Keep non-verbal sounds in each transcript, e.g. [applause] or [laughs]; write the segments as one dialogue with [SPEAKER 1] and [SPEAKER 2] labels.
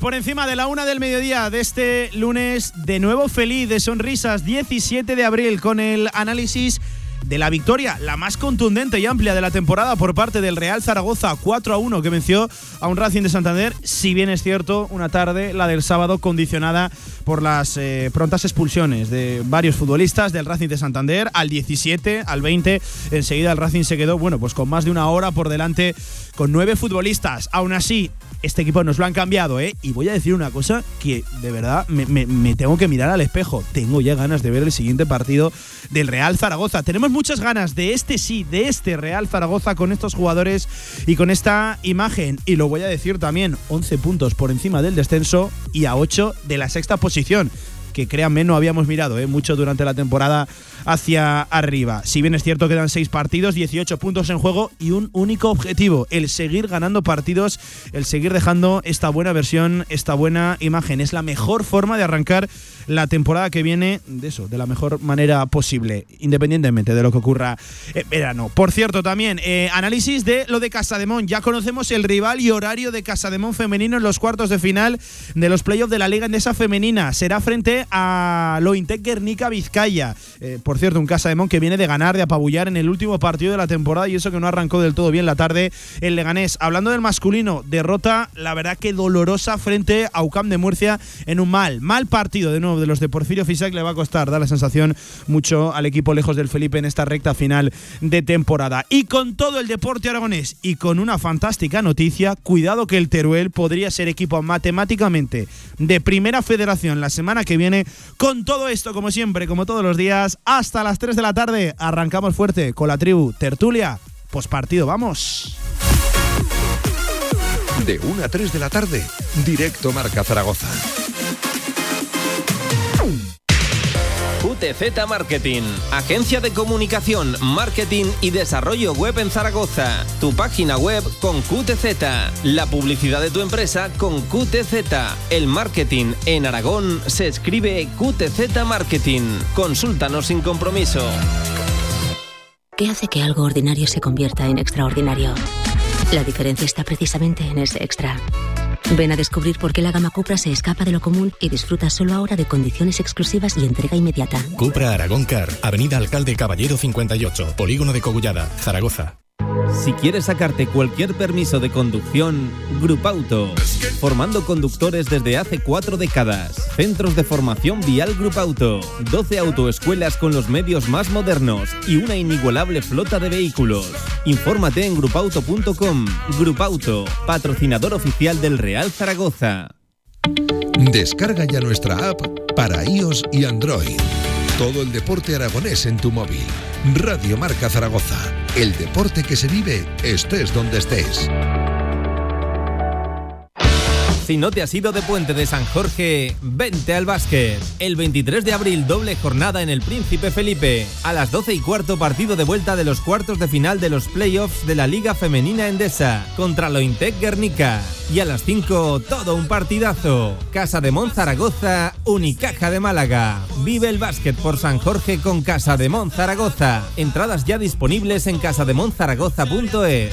[SPEAKER 1] Por encima de la una del mediodía de este lunes, de nuevo feliz, de sonrisas, 17 de abril, con el análisis de la victoria, la más contundente y amplia de la temporada por parte del Real Zaragoza 4 a 1 que venció a un Racing de Santander, si bien es cierto, una tarde, la del sábado, condicionada por las eh, prontas expulsiones de varios futbolistas del Racing de Santander. Al 17, al 20, enseguida el Racing se quedó, bueno, pues con más de una hora por delante con nueve futbolistas. Aún así, este equipo nos lo han cambiado, ¿eh? Y voy a decir una cosa que de verdad me, tengo que mirar al espejo. Tengo ya ganas de ver el siguiente partido del Real Zaragoza. Tenemos muchas ganas de este sí, de este Real Zaragoza con estos jugadores y con esta imagen. Y lo voy a decir también, 11 puntos por encima del descenso y a 8 de la sexta posición que créanme no habíamos mirado ¿eh? mucho durante la temporada hacia arriba. Si bien es cierto que dan seis partidos, 18 puntos en juego y un único objetivo, el seguir ganando partidos, el seguir dejando esta buena versión, esta buena imagen. Es la mejor forma de arrancar la temporada que viene de eso, de la mejor manera posible, independientemente de lo que ocurra en verano. Por cierto, también eh, análisis de lo de Casademón. Ya conocemos el rival y horario de Casademón femenino en los cuartos de final de los playoffs de la Liga Endesa Femenina. Será frente a Lointec Guernica Vizcaya. Eh, por cierto, un Casademón que viene de ganar, de apabullar en el último partido de la temporada y eso que no arrancó del todo bien la tarde el Leganés. Hablando del masculino, derrota, la verdad que dolorosa frente a UCAM de Murcia en un mal, mal partido de nuevo de los de Porfirio Fisac le va a costar, da la sensación mucho al equipo lejos del Felipe en esta recta final de temporada. Y con todo el deporte aragonés y con una fantástica noticia, cuidado que el Teruel podría ser equipo matemáticamente de primera federación la semana que viene. Con todo esto, como siempre, como todos los días, hasta las 3 de la tarde, arrancamos fuerte con la tribu Tertulia. Pospartido, vamos.
[SPEAKER 2] De 1 a 3 de la tarde, directo Marca Zaragoza.
[SPEAKER 3] QTZ Marketing, agencia de comunicación, marketing y desarrollo web en Zaragoza. Tu página web con QTZ, la publicidad de tu empresa con QTZ. El marketing en Aragón se escribe QTZ Marketing. Consúltanos sin compromiso.
[SPEAKER 4] ¿Qué hace que algo ordinario se convierta en extraordinario? La diferencia está precisamente en ese extra. Ven a descubrir por qué la gama Cupra se escapa de lo común y disfruta solo ahora de condiciones exclusivas y entrega inmediata.
[SPEAKER 5] Cupra Aragón Car, Avenida Alcalde Caballero 58, Polígono de Cogullada, Zaragoza.
[SPEAKER 3] Si quieres sacarte cualquier permiso de conducción, Grupauto. Formando conductores desde hace cuatro décadas. Centros de formación vial Grupauto. 12 autoescuelas con los medios más modernos y una inigualable flota de vehículos. Infórmate en grupauto.com. Grupauto, patrocinador oficial del Real Zaragoza.
[SPEAKER 2] Descarga ya nuestra app para iOS y Android. Todo el deporte aragonés en tu móvil. Radio Marca Zaragoza. El deporte que se vive estés donde estés.
[SPEAKER 3] Si no te has ido de Puente de San Jorge, vente al básquet. El 23 de abril, doble jornada en el Príncipe Felipe. A las 12 y cuarto, partido de vuelta de los cuartos de final de los playoffs de la Liga Femenina Endesa contra Lointec Guernica. Y a las 5, todo un partidazo. Casa de Mon Zaragoza, Unicaja de Málaga. Vive el básquet por San Jorge con Casa de Mon Zaragoza. Entradas ya disponibles en casademonzaragoza.es.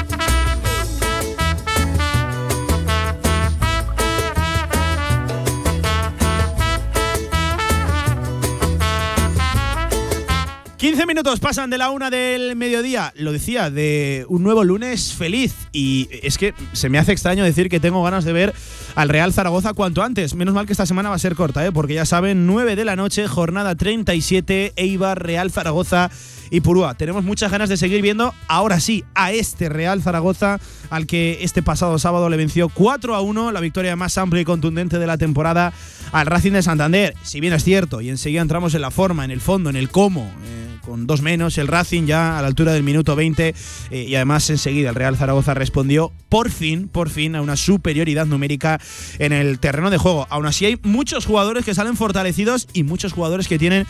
[SPEAKER 1] 13 minutos pasan de la una del mediodía. Lo decía, de un nuevo lunes feliz. Y es que se me hace extraño decir que tengo ganas de ver al Real Zaragoza cuanto antes. Menos mal que esta semana va a ser corta, ¿eh? porque ya saben, 9 de la noche, jornada 37, Eibar, Real Zaragoza y Purúa. Tenemos muchas ganas de seguir viendo, ahora sí, a este Real Zaragoza, al que este pasado sábado le venció 4 a 1, la victoria más amplia y contundente de la temporada al Racing de Santander. Si bien es cierto, y enseguida entramos en la forma, en el fondo, en el cómo. Eh, con dos menos, el Racing ya a la altura del minuto 20 eh, y además enseguida el Real Zaragoza respondió por fin, por fin a una superioridad numérica en el terreno de juego. Aún así hay muchos jugadores que salen fortalecidos y muchos jugadores que tienen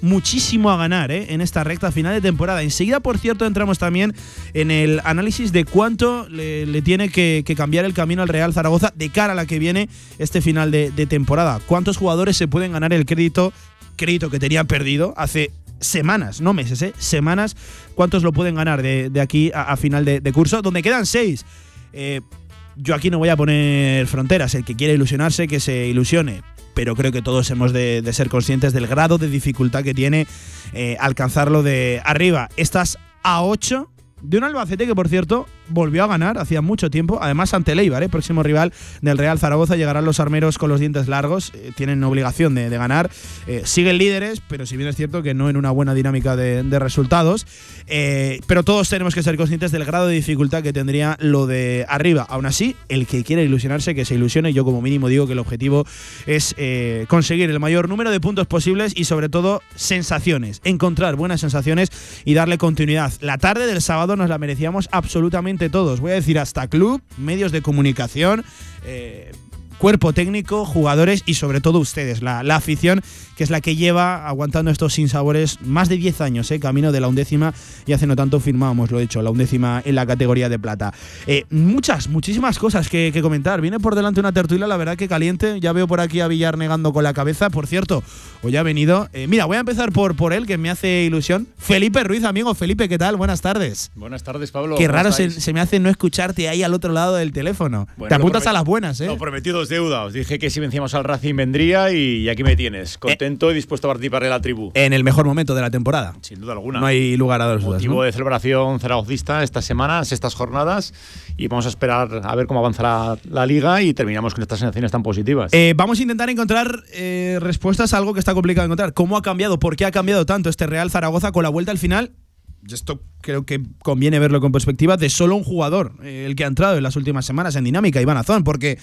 [SPEAKER 1] muchísimo a ganar ¿eh? en esta recta final de temporada. Enseguida, por cierto, entramos también en el análisis de cuánto le, tiene que, cambiar el camino al Real Zaragoza de cara a la que viene este final de, temporada. ¿Cuántos jugadores se pueden ganar el crédito, crédito que tenían perdido hace semanas, no meses, ¿eh? semanas? ¿Cuántos lo pueden ganar de, aquí a, final de, curso? Donde quedan seis. Eh, yo aquí no voy a poner fronteras. El que quiere ilusionarse, que se ilusione pero creo que todos hemos de, ser conscientes del grado de dificultad que tiene eh, alcanzarlo de arriba. Estás a 8 de un Albacete que, por cierto, volvió a ganar hacía mucho tiempo, además ante el ¿eh? próximo rival del Real Zaragoza, llegarán los armeros con los dientes largos, eh, tienen obligación de, ganar, eh, siguen líderes, pero si bien es cierto que no en una buena dinámica de, resultados, pero todos tenemos que ser conscientes del grado de dificultad que tendría lo de arriba. Aún así, el que quiera ilusionarse, que se ilusione, yo como mínimo digo que el objetivo es conseguir el mayor número de puntos posibles y sobre todo sensaciones, encontrar buenas sensaciones y darle continuidad. La tarde del sábado nos la merecíamos absolutamente todos. Voy a decir hasta club, medios de comunicación, eh, cuerpo técnico, jugadores y sobre todo ustedes, la, afición, que es la que lleva aguantando estos sinsabores más de 10 años, eh, camino de la undécima, y hace no tanto firmábamos, lo he dicho, la undécima en la categoría de plata. Eh, muchas, muchísimas cosas que, comentar. Viene por delante una tertulia, la verdad que caliente. Ya veo por aquí a Villar negando con la cabeza. Por cierto, hoy ha venido. Eh, mira, voy a empezar por, por él, que me hace ilusión. Felipe Ruiz, amigo. Felipe, ¿qué tal? Buenas tardes.
[SPEAKER 6] Buenas tardes, Pablo.
[SPEAKER 1] Qué raro se, me hace no escucharte ahí al otro lado del teléfono. Te apuntas a las buenas, ¿eh?
[SPEAKER 6] Lo prometido es deuda. Os dije que si vencíamos al Racing vendría y, aquí me tienes. Contento y dispuesto a participar en la tribu.
[SPEAKER 1] En el mejor momento de la temporada.
[SPEAKER 6] Sin duda alguna.
[SPEAKER 1] No hay lugar a dos dudas.
[SPEAKER 6] Motivo de celebración zaragocista estas semanas, estas jornadas. Y vamos a esperar a ver cómo avanzará la liga y terminamos con estas sensaciones tan positivas.
[SPEAKER 1] Eh, vamos a intentar encontrar eh, respuestas a algo que está complicado de encontrar. ¿Cómo ha cambiado? ¿Por qué ha cambiado tanto este Real Zaragoza con la vuelta al final? esto creo que conviene verlo con perspectiva de solo un jugador, eh, el que ha entrado en las últimas semanas en dinámica, Iván Azón, porque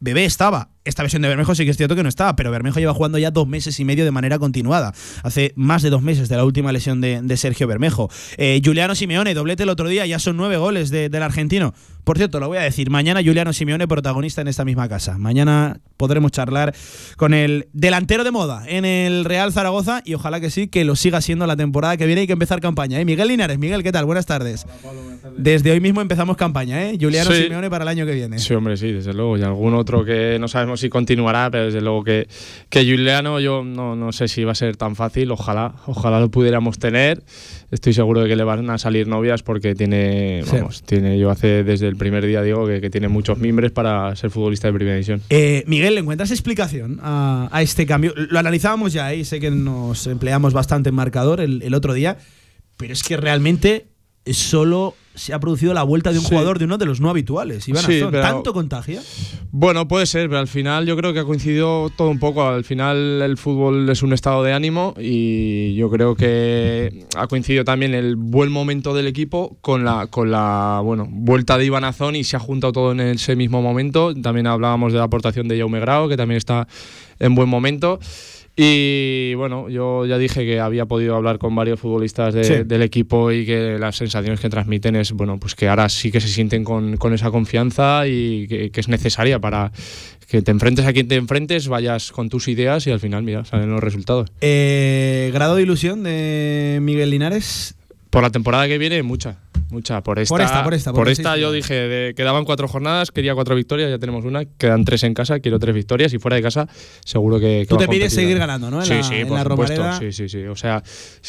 [SPEAKER 1] Bebé estaba. Esta versión de Bermejo sí que es cierto que no estaba, pero Bermejo lleva jugando ya dos meses y medio de manera continuada. Hace más de dos meses de la última lesión de, Sergio Bermejo. Eh, Juliano Simeone, doblete el otro día, ya son nueve goles del argentino. Por cierto, lo voy a decir, mañana Juliano Simeone protagonista en esta misma casa. Mañana podremos charlar con el delantero de moda en el Real Zaragoza y ojalá que sí, que lo siga siendo la temporada que viene. Hay que empezar campaña. ¿eh? Miguel Linares, Miguel, ¿qué tal? Buenas tardes. Desde hoy mismo empezamos campaña, ¿eh? Juliano Simeone para el año que viene.
[SPEAKER 7] Sí, hombre, sí, desde luego. Y algún otro que no sabemos si continuará, pero desde luego que, que Juliano yo no, no sé si va a ser tan fácil. Ojalá, ojalá lo pudiéramos tener. Estoy seguro de que le van a salir novias porque tiene, vamos, tiene, yo hace desde el primer día digo que, tiene muchos mimbres para ser futbolista de primera división.
[SPEAKER 1] Eh, Miguel, ¿le encuentras explicación a, este cambio? Lo analizábamos ya ¿eh? y sé que nos empleamos bastante en marcador el, el otro día, pero es que realmente solo se ha producido la vuelta de un jugador de uno de los no habituales. Iván ¿Tanto contagia?
[SPEAKER 7] Bueno, puede ser, pero al final yo creo que ha coincidido todo un poco. Al final el fútbol es un estado de ánimo y yo creo que ha coincidido también el buen momento del equipo con la, con la bueno, vuelta de Iván Azón y se ha juntado todo en ese mismo momento. También hablábamos de la aportación de Jaume Grau, que también está en buen momento. Y bueno, yo ya dije que había podido hablar con varios futbolistas del equipo y que las sensaciones que transmiten es, bueno, pues que ahora sí que se sienten con, con esa confianza y que, es necesaria para que te enfrentes a quien te enfrentes, vayas con tus ideas y al final, mira, salen los resultados.
[SPEAKER 1] Eh, ¿Grado de ilusión de Miguel Linares?
[SPEAKER 7] Por la temporada que viene, mucha mucha. Por esta,
[SPEAKER 1] por esta, por esta,
[SPEAKER 7] por esta yo dije, quedaban cuatro jornadas, quería cuatro victorias, ya tenemos una, quedan tres en casa, quiero tres victorias y fuera de casa seguro que...
[SPEAKER 1] Tú te pides seguir ganando, ¿no?
[SPEAKER 7] sí, sí, por supuesto. Sí, sí, sí. O sea,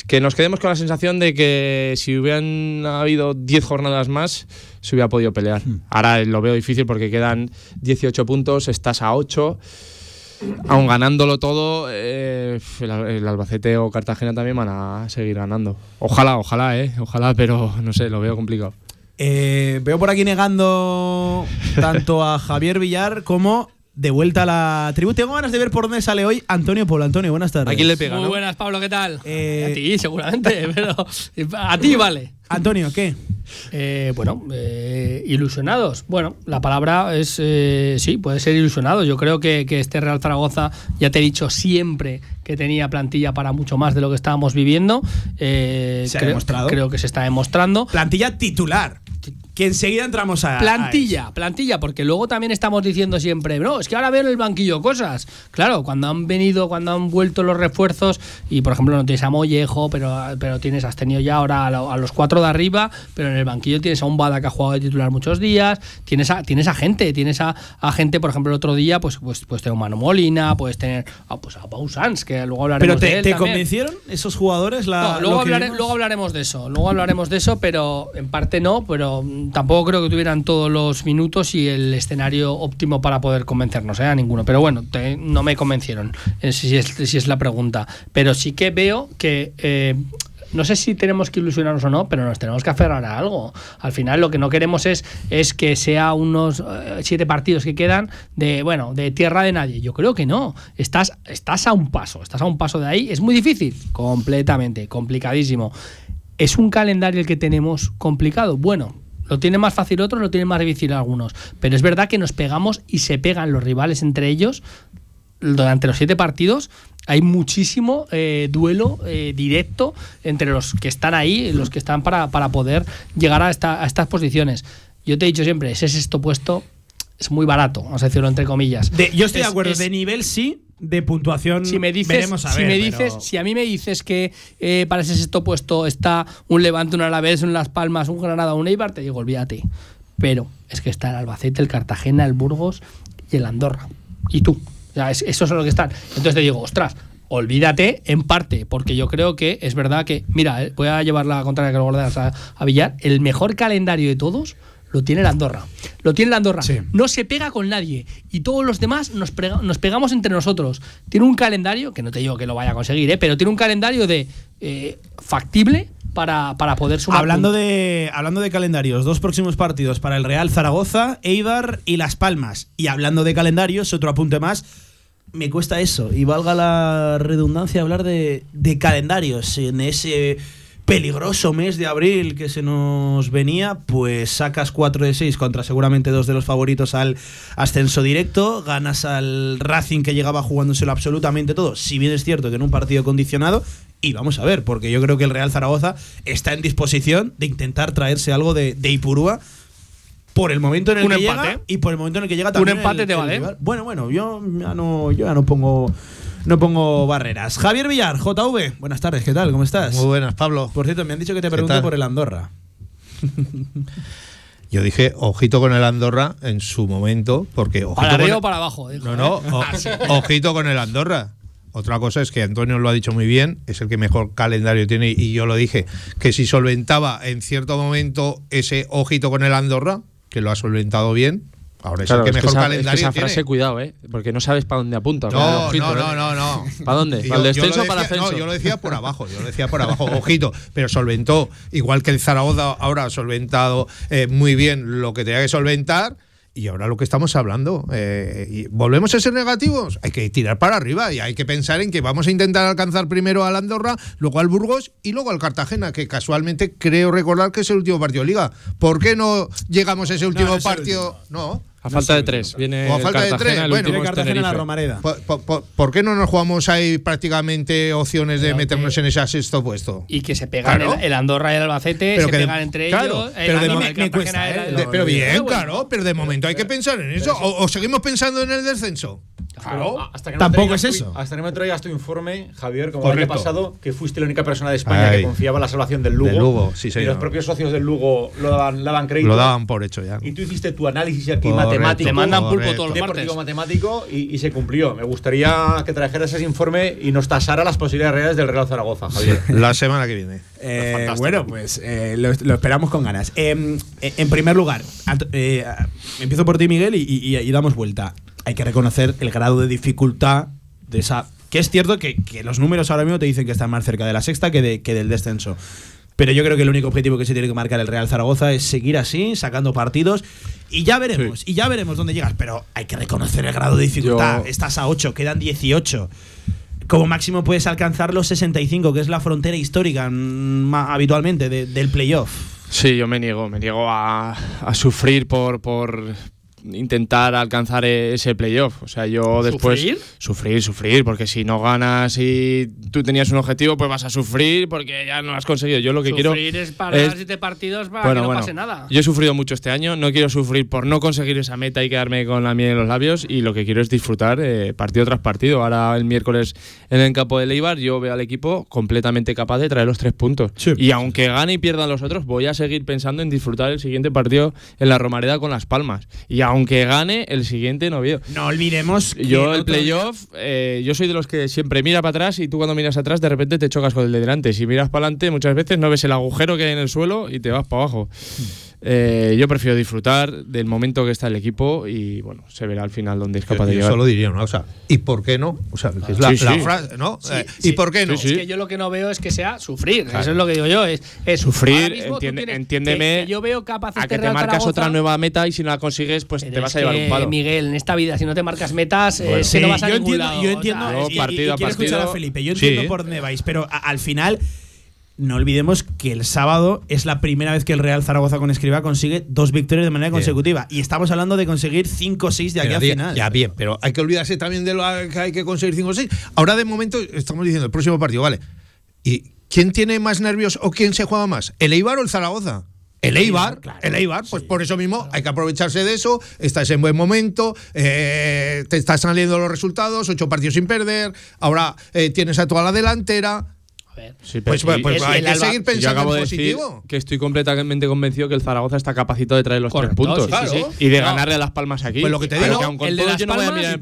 [SPEAKER 7] que nos quedemos con la sensación de que si hubieran habido diez jornadas más, se hubiera podido pelear. Hmm. Ahora lo veo difícil porque quedan 18 puntos, estás a 8 aun ganándolo todo, eh, el, el Albacete o Cartagena también van a seguir ganando. Ojalá, ojalá, eh, ojalá, pero no sé, lo veo complicado.
[SPEAKER 1] Eh, veo por aquí negando tanto a Javier Villar como de vuelta a la tribu. Tengo ganas de ver por dónde sale hoy Antonio Polo. Antonio, buenas tardes.
[SPEAKER 7] ¿A quién le pega,
[SPEAKER 8] Muy
[SPEAKER 7] no?
[SPEAKER 8] buenas, Pablo, ¿qué tal?
[SPEAKER 1] Eh,
[SPEAKER 8] a ti, seguramente, [laughs] pero a ti vale.
[SPEAKER 1] Antonio, ¿qué?
[SPEAKER 8] Eh, bueno, eh, ilusionados. Bueno, la palabra es, eh, sí, puede ser ilusionado. Yo creo que, que este Real Zaragoza, ya te he dicho siempre que tenía plantilla para mucho más de lo que estábamos viviendo.
[SPEAKER 1] Se ha
[SPEAKER 8] creo,
[SPEAKER 1] demostrado.
[SPEAKER 8] Creo que se está demostrando.
[SPEAKER 1] Plantilla titular. Que enseguida entramos a. a
[SPEAKER 8] Plantilla, plantilla, porque luego también estamos diciendo siempre, no, es que ahora veo en el banquillo cosas. Claro, cuando han venido, cuando han vuelto los refuerzos, y por ejemplo no tienes a Mollejo, pero, pero tienes, has tenido ya ahora a, lo- a los cuatro de arriba, pero en el banquillo tienes a un Bada que ha jugado de titular muchos días, tienes a, tienes a gente, tienes a, a gente, por ejemplo, el otro día, pues, pues, pues tener a Mano Molina, puedes tener a, pues a Pau Sanz, que luego hablaremos
[SPEAKER 1] Pero
[SPEAKER 8] de
[SPEAKER 1] te,
[SPEAKER 8] él
[SPEAKER 1] te
[SPEAKER 8] también.
[SPEAKER 1] convencieron esos jugadores? La,
[SPEAKER 8] No, luego, hablare- luego hablaremos de eso. Luego hablaremos de eso, pero en parte no, pero tampoco creo que tuvieran todos los minutos y el escenario óptimo para poder convencernos, ¿eh? a ninguno. Pero bueno, no me convencieron, eh, si es, si es la pregunta. Pero sí que veo que. eh, no sé si tenemos que ilusionarnos o no, pero nos tenemos que aferrar a algo. Al final lo que no queremos es, es que sea unos eh, siete partidos que quedan de, bueno, de tierra de nadie. Yo creo que no. Estás, estás a un paso, estás a un paso de ahí. Es muy difícil, completamente, complicadísimo. ¿Es un calendario el que tenemos complicado? Bueno, lo tiene más fácil otros, lo tienen más difícil algunos. Pero es verdad que nos pegamos y se pegan los rivales entre ellos durante los siete partidos hay muchísimo eh, duelo eh, directo entre los que están ahí, los que están para, para poder llegar a, a estas posiciones. Yo te he dicho siempre, ese sexto puesto es muy barato, vamos a decirlo entre comillas.
[SPEAKER 1] De- yo estoy
[SPEAKER 8] Es-
[SPEAKER 1] de acuerdo.
[SPEAKER 8] es-
[SPEAKER 1] de nivel sí, de puntuación.
[SPEAKER 8] si me dices,
[SPEAKER 1] veremos a
[SPEAKER 8] si
[SPEAKER 1] ver,
[SPEAKER 8] me
[SPEAKER 1] pero-
[SPEAKER 8] dices, si a mí me dices que eh, para ese sexto puesto está un Levante, un Alavés, un Las Palmas, un Granada, un Eibar, te digo, olvídate. Pero es que está el Albacete, el Cartagena, el Burgos y el Andorra. Y tú. O sea, es- esos son los que están. Entonces te digo, ostras, olvídate en parte, porque yo creo que es verdad que, mira, eh, voy a llevar la contraria que lo guardas a, a Villar, el mejor calendario de todos lo tiene el Andorra. Lo tiene el Andorra.
[SPEAKER 1] Sí.
[SPEAKER 8] No se pega con nadie. Y todos los demás nos, nos pegamos entre nosotros. Tiene un calendario, que no te digo que lo vaya a conseguir, ¿eh? pero tiene un calendario de eh, factible para, para poder sumar.
[SPEAKER 1] Hablando de, hablando de calendarios, dos próximos partidos para el Real Zaragoza, Eibar y Las Palmas. Y hablando de calendarios, otro apunte más. Me cuesta eso, y valga la redundancia hablar de, de calendarios en ese peligroso mes de abril que se nos venía, pues sacas 4 de 6 contra seguramente dos de los favoritos al ascenso directo, ganas al Racing que llegaba jugándoselo absolutamente todo, si bien es cierto que en un partido condicionado, y vamos a ver, porque yo creo que el Real Zaragoza está en disposición de intentar traerse algo de, de Ipurúa por el momento en el
[SPEAKER 8] Un
[SPEAKER 1] que
[SPEAKER 8] empate.
[SPEAKER 1] llega y por el momento en el que llega también
[SPEAKER 8] empate
[SPEAKER 1] el-
[SPEAKER 8] te vale.
[SPEAKER 1] Bueno, bueno, yo ya no, yo ya no pongo no pongo barreras. Javier Villar, JV, buenas tardes, ¿qué tal? ¿Cómo estás?
[SPEAKER 9] Muy buenas, Pablo.
[SPEAKER 1] Por cierto, me han dicho que te
[SPEAKER 9] ¿Qué
[SPEAKER 1] pregunte por el Andorra. [laughs]
[SPEAKER 9] Yo dije, ojito con el Andorra en su momento, porque ojito
[SPEAKER 8] para
[SPEAKER 9] con
[SPEAKER 8] arriba
[SPEAKER 9] el-
[SPEAKER 8] o para abajo. dijo,
[SPEAKER 9] No, no,
[SPEAKER 8] ¿eh?
[SPEAKER 9] o- [laughs] ojito con el Andorra. Otra cosa es que Antonio lo ha dicho muy bien, es el que mejor calendario tiene y yo lo dije, que si solventaba en cierto momento ese ojito con el Andorra, que lo ha solventado bien, ahora es el que mejor
[SPEAKER 7] esa, es que
[SPEAKER 9] calendario tiene.
[SPEAKER 7] cuidado, ¿eh? Porque no sabes para dónde apunta.
[SPEAKER 9] No,
[SPEAKER 7] ojito,
[SPEAKER 9] no,
[SPEAKER 7] ¿eh?
[SPEAKER 9] no, no, no.
[SPEAKER 7] ¿Para dónde? ¿Para el descenso o para el ascenso?
[SPEAKER 9] No, yo lo decía por abajo, yo lo decía por abajo, ojito, pero solventó, igual que el Zaragoza ahora ha solventado eh, muy bien lo que tenía que solventar. Y ahora lo que estamos hablando, eh, y ¿volvemos a ser negativos? Hay que tirar para arriba y hay que pensar en que vamos a intentar alcanzar primero al Andorra, luego al Burgos y luego al Cartagena, que casualmente creo recordar que es el último partido de liga. ¿por qué no llegamos a ese último
[SPEAKER 1] no
[SPEAKER 9] partido? No.
[SPEAKER 7] A falta de tres. Viene
[SPEAKER 9] O a falta de
[SPEAKER 7] Cartagena,
[SPEAKER 9] tres,
[SPEAKER 7] el
[SPEAKER 9] bueno.
[SPEAKER 7] es
[SPEAKER 1] Cartagena en la. Romareda.
[SPEAKER 9] ¿Por, por- por- por qué no nos jugamos ahí prácticamente opciones de
[SPEAKER 8] Pero
[SPEAKER 9] meternos
[SPEAKER 8] que-
[SPEAKER 9] en ese sexto puesto?
[SPEAKER 8] Y que se pegan
[SPEAKER 9] Claro.
[SPEAKER 8] el, el Andorra y el Albacete,
[SPEAKER 9] Pero
[SPEAKER 8] se
[SPEAKER 9] que de-
[SPEAKER 8] pegan entre
[SPEAKER 9] claro,
[SPEAKER 8] ellos. el
[SPEAKER 9] pero de
[SPEAKER 8] Andorra, el
[SPEAKER 1] me
[SPEAKER 8] Cartagena,
[SPEAKER 1] cuesta,
[SPEAKER 8] el-
[SPEAKER 1] ¿eh?
[SPEAKER 8] el-
[SPEAKER 9] De- pero bien,
[SPEAKER 8] bueno,
[SPEAKER 9] claro, pero de momento hay que pensar en eso. O, o seguimos pensando en el descenso.
[SPEAKER 6] Claro. Hasta que no
[SPEAKER 1] Tampoco es eso.
[SPEAKER 6] tu- hasta que no me traigas tu informe, Javier, como el año pasado, que fuiste la única persona de España
[SPEAKER 9] Ay.
[SPEAKER 6] que confiaba en la salvación del Lugo.
[SPEAKER 9] Del Lugo, sí,
[SPEAKER 6] Y los propios socios del Lugo lo daban, daban crédito.
[SPEAKER 9] Lo daban por hecho ya.
[SPEAKER 6] Y tú hiciste tu análisis aquí
[SPEAKER 9] Correcto.
[SPEAKER 6] Matemático.
[SPEAKER 8] Te mandan pulpo
[SPEAKER 9] Correcto.
[SPEAKER 8] todos los martes.
[SPEAKER 6] deportivo matemático y, y se cumplió. Me gustaría que trajeras ese informe y nos tasara las posibilidades reales del Real Zaragoza, Javier. [laughs]
[SPEAKER 9] La semana que viene.
[SPEAKER 1] Eh,
[SPEAKER 6] Fantástico.
[SPEAKER 1] bueno, pues eh, lo, lo esperamos con ganas. Eh, eh, en primer lugar, eh, empiezo por ti, Miguel, y, y- y damos vuelta. hay que reconocer el grado de dificultad de esa. Que es cierto que, que los números ahora mismo te dicen que están más cerca de la sexta que, de, que del descenso. Pero yo creo que el único objetivo que se tiene que marcar el Real Zaragoza es seguir así, sacando partidos. Y ya veremos, y ya veremos dónde llegas. Pero hay que reconocer el grado de dificultad.
[SPEAKER 7] Yo-
[SPEAKER 1] Estás a 8, quedan 18. Como máximo puedes alcanzar los 65, que es la frontera histórica mm, habitualmente de- del playoff.
[SPEAKER 7] Sí, yo me niego, me niego a, a sufrir por, por intentar alcanzar e- ese playoff. O sea, yo después.
[SPEAKER 8] ¿Sufrir?
[SPEAKER 7] Sufrir, sufrir, porque si no ganas y tú tenías un objetivo, pues vas a sufrir porque ya no has conseguido. Yo lo que quiero.
[SPEAKER 8] Sufrir es para
[SPEAKER 7] es-
[SPEAKER 8] siete partidos para
[SPEAKER 7] Bueno,
[SPEAKER 8] que no
[SPEAKER 7] bueno,
[SPEAKER 8] pase nada.
[SPEAKER 7] Yo he sufrido mucho este año, no quiero sufrir por no conseguir esa meta y quedarme con la miel en los labios y lo que quiero es disfrutar eh, partido tras partido. Ahora el miércoles en el campo de Leibar yo veo al equipo completamente capaz de traer los tres puntos. Y aunque gane y pierdan los otros, voy a seguir pensando en disfrutar el siguiente partido en la Romareda con Las Palmas. Y aunque gane el siguiente en Oviedo.
[SPEAKER 1] No olvidemos que
[SPEAKER 7] Yo
[SPEAKER 1] el otro
[SPEAKER 7] playoff, eh, yo soy de los que siempre mira para atrás y tú cuando miras atrás de repente te chocas con el de delante. Si miras para adelante muchas veces no ves el agujero que hay en el suelo y te vas para abajo. Eh, yo prefiero disfrutar del momento que está el equipo y bueno, se verá al final dónde es capaz de
[SPEAKER 9] Yo
[SPEAKER 7] llegar.
[SPEAKER 9] solo diría una cosa. ¿Y por qué no? O sea, que es la,
[SPEAKER 7] Sí, sí.
[SPEAKER 9] la frase, ¿no? Eh, ¿Y por qué no?
[SPEAKER 8] Es que yo lo que no veo es que sea sufrir. Eso es lo que digo yo. Es, es
[SPEAKER 7] Sufrir, entiende- entiéndeme
[SPEAKER 8] que- que yo veo capaz
[SPEAKER 7] a
[SPEAKER 8] este
[SPEAKER 7] que te marcas
[SPEAKER 8] Zaragoza,
[SPEAKER 7] otra nueva meta y si no la consigues, pues te vas a llevar
[SPEAKER 8] que,
[SPEAKER 7] un palo.
[SPEAKER 8] Miguel, en esta vida, si no te marcas metas, eh,
[SPEAKER 1] Sí,
[SPEAKER 8] que no vas a
[SPEAKER 1] yo
[SPEAKER 8] ningún
[SPEAKER 1] entiendo,
[SPEAKER 8] lado.
[SPEAKER 1] yo
[SPEAKER 8] O
[SPEAKER 1] entiendo
[SPEAKER 8] sea,
[SPEAKER 7] Yo,
[SPEAKER 1] y- y-
[SPEAKER 7] partido
[SPEAKER 1] y
[SPEAKER 7] a
[SPEAKER 1] quiero escuchar
[SPEAKER 7] partido-
[SPEAKER 1] a Felipe. Yo
[SPEAKER 9] Sí.
[SPEAKER 1] entiendo por dónde vais, pero a- al final no olvidemos que el sábado es la primera vez que el Real Zaragoza con Escriba consigue dos victorias de manera consecutiva y estamos hablando de conseguir 5 o 6 de aquí
[SPEAKER 9] Pero
[SPEAKER 1] a final.
[SPEAKER 9] Ya bien, pero hay que olvidarse también de lo que hay que conseguir 5 o 6. Ahora de momento estamos diciendo el próximo partido, vale. ¿Y quién tiene más nervios o quién se juega más? ¿El Eibar o el Zaragoza? El Eibar, el Eibar, pues por eso mismo hay que aprovecharse de eso, estás en buen momento, eh, te están saliendo los resultados, ocho partidos sin perder, ahora eh, tienes a toda la delantera.
[SPEAKER 8] Ver.
[SPEAKER 7] Sí,
[SPEAKER 9] Pues, pues,
[SPEAKER 7] y-
[SPEAKER 9] hay que
[SPEAKER 8] Alba-
[SPEAKER 9] seguir
[SPEAKER 7] yo
[SPEAKER 9] pensando
[SPEAKER 7] acabo
[SPEAKER 9] en
[SPEAKER 7] de decir
[SPEAKER 9] positivo.
[SPEAKER 7] que estoy completamente convencido que el Zaragoza está capacitado de traer los
[SPEAKER 8] Correcto,
[SPEAKER 7] tres puntos
[SPEAKER 8] sí, sí, sí.
[SPEAKER 7] y de
[SPEAKER 8] No.
[SPEAKER 7] ganarle a las palmas aquí.
[SPEAKER 9] Pues lo que te digo,
[SPEAKER 7] aun con
[SPEAKER 8] el de
[SPEAKER 7] todo
[SPEAKER 8] Las
[SPEAKER 7] yo no voy a
[SPEAKER 8] Palmas,
[SPEAKER 7] mirar
[SPEAKER 8] ¿y
[SPEAKER 7] el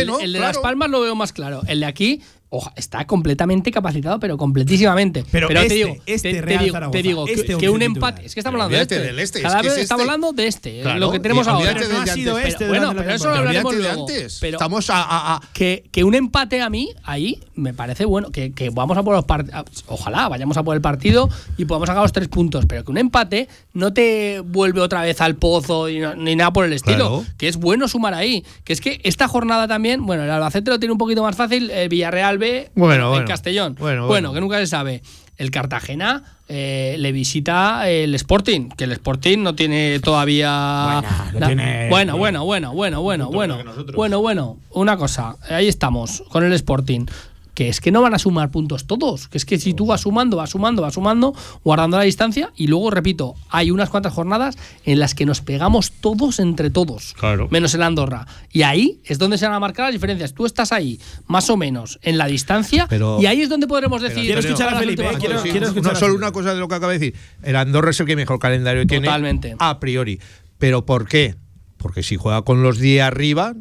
[SPEAKER 8] el, el de
[SPEAKER 9] Claro.
[SPEAKER 8] Las Palmas lo veo más claro. El de aquí oja, está completamente capacitado, pero completísimamente.
[SPEAKER 1] Pero
[SPEAKER 8] te
[SPEAKER 1] este-
[SPEAKER 8] digo,
[SPEAKER 1] este
[SPEAKER 8] te, digo,
[SPEAKER 1] Zaragoza,
[SPEAKER 8] te digo que-
[SPEAKER 1] este
[SPEAKER 8] que, un empate. Es que estamos hablando de
[SPEAKER 9] olvídate
[SPEAKER 8] este.
[SPEAKER 9] del este, es
[SPEAKER 8] Cada
[SPEAKER 9] que
[SPEAKER 8] vez
[SPEAKER 9] es
[SPEAKER 8] estamos
[SPEAKER 9] este.
[SPEAKER 8] hablando de este.
[SPEAKER 9] Claro,
[SPEAKER 8] lo que tenemos ahora.
[SPEAKER 1] Pero no
[SPEAKER 9] del
[SPEAKER 1] ha
[SPEAKER 9] de
[SPEAKER 1] sido
[SPEAKER 9] antes.
[SPEAKER 1] este
[SPEAKER 8] bueno, pero eso lo hablaremos luego.
[SPEAKER 9] antes.
[SPEAKER 8] Pero
[SPEAKER 9] Estamos a, a- a-
[SPEAKER 8] que, que un empate a mí ahí me parece bueno. Que, que vamos a por los partidos. Ojalá vayamos a por el partido y podamos sacar los tres puntos. Pero que un empate no te vuelve otra vez al pozo y no- ni nada por el estilo.
[SPEAKER 9] Claro.
[SPEAKER 8] Que es bueno sumar ahí. Que es que esta jornada también, bueno, el Albacete lo tiene un poquito más fácil. El Villarreal
[SPEAKER 9] bueno,
[SPEAKER 8] en Castellón.
[SPEAKER 9] Bueno,
[SPEAKER 8] bueno, que nunca se sabe. El Cartagena eh, le visita el Sporting, que el Sporting no tiene todavía.
[SPEAKER 1] Buena,
[SPEAKER 8] la...
[SPEAKER 1] tiene...
[SPEAKER 8] Bueno, bueno, bueno, bueno, bueno, bueno. Bueno, bueno, una cosa, ahí estamos con el Sporting. Que es que no van a sumar puntos todos. Que es que si tú vas sumando, vas sumando, vas sumando, guardando la distancia. Y luego, repito, hay unas cuantas jornadas en las que nos pegamos todos entre todos.
[SPEAKER 9] Claro.
[SPEAKER 8] Menos el Andorra. Y ahí es donde se van a marcar las diferencias. Tú estás ahí, más o menos, en la distancia.
[SPEAKER 9] Pero-
[SPEAKER 8] y ahí es donde podremos decir.
[SPEAKER 1] Quiero escuchar a Felipe, eh, quiero- escuchar
[SPEAKER 9] no
[SPEAKER 1] a
[SPEAKER 9] solo una cosa de lo que acaba de decir. El Andorra es el que mejor calendario tiene.
[SPEAKER 8] Totalmente.
[SPEAKER 9] A priori. ¿Pero por qué? Porque si juega con los de arriba,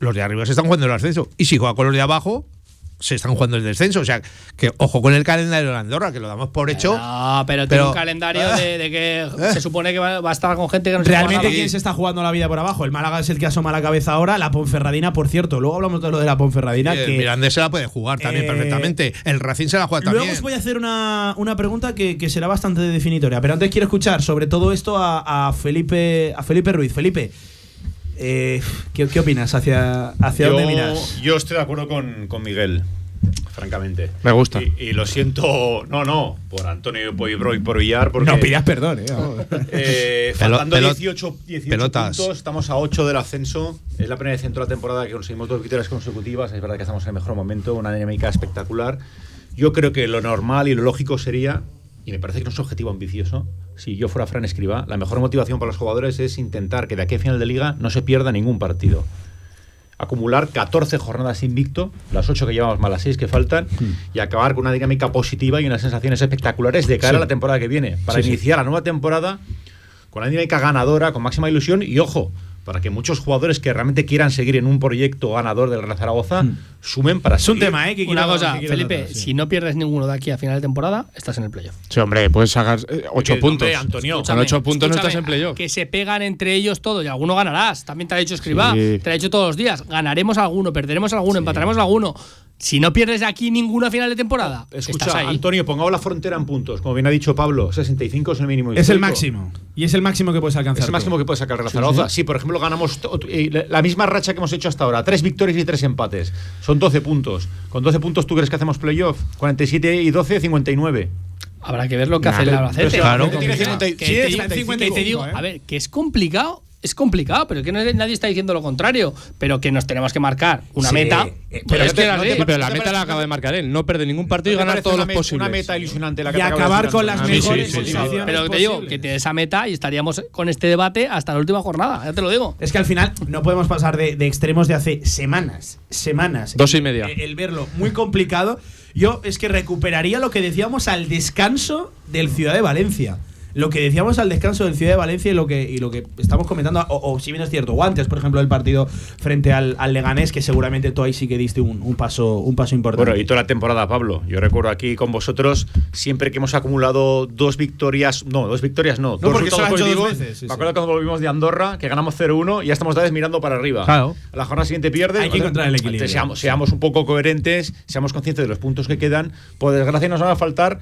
[SPEAKER 9] los de arriba se están jugando el ascenso. Y si juega con los de abajo, se están jugando el descenso. O sea, que ojo con el calendario de la Andorra, que lo damos por hecho.
[SPEAKER 8] No, pero, tiene un calendario de, de que
[SPEAKER 9] Eh. [laughs]
[SPEAKER 8] se supone que va, va a estar con gente que no se
[SPEAKER 1] Realmente, ¿quién se está jugando la vida por abajo? El Málaga es el que asoma la cabeza ahora. La Ponferradina, por cierto. Luego hablamos de lo de la Ponferradina.
[SPEAKER 9] el
[SPEAKER 1] que
[SPEAKER 9] Mirandés se la puede jugar también
[SPEAKER 1] Eh,
[SPEAKER 9] perfectamente. El Racing se la juega
[SPEAKER 1] Luego
[SPEAKER 9] también.
[SPEAKER 1] os voy a hacer una, una pregunta que, que será bastante definitoria. Pero antes quiero escuchar sobre todo esto a, a Felipe a Felipe Ruiz. Felipe, eh, ¿qué, qué opinas? ¿Hacia, hacia
[SPEAKER 6] yo,
[SPEAKER 1] dónde miras?
[SPEAKER 6] yo estoy de acuerdo con, con Miguel, francamente.
[SPEAKER 7] Me gusta.
[SPEAKER 6] Y, y lo siento, no, no, por Antonio Poibro y por Villar, porque.
[SPEAKER 1] No pidas perdón, eh. [laughs]
[SPEAKER 6] Eh, faltando
[SPEAKER 9] pelot-
[SPEAKER 6] 18, 18
[SPEAKER 9] pelotas.
[SPEAKER 6] puntos, estamos a 8 del ascenso. Es la primera vez en toda la temporada que conseguimos dos victorias consecutivas. Es verdad que estamos en el mejor momento, una dinámica espectacular. Yo creo que lo normal y lo lógico sería, y me parece que no es un objetivo ambicioso, si yo fuera Fran Escriba, la mejor motivación para los jugadores es intentar que de aquí a final de liga no se pierda ningún partido. Acumular 14 jornadas invicto, las 8 que llevamos más las 6 que faltan, y acabar con una dinámica positiva y unas sensaciones espectaculares de cara a la temporada que viene. Para
[SPEAKER 1] Sí, sí.
[SPEAKER 6] iniciar la nueva temporada con una dinámica ganadora, con máxima ilusión y ojo, para que muchos jugadores que realmente quieran seguir en un proyecto ganador del Real Zaragoza sumen para
[SPEAKER 1] Es un tema, ¿eh? Que
[SPEAKER 8] Una cosa,
[SPEAKER 1] que
[SPEAKER 8] Felipe,
[SPEAKER 1] tratar, sí.
[SPEAKER 8] si no pierdes ninguno de aquí a final de temporada, estás en el playoff.
[SPEAKER 7] Sí, hombre, puedes sacar eh, ocho
[SPEAKER 6] Que,
[SPEAKER 7] puntos.
[SPEAKER 6] hombre, Antonio,
[SPEAKER 7] Con ocho puntos no estás en playoff.
[SPEAKER 8] Que se pegan entre ellos todo y alguno ganarás. También te ha dicho Escribá,
[SPEAKER 7] Sí.
[SPEAKER 8] te lo ha dicho todos los días. Ganaremos alguno, perderemos alguno, empataremos alguno. Si no pierdes de aquí ninguna final de temporada, estás
[SPEAKER 6] Escucha,
[SPEAKER 8] ahí.
[SPEAKER 6] Antonio, pongamos la frontera en puntos. Como bien ha dicho Pablo, 65 es el mínimo.
[SPEAKER 1] Es el máximo. Y es el máximo que puedes alcanzar.
[SPEAKER 6] Es el máximo
[SPEAKER 1] tú.
[SPEAKER 6] que puede sacar Real Zaragoza. Sí, por ejemplo, ganamos la- la misma racha que hemos hecho hasta ahora. Tres victorias y tres empates. Son 12 puntos. Con 12 puntos, ¿tú crees que hacemos playoff? 47 y 12, 59.
[SPEAKER 8] Habrá que ver lo que
[SPEAKER 6] Nah,
[SPEAKER 8] hace el Albacete.
[SPEAKER 6] claro,
[SPEAKER 8] Que
[SPEAKER 6] tiene
[SPEAKER 8] te-
[SPEAKER 6] 50
[SPEAKER 8] que
[SPEAKER 6] sí,
[SPEAKER 8] te-
[SPEAKER 6] está en
[SPEAKER 8] que te
[SPEAKER 6] 55,
[SPEAKER 8] digo,
[SPEAKER 1] ¿eh?
[SPEAKER 8] a ver, que es complicado. Es complicado, pero que no- nadie está diciendo lo contrario. Pero que nos tenemos que marcar una
[SPEAKER 1] Sí,
[SPEAKER 8] meta.
[SPEAKER 1] eh,
[SPEAKER 8] pero es
[SPEAKER 6] no te-
[SPEAKER 8] que
[SPEAKER 6] no
[SPEAKER 8] así.
[SPEAKER 6] te
[SPEAKER 7] Sí, pero la
[SPEAKER 6] ¿No te
[SPEAKER 7] meta la acaba de marcar él. No perder ningún partido y
[SPEAKER 6] ¿No te
[SPEAKER 7] ganar todos los posibles.
[SPEAKER 6] Una meta ilusionante la que
[SPEAKER 1] Y acabar con las mejores
[SPEAKER 7] sí,
[SPEAKER 8] Pero te digo, que tienes esa meta y estaríamos con este debate hasta la última jornada. Ya te lo digo.
[SPEAKER 1] Es que al final no podemos pasar de, de extremos de hace semanas, semanas.
[SPEAKER 7] Dos y media.
[SPEAKER 1] El, el verlo muy complicado. Yo es que recuperaría lo que decíamos al descanso del Ciudad de Valencia. Lo que decíamos al descanso del Ciudad de Valencia y lo que, y lo que estamos comentando, o, o si bien es cierto, o antes, por ejemplo, del partido frente al, al Leganés, que seguramente tú ahí sí que diste un, un paso, un paso importante.
[SPEAKER 6] Bueno, y toda la temporada, Pablo. Yo recuerdo aquí con vosotros, siempre que hemos acumulado dos victorias, no, dos victorias no, dos
[SPEAKER 1] porque
[SPEAKER 6] resultados
[SPEAKER 1] hecho dos
[SPEAKER 6] positivos.
[SPEAKER 1] veces, sí,
[SPEAKER 6] me
[SPEAKER 1] sí.
[SPEAKER 6] acuerdo cuando volvimos de Andorra, que ganamos 0-1 y ya estamos vez mirando para arriba.
[SPEAKER 1] Claro.
[SPEAKER 6] A la jornada siguiente pierdes.
[SPEAKER 1] Hay que encontrar el equilibrio.
[SPEAKER 6] Seamos, seamos un poco coherentes, seamos conscientes de los puntos que quedan. Por desgracia, nos van a faltar.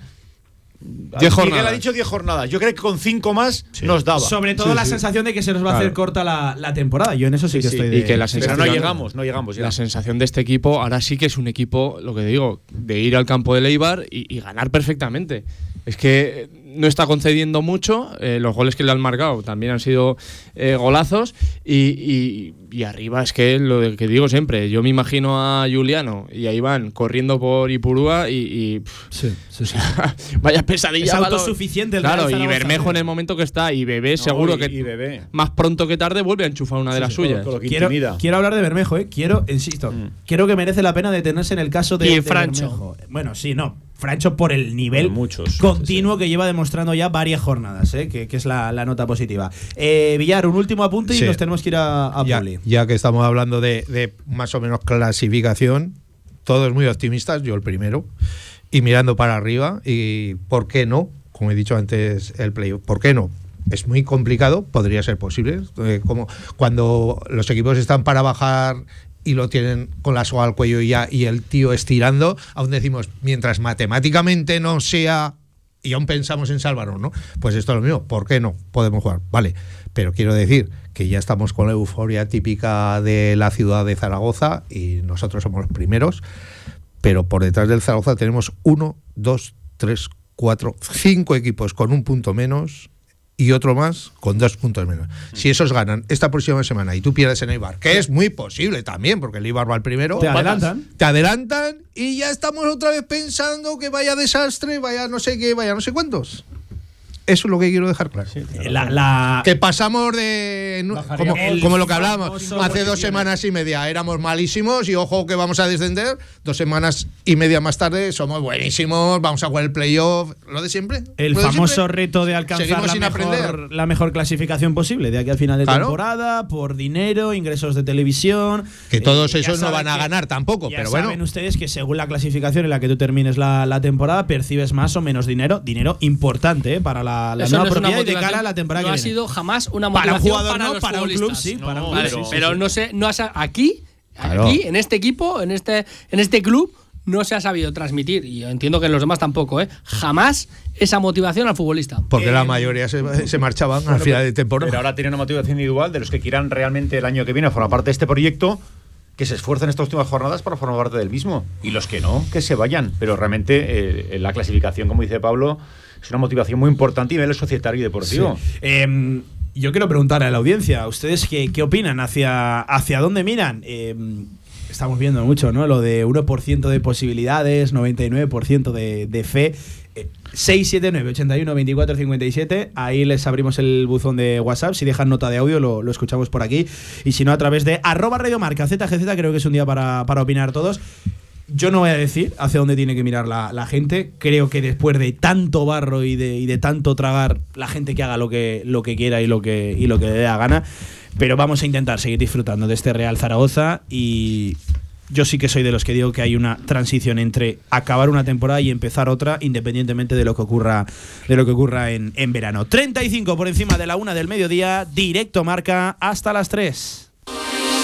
[SPEAKER 7] Diez
[SPEAKER 6] Miguel ha dicho 10 jornadas. Yo creo que con 5 más nos daba.
[SPEAKER 1] Sobre todo la sensación de que se nos va a hacer
[SPEAKER 7] Claro.
[SPEAKER 1] corta la, la temporada. Yo en eso sí,
[SPEAKER 6] Sí,
[SPEAKER 1] que
[SPEAKER 6] sí.
[SPEAKER 1] estoy de
[SPEAKER 7] Y que la
[SPEAKER 6] Pero
[SPEAKER 7] sensación,
[SPEAKER 6] no llegamos, no llegamos ya.
[SPEAKER 7] La sensación de este equipo ahora sí que es un equipo, lo que digo, de ir al campo de Leibar y, y ganar perfectamente. Es que no está concediendo mucho, eh, los goles que le han marcado también han sido eh, golazos y, y- y arriba es que lo que digo siempre, yo me imagino a Juliano y a Iván corriendo por Ipurúa y,
[SPEAKER 1] Sí, sí, sí. [laughs]
[SPEAKER 7] vaya pesadilla.
[SPEAKER 1] Es autosuficiente el
[SPEAKER 7] Claro, y Bermejo en
[SPEAKER 1] ¿eh?
[SPEAKER 7] el momento que está y Bebé
[SPEAKER 6] No,
[SPEAKER 7] seguro
[SPEAKER 6] y-
[SPEAKER 7] que
[SPEAKER 6] y Bebé.
[SPEAKER 7] más pronto que tarde vuelve a enchufar una de las suyas.
[SPEAKER 6] Con lo que
[SPEAKER 1] Quiero, quiero hablar de Bermejo, ¿eh? Quiero, insisto,
[SPEAKER 6] Mm.
[SPEAKER 1] quiero que merece la pena detenerse en el caso de,
[SPEAKER 8] Y
[SPEAKER 1] de
[SPEAKER 8] Francho.
[SPEAKER 1] Bermejo. Bueno, sí, no. Francho por el nivel
[SPEAKER 6] muchos,
[SPEAKER 1] continuo que lleva demostrando ya varias jornadas, ¿eh? que, que es la, la nota positiva. Eh, Villar, un último apunte y
[SPEAKER 9] Sí.
[SPEAKER 1] nos tenemos que ir a, a
[SPEAKER 9] ya,
[SPEAKER 1] Poli.
[SPEAKER 9] ya que estamos hablando de, de más o menos clasificación, todos muy optimistas, yo el primero, y mirando para arriba, y ¿por qué no? Como he dicho antes, el playoff, ¿por qué no? Es muy complicado, podría ser posible, eh, como cuando los equipos están para bajar y lo tienen con la soga al cuello ya, y el tío estirando, aún decimos, mientras matemáticamente no sea y aún pensamos en salvarnos, ¿no? Pues esto es lo mismo, ¿por qué no? Podemos jugar, vale. Pero quiero decir que ya estamos con la euforia típica de la ciudad de Zaragoza y nosotros somos los primeros, pero por detrás del Zaragoza tenemos uno, dos, tres, cuatro, cinco equipos con un punto menos y otro más con dos puntos menos. Si esos ganan esta próxima semana y tú pierdes en Eibar, que es muy posible también, porque el Eibar va al primero,
[SPEAKER 1] Te adelantan.
[SPEAKER 9] te adelantan y ya estamos otra vez pensando que vaya desastre, vaya no sé qué, vaya no sé cuántos. Eso es lo que quiero dejar claro.
[SPEAKER 1] La, la-
[SPEAKER 9] Que pasamos de. como, lo que hablábamos. Hace dos semanas y media éramos malísimos y ojo que vamos a descender. Dos semanas y media más tarde somos buenísimos, vamos a jugar el playoff. Lo de siempre.
[SPEAKER 1] el
[SPEAKER 9] de
[SPEAKER 1] famoso
[SPEAKER 9] siempre.
[SPEAKER 1] reto de alcanzar la mejor,
[SPEAKER 9] aprender.
[SPEAKER 1] la mejor clasificación posible de aquí al final de
[SPEAKER 9] Claro.
[SPEAKER 1] temporada, por dinero, ingresos de televisión.
[SPEAKER 9] Que todos
[SPEAKER 1] Eh,
[SPEAKER 9] esos no
[SPEAKER 1] saben
[SPEAKER 9] van a
[SPEAKER 1] que-
[SPEAKER 9] ganar tampoco,
[SPEAKER 1] Ya
[SPEAKER 9] pero
[SPEAKER 1] saben
[SPEAKER 9] bueno.
[SPEAKER 1] ustedes que según la clasificación en la que tú termines la, la temporada, percibes más o menos dinero. Dinero importante ¿eh? para la, la
[SPEAKER 8] Eso
[SPEAKER 1] nueva
[SPEAKER 8] no
[SPEAKER 1] propiedad y de
[SPEAKER 8] motivación,
[SPEAKER 1] cara a la temporada
[SPEAKER 8] no
[SPEAKER 1] que
[SPEAKER 8] ha
[SPEAKER 1] viene.
[SPEAKER 8] sido jamás una
[SPEAKER 1] Para un
[SPEAKER 8] motivación
[SPEAKER 1] jugador
[SPEAKER 8] para
[SPEAKER 1] no,
[SPEAKER 8] los
[SPEAKER 1] para un club sí, para un
[SPEAKER 8] Vale,
[SPEAKER 1] club sí, sí,
[SPEAKER 8] pero
[SPEAKER 1] sí.
[SPEAKER 8] no sé, no has- aquí,
[SPEAKER 9] Claro.
[SPEAKER 8] aquí, en este equipo, en este, en este club, no se ha sabido transmitir, y yo entiendo que en los demás tampoco, ¿eh? jamás esa motivación al futbolista.
[SPEAKER 9] Porque la mayoría se, se marchaban al final de temporada.
[SPEAKER 6] Pero ahora tiene una motivación individual de los que quieran realmente el año que viene formar parte de este proyecto, que se esfuercen estas últimas jornadas para formar parte del mismo. Y los que no, que se vayan. Pero realmente eh, la clasificación, como dice Pablo, es una motivación muy importante a nivel societario y deportivo.
[SPEAKER 1] Em, yo quiero preguntar a la audiencia, ¿ustedes qué, qué opinan? ¿Hacia, ¿Hacia dónde miran? Em, estamos viendo mucho, ¿no? Lo de 1% de posibilidades, 99% de, de fe. Eh, 679 81 24 57 ahí les abrimos el buzón de WhatsApp si dejan nota de audio lo, lo escuchamos por aquí y si no a través de arroba radiomarca ZGZ creo que es un día para, para opinar todos yo no voy a decir hacia dónde tiene que mirar la, la gente. Creo que después de tanto barro y de, y de tanto tragar, la gente que haga lo que, lo que quiera y lo que, y lo que le dé la gana. pero vamos a intentar seguir disfrutando de este Real Zaragoza y yo sí que soy de los que digo que hay una transición entre acabar una temporada y empezar otra, independientemente de lo que ocurra, de lo que ocurra en, en verano. 35 por encima de la una del mediodía, directo marca hasta las 3.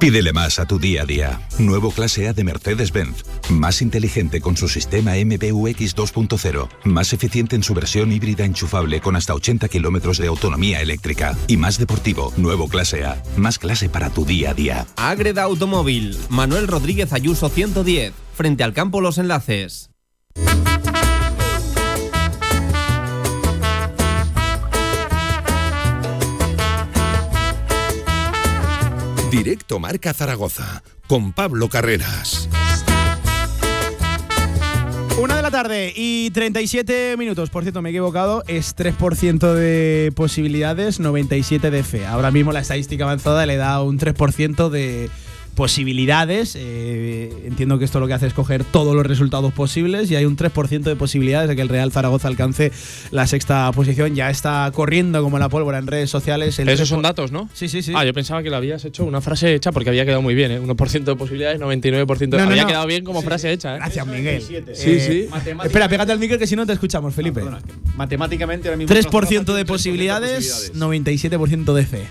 [SPEAKER 10] Pídele más a tu día a día. Nuevo clase A de Mercedes-Benz. Más inteligente con su sistema MBUX 2.0. Más eficiente en su versión híbrida enchufable con hasta 80 kilómetros de autonomía eléctrica. Y más deportivo. Nuevo clase A. Más clase para tu día a día.
[SPEAKER 3] Agreda Automóvil, Manuel Rodríguez Ayuso 110, frente al campo Los Enlaces.
[SPEAKER 2] Directo Marca Zaragoza con Pablo Carreras.
[SPEAKER 1] Una de la tarde y 37 minutos. Por cierto, me he equivocado. Es 3% de posibilidades, 97 de fe. Ahora mismo la estadística avanzada le da un 3% de posibilidades. Eh, entiendo que esto lo que hace es coger todos los resultados posibles y hay un 3% de posibilidades de que el Real Zaragoza alcance la sexta posición. Ya está corriendo como la pólvora en redes sociales. el
[SPEAKER 7] Esos
[SPEAKER 1] 3%.
[SPEAKER 7] son datos, ¿no?
[SPEAKER 1] Sí, sí, sí.
[SPEAKER 7] Ah, yo pensaba que lo habías hecho una frase hecha porque había quedado muy bien, ¿eh? 1% de posibilidades, 99%.
[SPEAKER 1] No, no,
[SPEAKER 7] había
[SPEAKER 1] no.
[SPEAKER 7] quedado bien como frase hecha, ¿eh?
[SPEAKER 1] Gracias, Miguel.
[SPEAKER 7] Sí,
[SPEAKER 1] Eh,
[SPEAKER 7] sí.
[SPEAKER 1] Espera, pégate al micro que si no te escuchamos, Felipe.
[SPEAKER 6] Matemáticamente ahora mismo.
[SPEAKER 1] 3% de posibilidades, 97% de fe.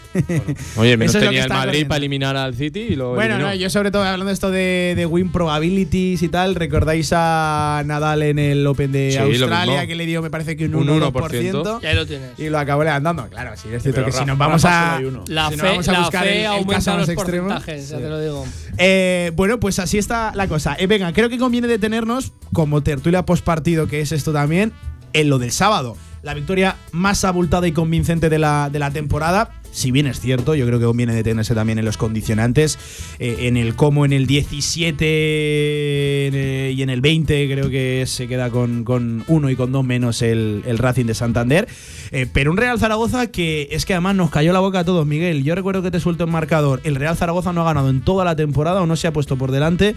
[SPEAKER 7] Oye, menos tenía el Madrid
[SPEAKER 1] corriendo.
[SPEAKER 7] para eliminar al City y lo
[SPEAKER 1] Bueno, no, yo sobre todo hablando de esto de, de win probabilities y tal, ¿recordáis a Nadal en el Open de
[SPEAKER 7] Sí,
[SPEAKER 1] Australia que le dio me parece que un
[SPEAKER 7] Un
[SPEAKER 1] 1%?
[SPEAKER 7] 1%.
[SPEAKER 8] Y ahí lo tienes.
[SPEAKER 1] Y lo acabó levantando. Claro, sí, es cierto
[SPEAKER 6] Pero
[SPEAKER 1] que si nos vamos
[SPEAKER 6] Rafa
[SPEAKER 1] a.
[SPEAKER 8] La
[SPEAKER 1] si nos
[SPEAKER 8] fe,
[SPEAKER 1] vamos a
[SPEAKER 8] la
[SPEAKER 1] buscar
[SPEAKER 8] fe
[SPEAKER 1] el- el,
[SPEAKER 8] aumenta
[SPEAKER 1] caso más
[SPEAKER 8] los
[SPEAKER 1] extremo.
[SPEAKER 8] porcentajes, ya te lo digo.
[SPEAKER 1] Eh, bueno, pues así está la cosa. Eh, venga, creo que conviene detenernos, como tertulia postpartido, que es esto también, en lo del sábado. La victoria más abultada y convincente de la, de la temporada. Si bien es cierto, yo creo que conviene detenerse también en los condicionantes, eh, en el cómo en el 17 en el- y en el 20 creo que se queda con, con uno y con dos menos el, el Racing de Santander. Eh, pero un Real Zaragoza que es que además nos cayó la boca a todos, Miguel. Yo recuerdo que te suelto en marcador. El Real Zaragoza no ha ganado en toda la temporada o no se ha puesto por delante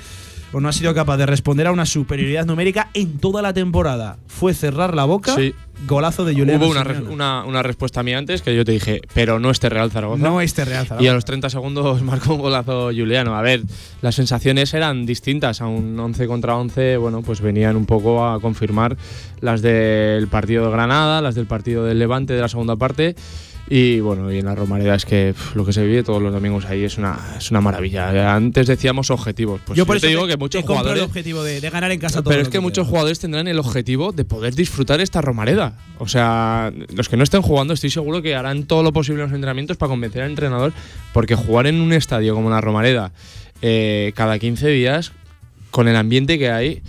[SPEAKER 1] o no ha sido capaz de responder a una superioridad numérica en toda la temporada. Fue cerrar la boca.
[SPEAKER 7] Sí.
[SPEAKER 1] Golazo de Julián.
[SPEAKER 7] Hubo una, una, una respuesta mía antes que yo te dije, pero no este Real Zaragoza.
[SPEAKER 1] No este Real Zaragoza.
[SPEAKER 7] Y a los 30 segundos [laughs] marcó un golazo Juliano. A ver, las sensaciones eran distintas. A un 11 contra 11, bueno, pues venían un poco a confirmar las del partido de Granada, las del partido del Levante de la segunda parte. Y bueno, y en la Romareda es que lo que se vive todos los domingos ahí es una, es una maravilla. Antes decíamos objetivos. Pues
[SPEAKER 1] yo por
[SPEAKER 7] te
[SPEAKER 1] eso
[SPEAKER 7] digo
[SPEAKER 1] te-
[SPEAKER 7] que muchos jugadores.
[SPEAKER 1] el objetivo de, de ganar en casa
[SPEAKER 7] Pero es que
[SPEAKER 1] que
[SPEAKER 7] muchos jugadores tendrán el objetivo de poder disfrutar esta Romareda. O sea, los que no estén jugando, estoy seguro que harán todo lo posible en los entrenamientos para convencer al entrenador, porque jugar en un estadio como la Romareda eh, cada 15 días, con el ambiente que hay,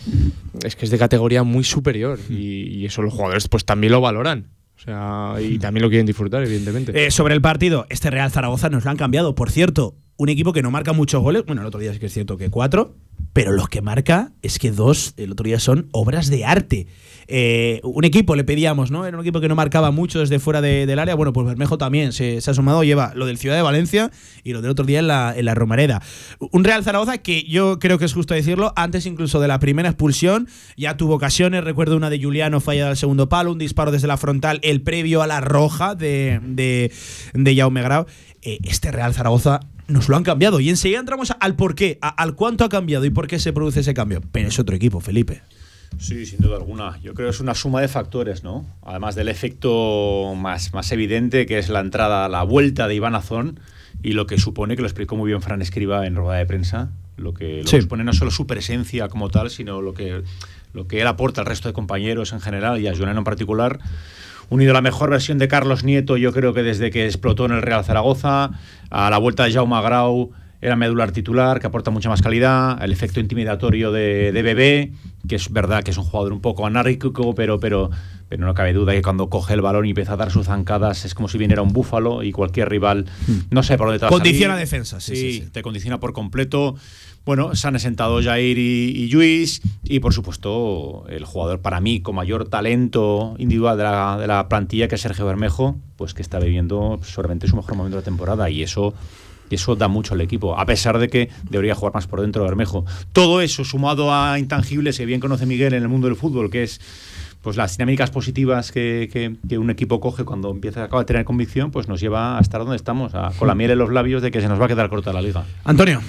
[SPEAKER 7] es que es de categoría muy superior. Y, y eso los jugadores pues también lo valoran. Sea, y también lo quieren disfrutar, evidentemente.
[SPEAKER 1] Eh, sobre el partido, este Real Zaragoza nos lo han cambiado. Por cierto, un equipo que no marca muchos goles. Bueno, el otro día sí que es cierto que cuatro. pero los que marca es que dos el otro día son obras de arte. Eh, un equipo le pedíamos, ¿no? Era un equipo que no marcaba mucho desde fuera de- del área. Bueno, pues Bermejo también se, ha sumado, lleva lo del Ciudad de Valencia y lo del otro día en la, en la Romareda. Un Real Zaragoza que yo creo que es justo decirlo, antes incluso de la primera expulsión, ya tuvo ocasiones. Recuerdo una de Juliano fallada al segundo palo, un disparo desde la frontal, el previo a la roja de, de, de Jaume Grau. Eh, este Real Zaragoza nos lo han cambiado y enseguida entramos al por qué, al cuánto ha cambiado y por qué se produce ese cambio. Pero es otro equipo, Felipe.
[SPEAKER 6] Sí, sin duda alguna. Yo creo que es una suma de factores, ¿no? Además del efecto más, más evidente, que es la entrada, la vuelta de Iván Azón y lo que supone, que lo explicó muy bien Fran Escriba en rueda de prensa, lo que, lo
[SPEAKER 1] Sí.
[SPEAKER 6] supone no solo su presencia como tal, sino lo que, lo que él aporta al resto de compañeros en general y a Juliano en particular. Unido a la mejor versión de Carlos Nieto, yo creo que desde que explotó en el Real Zaragoza, a la vuelta de Jaume Grau, era medular titular, que aporta mucha más calidad, el efecto intimidatorio de, de Bebé, que es verdad que es un jugador un poco anárquico, pero, pero, pero no cabe duda que cuando coge el balón y empieza a dar sus zancadas es como si viniera un búfalo y cualquier rival, no sé por dónde te va a
[SPEAKER 1] Condiciona
[SPEAKER 6] salir.
[SPEAKER 1] defensa, sí,
[SPEAKER 6] sí,
[SPEAKER 1] sí,
[SPEAKER 6] te condiciona por completo. Bueno, se han sentado Jair y, y Luis y por supuesto el jugador para mí con mayor talento individual de la, de la plantilla que es Sergio Bermejo, pues que está viviendo seguramente su mejor momento de la temporada y eso y eso da mucho al equipo, a pesar de que debería jugar más por dentro de Bermejo. Todo eso sumado a intangibles que bien conoce Miguel en el mundo del fútbol, que es pues las dinámicas positivas que, que- un equipo coge cuando empieza acaba de tener convicción, pues nos lleva a estar donde estamos, a- con la miel en los labios de que se nos va a quedar corta la liga.
[SPEAKER 1] Antonio.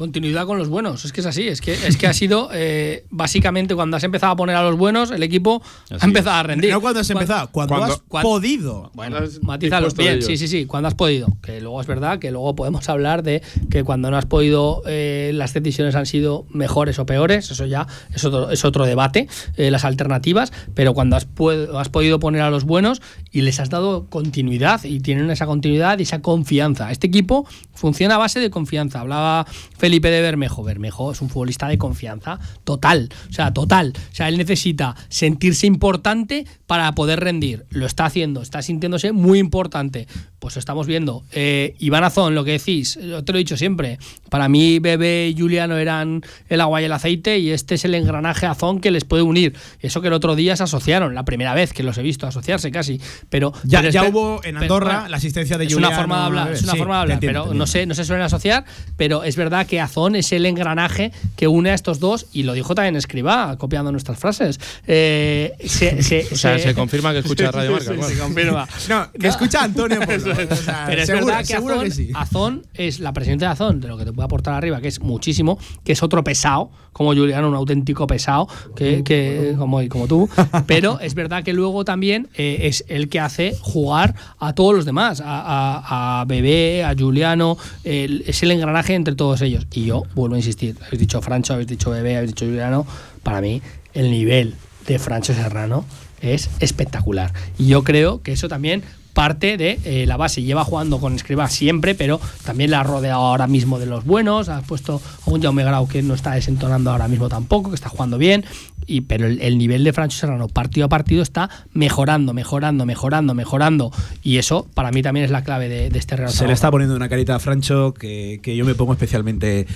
[SPEAKER 8] Continuidad con los buenos, es que es así, es que, es que ha sido eh, básicamente cuando has empezado a poner a los buenos, el equipo ha empezado a rendir.
[SPEAKER 1] No cuando has empezado, cuando, has podido.
[SPEAKER 8] Bueno, matízalo bien, sí, sí, sí, cuando has podido. Que luego es verdad que luego podemos hablar de que cuando no has podido, eh, las decisiones han sido mejores o peores, eso ya es otro, es otro debate, eh, las alternativas, pero cuando has, has podido poner a los buenos y les has dado continuidad y tienen esa continuidad y esa confianza. Este equipo funciona a base de confianza. Hablaba Felipe de Bermejo. Bermejo es un futbolista de confianza total, o sea, total. O sea, él necesita sentirse importante para poder rendir. Lo está haciendo, está sintiéndose muy importante. Pues estamos viendo. Eh, Iván Azón, lo que decís, yo te lo he dicho siempre. Para mí, Bebé y Juliano eran el agua y el aceite y este es el engranaje Azón que les puede unir. Eso que el otro día se asociaron, la primera vez que los he visto asociarse casi. Pero
[SPEAKER 1] Ya,
[SPEAKER 8] pero
[SPEAKER 1] ya
[SPEAKER 8] espe-
[SPEAKER 1] hubo en Andorra la asistencia de
[SPEAKER 8] es
[SPEAKER 1] Juliano.
[SPEAKER 8] una forma de hablar, es una
[SPEAKER 1] Sí,
[SPEAKER 8] forma de hablar,
[SPEAKER 1] entiendo,
[SPEAKER 8] pero no sé, no se suelen asociar, pero es verdad que Azón es el engranaje que une a estos dos y lo dijo también Escriba, copiando nuestras frases. Eh, se- se- [laughs]
[SPEAKER 7] O sea, se confirma que escucha [laughs] Radio Marca,
[SPEAKER 8] Sí,
[SPEAKER 7] claro.
[SPEAKER 8] se confirma.
[SPEAKER 1] No, que escucha a Antonio Polo. [laughs] [laughs] O sea,
[SPEAKER 8] Pero es
[SPEAKER 1] seguro-
[SPEAKER 8] verdad que Azón,
[SPEAKER 1] que sí.
[SPEAKER 8] Azón es la presencia de Azón, de lo que te puede aportar arriba, que es muchísimo, que es otro pesado, como Juliano, un auténtico pesado, que, que- como, como tú. [laughs] Pero es verdad que luego también eh, es el que hace jugar a todos los demás, a, a, a Bebé, a Juliano, el- es el engranaje entre todos ellos. Y yo vuelvo a insistir, habéis dicho Francho, habéis dicho Bebé, habéis dicho Juliano, para mí el nivel de Francho Serrano es espectacular. Y yo creo que eso también parte de eh, la base. Lleva jugando con Escriba siempre, pero también la ha rodeado ahora mismo de los buenos. Ha puesto a un Jaume Grau que no está desentonando ahora mismo tampoco, que está jugando bien. Y, pero el, el nivel de Francho Serrano partido a partido está mejorando, mejorando, mejorando, mejorando. Y eso para mí también es la clave de, de este Real
[SPEAKER 1] Se le está poniendo una carita a Francho que, que yo me pongo especialmente,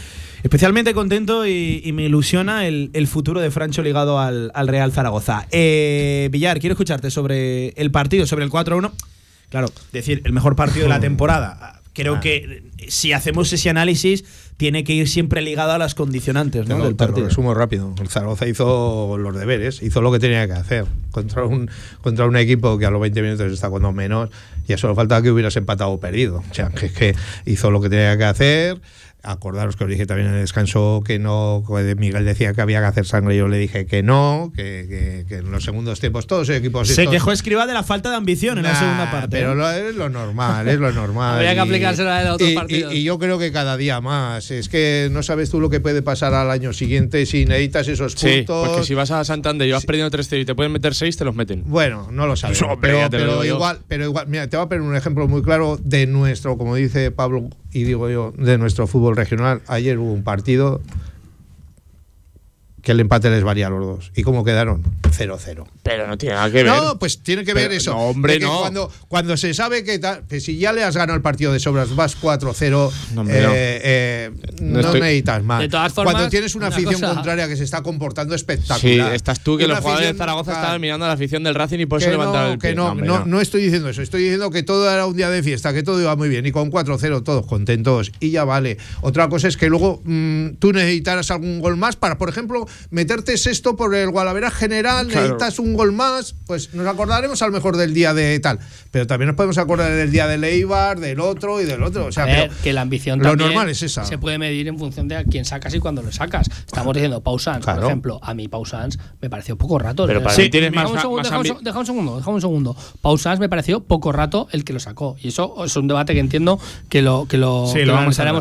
[SPEAKER 1] especialmente contento y, y me ilusiona el, el futuro de Francho ligado al, al Real Zaragoza. Eh, Villar, quiero escucharte sobre el partido, sobre el 4-1. Claro, decir, el mejor partido de la [laughs] temporada. Creo que eh, si hacemos ese análisis, tiene que ir siempre ligado a las condicionantes ¿no? Del
[SPEAKER 9] te lo
[SPEAKER 1] partido.
[SPEAKER 9] resumo rápido. El Zaragoza hizo los deberes, hizo lo que tenía que hacer contra un, contra un equipo que a los 20 minutos está cuando menos. Ya solo faltaba que hubieras empatado o perdido. O sea, que, es que hizo lo que tenía que hacer. Acordaros que os dije también en el descanso que no, que Miguel decía que había que hacer sangre, yo le dije que no, que, que- que en los segundos tiempos todos los equipos
[SPEAKER 1] Se
[SPEAKER 9] estos-
[SPEAKER 1] quejó Escriba de la falta de ambición en la segunda parte.
[SPEAKER 9] Pero
[SPEAKER 1] ¿eh?
[SPEAKER 9] lo, es lo normal, es lo normal.
[SPEAKER 8] Habría que
[SPEAKER 9] Y-
[SPEAKER 8] aplicársela en otros
[SPEAKER 9] y- y-
[SPEAKER 8] partidos.
[SPEAKER 9] Y, yo creo que cada día más. Es que no sabes tú lo que puede pasar al año siguiente si necesitas esos
[SPEAKER 7] Sí,
[SPEAKER 9] puntos.
[SPEAKER 7] porque si vas a Santander y vas perdiendo 3-0 y te pueden meter 6, te los meten.
[SPEAKER 9] Bueno, no lo sabes.
[SPEAKER 7] Hombre,
[SPEAKER 9] pero pero igual, pero igual, mira, te voy a poner un ejemplo muy claro de nuestro, como dice Pablo y digo yo, de nuestro fútbol regional. Ayer hubo un partido que el empate les valía a los dos. ¿Y cómo quedaron? 0-0.
[SPEAKER 7] Pero no tiene nada que ver.
[SPEAKER 9] No, pues tiene que ver
[SPEAKER 7] Pero,
[SPEAKER 9] eso.
[SPEAKER 7] no, hombre, no.
[SPEAKER 9] Cuando, cuando se sabe que, si ya le has ganado el partido de sobras, vas 4-0,
[SPEAKER 7] No,
[SPEAKER 9] eh, eh,
[SPEAKER 7] No
[SPEAKER 9] no
[SPEAKER 7] estoy-
[SPEAKER 9] necesitas más.
[SPEAKER 8] De todas formas,
[SPEAKER 9] cuando tienes una
[SPEAKER 8] una
[SPEAKER 9] afición
[SPEAKER 8] cosa-
[SPEAKER 9] contraria que se está comportando
[SPEAKER 7] Sí,
[SPEAKER 9] espectacular.
[SPEAKER 7] estás tú que los jugadores de Zaragoza
[SPEAKER 9] claro.
[SPEAKER 7] estaban mirando a la afición del Racing y por eso levantaron
[SPEAKER 9] no,
[SPEAKER 7] el pie.
[SPEAKER 9] que no,
[SPEAKER 7] hombre,
[SPEAKER 9] no, no estoy diciendo eso, estoy diciendo que todo era un día de fiesta, que todo iba muy bien y con 4-0 todos contentos y ya vale. Otra cosa es que luego mm, tú necesitaras algún gol más para, por ejemplo, meterte sexto por el Gualavera general,
[SPEAKER 7] Claro.
[SPEAKER 9] necesitas un gol más, pues nos acordaremos a lo mejor del día de tal, pero también nos podemos acordar del día de Eibar, del otro y del otro. O sea,
[SPEAKER 8] A ver,
[SPEAKER 9] pero
[SPEAKER 8] que la ambición
[SPEAKER 9] lo
[SPEAKER 8] también
[SPEAKER 9] normal es esa.
[SPEAKER 8] se puede medir en función de a quién sacas y cuándo lo sacas. Estamos diciendo Pausans,
[SPEAKER 9] Claro.
[SPEAKER 8] por ejemplo. A mí Pausans me pareció poco rato.
[SPEAKER 7] Pero para
[SPEAKER 8] sí,
[SPEAKER 7] tienes
[SPEAKER 8] deja
[SPEAKER 7] más-
[SPEAKER 8] un segundo,
[SPEAKER 7] más
[SPEAKER 8] deja un deja segundo, deja un segundo. Pausans me pareció poco rato el que lo sacó. Y eso es un debate que entiendo que lo, que lo,
[SPEAKER 1] Sí,
[SPEAKER 8] que
[SPEAKER 1] lo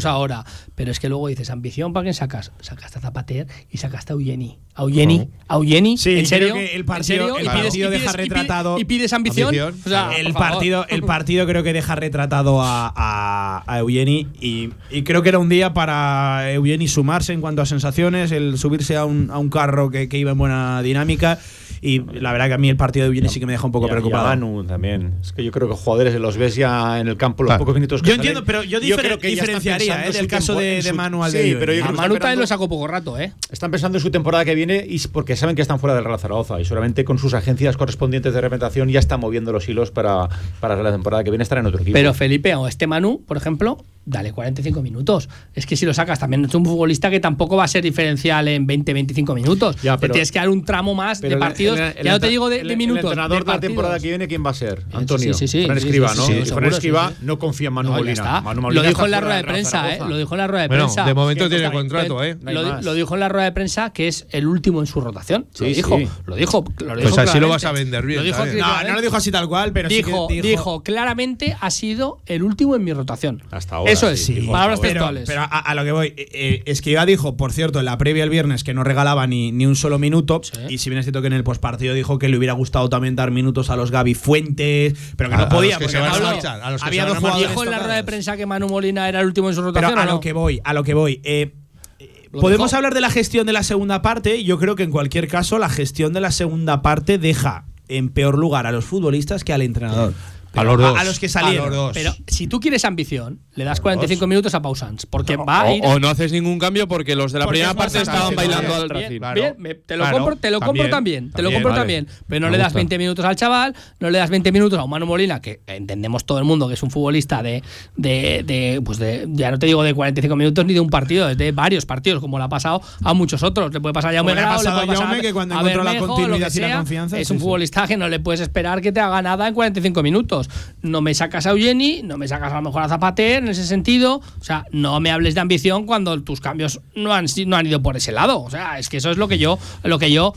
[SPEAKER 8] ahora. Pero es que luego dices, ambición, ¿para quién sacas? Sacaste a Zapater y sacaste a Eugeni. A Eugeni, a Eugeni,
[SPEAKER 1] Sí,
[SPEAKER 8] ¿en serio?
[SPEAKER 1] que el
[SPEAKER 8] ¿En
[SPEAKER 1] partido-
[SPEAKER 8] serio?
[SPEAKER 1] el
[SPEAKER 8] ¿Y pides-
[SPEAKER 1] partido
[SPEAKER 8] y
[SPEAKER 1] deja
[SPEAKER 8] pides- pides-
[SPEAKER 1] retratado-
[SPEAKER 8] ¿Y pides ambición?
[SPEAKER 9] Ambición,
[SPEAKER 8] O sea,
[SPEAKER 1] el partido, el partido creo que deja retratado a, a, a Eugeni y, y creo que era un día para Eugeni sumarse en cuanto a sensaciones, el subirse a un, a un carro que, que iba en buena dinámica y la verdad que a mí el partido de Eugeni sí que me deja un poco
[SPEAKER 6] Y a- y a
[SPEAKER 1] preocupado.
[SPEAKER 6] Manu también. Es que yo creo que jugadores los ves ya en el campo los
[SPEAKER 9] Claro.
[SPEAKER 6] pocos minutos que
[SPEAKER 1] Yo
[SPEAKER 6] salen,
[SPEAKER 1] entiendo, pero yo
[SPEAKER 6] creo
[SPEAKER 1] diferen-
[SPEAKER 6] que
[SPEAKER 1] diferenciaría, eh, del caso de-
[SPEAKER 6] su-
[SPEAKER 1] Manu al
[SPEAKER 6] Sí,
[SPEAKER 1] de
[SPEAKER 6] pero yo
[SPEAKER 8] A
[SPEAKER 6] creo
[SPEAKER 8] Manu también lo sacó poco rato, ¿eh?
[SPEAKER 6] Están pensando en su temporada que viene y porque saben que están fuera del Real Zaragoza y seguramente con sus agencias correspondientes de representación ya están moviendo los hilos para, para la temporada que viene estar en otro equipo.
[SPEAKER 8] Pero Felipe o este Manu, por ejemplo, dale 45 minutos. Es que si lo sacas también es un futbolista que tampoco va a ser diferencial en 20-25 minutos.
[SPEAKER 6] Ya,
[SPEAKER 8] Te
[SPEAKER 6] pero-
[SPEAKER 8] tienes que dar un tramo más de
[SPEAKER 6] el-
[SPEAKER 8] partidos.
[SPEAKER 6] el- el
[SPEAKER 8] ya no te digo de,
[SPEAKER 6] el-
[SPEAKER 8] de minutos.
[SPEAKER 6] El entrenador de, la temporada que viene, ¿quién va a ser? Antonio.
[SPEAKER 8] sí, sí,
[SPEAKER 6] Fran
[SPEAKER 8] sí,
[SPEAKER 6] Escriba,
[SPEAKER 8] sí,
[SPEAKER 6] ¿no? Fran Escriba
[SPEAKER 8] sí.
[SPEAKER 6] no confía en Manu
[SPEAKER 8] No,
[SPEAKER 6] Molina. Manu
[SPEAKER 8] lo
[SPEAKER 6] Molina
[SPEAKER 8] dijo en la rueda de prensa, ¿eh? Lo dijo en la rueda de
[SPEAKER 9] Bueno,
[SPEAKER 8] prensa.
[SPEAKER 9] de momento tiene contrato, ¿eh?
[SPEAKER 8] Lo, lo dijo en la rueda de prensa que es el último en su rotación.
[SPEAKER 6] Sí,
[SPEAKER 8] lo dijo.
[SPEAKER 6] sí.
[SPEAKER 8] Lo dijo. Lo dijo
[SPEAKER 9] Pues así lo
[SPEAKER 8] claramente.
[SPEAKER 9] vas a vender bien,
[SPEAKER 8] Lo dijo.
[SPEAKER 1] No, no lo dijo así tal cual, pero sí que
[SPEAKER 8] dijo, dijo, claramente ha sido el último en mi rotación.
[SPEAKER 6] Hasta ahora,
[SPEAKER 8] Eso es,
[SPEAKER 6] sí, dijo
[SPEAKER 8] palabras
[SPEAKER 1] pero,
[SPEAKER 8] textuales.
[SPEAKER 1] pero a, a lo que voy, eh, eh, Escriba dijo, por cierto, en la previa el viernes que no regalaba ni, ni un solo minuto. Y si bien es cierto que en el postpartido dijo que le hubiera gustado también dar minutos a los Gaby Fuentes, pero que
[SPEAKER 9] A-
[SPEAKER 1] no
[SPEAKER 9] a
[SPEAKER 1] podía.
[SPEAKER 9] los que
[SPEAKER 1] porque
[SPEAKER 9] se van a marchar, a los que
[SPEAKER 1] había
[SPEAKER 9] se van
[SPEAKER 1] dos
[SPEAKER 9] a
[SPEAKER 1] jugadores
[SPEAKER 8] dijo en la rueda de prensa que Manu Molina era el último en su
[SPEAKER 1] Pero
[SPEAKER 8] rotación.
[SPEAKER 1] a
[SPEAKER 8] ¿o
[SPEAKER 1] lo que voy, a lo que voy. eh,
[SPEAKER 8] ¿Lo
[SPEAKER 1] Podemos hablar de la gestión de la segunda parte. Yo creo que en cualquier caso la gestión de la segunda parte deja en peor lugar a los futbolistas que al entrenador.
[SPEAKER 9] A los dos.
[SPEAKER 1] A, los que salieron.
[SPEAKER 9] A los dos.
[SPEAKER 8] Pero si tú quieres ambición, le das 45 minutos a Pausans. Porque va a
[SPEAKER 7] O,
[SPEAKER 8] ir.
[SPEAKER 7] o no haces ningún cambio porque los de la
[SPEAKER 8] Porque
[SPEAKER 7] primera parte estaban bailando
[SPEAKER 8] bien,
[SPEAKER 7] al
[SPEAKER 8] bien,
[SPEAKER 7] Racing.
[SPEAKER 9] Claro.
[SPEAKER 8] bien, me- te lo
[SPEAKER 9] Claro,
[SPEAKER 8] compro, te lo compro también, te lo
[SPEAKER 9] también,
[SPEAKER 8] compro
[SPEAKER 9] vale.
[SPEAKER 8] también. Pero no
[SPEAKER 9] Me
[SPEAKER 8] le das
[SPEAKER 9] gusta.
[SPEAKER 8] 20 minutos al chaval, no le das 20 minutos a un Manu Molina, que entendemos todo el mundo que es un futbolista de, de, de, pues de, ya no te digo de 45 minutos ni de un partido, es de varios partidos, como le ha pasado a muchos otros. Le puede pasar a Jaume Grau, le puede pasar
[SPEAKER 1] que cuando
[SPEAKER 8] a
[SPEAKER 1] encontró la
[SPEAKER 8] Bermejo, lo
[SPEAKER 1] continuidad y la confianza,
[SPEAKER 8] Es
[SPEAKER 1] sí,
[SPEAKER 8] un futbolista que no le puedes esperar que te haga nada en 45 minutos. No me sacas a Eugeni, no me sacas a lo mejor a Zapater en ese sentido. O sea, no me hables de ambición cuando tus cambios no han, no han ido por ese lado. O sea, es que eso es lo que yo, lo que yo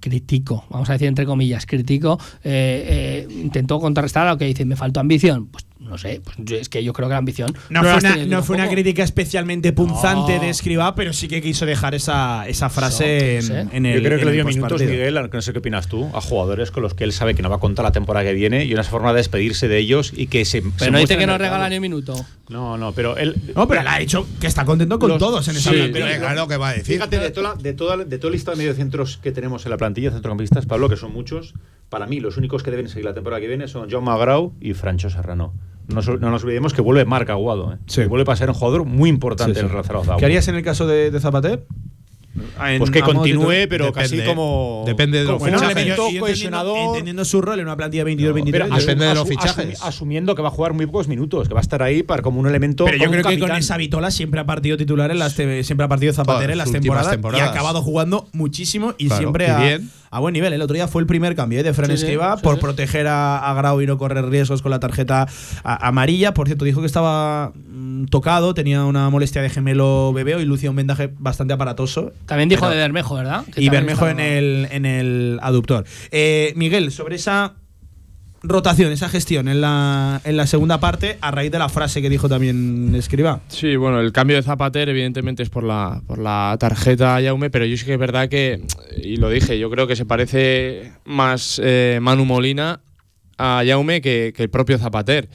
[SPEAKER 8] critico, vamos a decir entre comillas, critico, eh, eh, intento contrarrestar a lo que dice, me faltó ambición. Pues no sé, pues yo- es que yo creo que la ambición
[SPEAKER 1] No, fue, una, no fue crítica especialmente punzante
[SPEAKER 8] No.
[SPEAKER 1] de Escriba, pero sí que quiso dejar esa, esa frase en, el.
[SPEAKER 6] Yo creo que le dio minutos. Miguel, no sé qué opinas tú, a jugadores con los que él sabe que no va a contar la temporada que viene y una forma de despedirse de ellos y que se.
[SPEAKER 8] Pero no dice que no regala ni un minuto.
[SPEAKER 6] No, no, pero él.
[SPEAKER 1] No, pero le ha dicho que está contento con
[SPEAKER 6] Los-
[SPEAKER 1] todos en esa
[SPEAKER 6] Sí,
[SPEAKER 1] plantilla.
[SPEAKER 6] pero-
[SPEAKER 9] Claro, ¿qué va a decir?
[SPEAKER 6] Fíjate, de toda, la, de, toda, la- de toda la lista de mediocentros que tenemos en la plantilla, centrocampistas, Pablo, que son muchos, para mí los únicos que deben seguir la temporada que viene son John Magrau y Francho Serrano. No, nos- no nos olvidemos que vuelve Marc Aguado, ¿eh?
[SPEAKER 1] Sí.
[SPEAKER 6] que vuelve a ser un jugador muy importante
[SPEAKER 1] Sí,
[SPEAKER 6] en el Real Zaragoza.
[SPEAKER 1] ¿Qué harías en el caso de, de Zapater? En-
[SPEAKER 6] Pues que continúe, pero
[SPEAKER 9] Depende,
[SPEAKER 6] casi como.
[SPEAKER 9] depende de los
[SPEAKER 1] entendiendo-
[SPEAKER 6] cohesionador.
[SPEAKER 1] Entendiendo su rol en una plantilla
[SPEAKER 6] Pero
[SPEAKER 1] 22-23.
[SPEAKER 6] asu-
[SPEAKER 9] Depende de los fichajes.
[SPEAKER 6] asumi- asumiendo que va a jugar muy pocos minutos, que va a estar ahí para como un elemento.
[SPEAKER 1] Pero yo creo que con esa vitola siempre ha partido titular en las te- siempre ha partido Zapatero
[SPEAKER 9] Todas
[SPEAKER 1] en las temporadas, y ha acabado jugando muchísimo y
[SPEAKER 9] Claro,
[SPEAKER 1] siempre a,
[SPEAKER 9] bien.
[SPEAKER 1] a buen nivel. El otro día fue el primer cambio ¿eh? de Fran
[SPEAKER 8] Sí, sí,
[SPEAKER 1] por
[SPEAKER 8] sí.
[SPEAKER 1] proteger a, a Grau y no correr riesgos con la tarjeta a- amarilla. Por cierto, dijo que estaba mm, tocado, tenía una molestia de gemelo bebé y lucía un vendaje bastante aparatoso.
[SPEAKER 8] También dijo
[SPEAKER 1] Pero-
[SPEAKER 8] de Bermejo, ¿verdad? Que
[SPEAKER 1] y Bermejo en
[SPEAKER 8] estaba-
[SPEAKER 1] el, en el aductor. Eh, Miguel, sobre esa rotación, esa gestión en la, en la segunda parte, a raíz de la frase que dijo también Escriba.
[SPEAKER 7] Sí, bueno, el cambio de Zapater evidentemente es por la, por la tarjeta a Jaume, pero yo sí que es verdad que, y lo dije, yo creo que se parece más eh, Manu Molina a Jaume que, que el propio Zapater.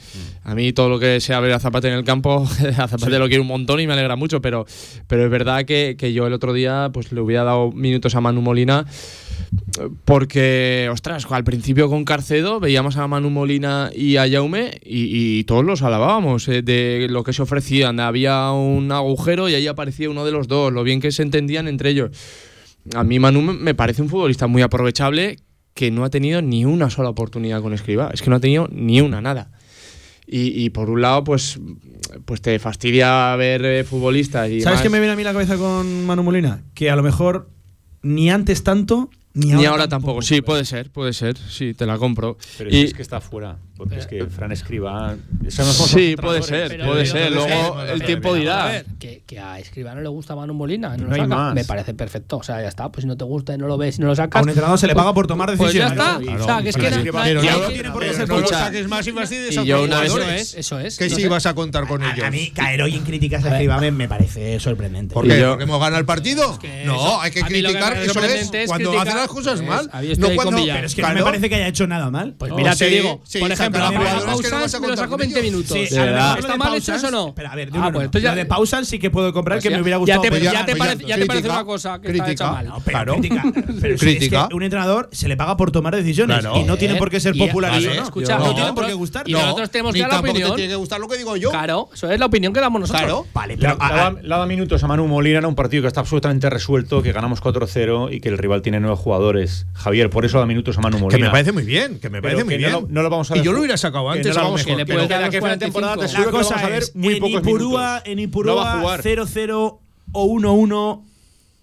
[SPEAKER 7] A mí todo lo que sea ver a Zapater en el campo, [laughs] a Zapater lo quiero un montón y me alegra mucho, pero, pero es verdad que, que yo el otro día pues le hubiera dado minutos a Manu Molina porque, ostras, al principio con Carcedo veíamos a Manu Molina y a Jaume y, y todos los alabábamos eh, de lo que se ofrecían. Había un agujero y ahí aparecía uno de los dos, lo bien que se entendían entre ellos. A mí Manu me parece un futbolista muy aprovechable que no ha tenido ni una sola oportunidad con Escriba. Es que no ha tenido ni una, nada. Y, y por un lado, pues, pues te fastidia ver eh, futbolistas y
[SPEAKER 1] ¿Sabes
[SPEAKER 7] más-
[SPEAKER 1] qué me viene a mí la cabeza con Manu Molina? Que a lo mejor ni antes tanto, ni ahora,
[SPEAKER 7] Ni ahora tampoco. Sí, puede ser, puede ser. Sí, te la compro.
[SPEAKER 6] Pero
[SPEAKER 7] Y-
[SPEAKER 6] es que está fuera. Porque es que Fran escriba. son
[SPEAKER 7] Sí,
[SPEAKER 6] los
[SPEAKER 7] puede ser, puede ser. Luego el tiempo
[SPEAKER 8] A
[SPEAKER 7] dirá.
[SPEAKER 8] ver, que, que a Escribano le gusta Manu Molina, no,
[SPEAKER 6] No
[SPEAKER 8] lo saca.
[SPEAKER 6] más.
[SPEAKER 8] Me parece perfecto. O sea, ya está. Pues si no te gusta y no lo ves y no lo sacas.
[SPEAKER 1] A un entrenador se le paga por tomar
[SPEAKER 8] Pues ya
[SPEAKER 1] decisiones.
[SPEAKER 8] está.
[SPEAKER 1] Claro,
[SPEAKER 8] o sea, que es que no- no-
[SPEAKER 9] Pero
[SPEAKER 8] no-
[SPEAKER 9] no,
[SPEAKER 8] no-
[SPEAKER 9] tiene
[SPEAKER 8] no-
[SPEAKER 9] por qué
[SPEAKER 8] no-
[SPEAKER 9] ser
[SPEAKER 8] no-
[SPEAKER 9] no
[SPEAKER 8] no-
[SPEAKER 9] saques más y fastidies
[SPEAKER 7] y
[SPEAKER 9] a
[SPEAKER 7] yo
[SPEAKER 9] otros
[SPEAKER 7] una vez-
[SPEAKER 8] Eso es, eso es.
[SPEAKER 9] Que
[SPEAKER 8] no
[SPEAKER 9] sí
[SPEAKER 8] sé.
[SPEAKER 9] vas a contar con ellos.
[SPEAKER 1] a mí caer hoy en críticas a Escribá me, parece sorprendente.
[SPEAKER 9] ¿Por qué?
[SPEAKER 7] yo-
[SPEAKER 9] ¿Porque hemos ganado el partido? no, hay que
[SPEAKER 8] lo
[SPEAKER 9] criticar. Eso es cuando las cosas
[SPEAKER 8] es-
[SPEAKER 9] mal. No cuando.
[SPEAKER 1] Pero es que no me parece que haya hecho nada mal.
[SPEAKER 8] Pues
[SPEAKER 9] Oh,
[SPEAKER 8] mira, te
[SPEAKER 9] sí,
[SPEAKER 8] digo,
[SPEAKER 9] sí,
[SPEAKER 8] por ejemplo,
[SPEAKER 9] la
[SPEAKER 8] a me lo
[SPEAKER 9] con
[SPEAKER 8] 20
[SPEAKER 9] ellos.
[SPEAKER 8] minutos.
[SPEAKER 1] Sí,
[SPEAKER 8] ¿Está mal
[SPEAKER 1] Pausans-
[SPEAKER 8] eso o no?
[SPEAKER 1] Espera, a ver, de
[SPEAKER 8] Ah, pues ya-
[SPEAKER 1] de Pausan sí que puedo comprar
[SPEAKER 8] Pues
[SPEAKER 1] que
[SPEAKER 8] ya-
[SPEAKER 1] me hubiera
[SPEAKER 8] ya
[SPEAKER 1] gustado.
[SPEAKER 8] te-
[SPEAKER 1] pero
[SPEAKER 8] ya
[SPEAKER 9] ya-
[SPEAKER 8] te parece- una cosa que está
[SPEAKER 9] crítica.
[SPEAKER 8] hecha mal.
[SPEAKER 1] Pero
[SPEAKER 9] Claro.
[SPEAKER 1] crítica. [laughs] Pero un entrenador se le paga por tomar decisiones y no tiene por qué ser popular
[SPEAKER 8] vale,
[SPEAKER 1] eso, ¿no?
[SPEAKER 8] escucha,
[SPEAKER 1] no tiene por qué gustar.
[SPEAKER 8] y nosotros tenemos que dar la opinión.
[SPEAKER 9] tiene que gustar lo que digo yo.
[SPEAKER 8] Claro, eso es la opinión que damos nosotros.
[SPEAKER 9] Claro.
[SPEAKER 1] Vale,
[SPEAKER 6] Le
[SPEAKER 1] pero
[SPEAKER 6] ha- le dado minutos a Manu Molina en un partido que está absolutamente resuelto, que ganamos 4-0 y que el rival tiene nueve jugadores. Javier, por eso da minutos a Manu
[SPEAKER 9] Que
[SPEAKER 6] Molina.
[SPEAKER 9] me parece muy bien, que me
[SPEAKER 6] Pero
[SPEAKER 9] parece muy
[SPEAKER 6] que
[SPEAKER 9] bien.
[SPEAKER 6] no lo- no lo vamos a
[SPEAKER 9] y yo lo hubiera sacado
[SPEAKER 6] que
[SPEAKER 9] antes,
[SPEAKER 6] no lo
[SPEAKER 9] vamos,
[SPEAKER 8] que le puede
[SPEAKER 6] que
[SPEAKER 8] dar
[SPEAKER 6] de aquí a final de
[SPEAKER 8] 45.
[SPEAKER 6] temporada te
[SPEAKER 1] La
[SPEAKER 6] aseguro que vamos
[SPEAKER 1] cosa
[SPEAKER 6] a ver
[SPEAKER 1] es,
[SPEAKER 6] muy
[SPEAKER 1] en
[SPEAKER 6] pocos
[SPEAKER 1] Ipurúa, en
[SPEAKER 6] No
[SPEAKER 1] Ipurúa
[SPEAKER 6] jugar.
[SPEAKER 1] 0-0 o 1-1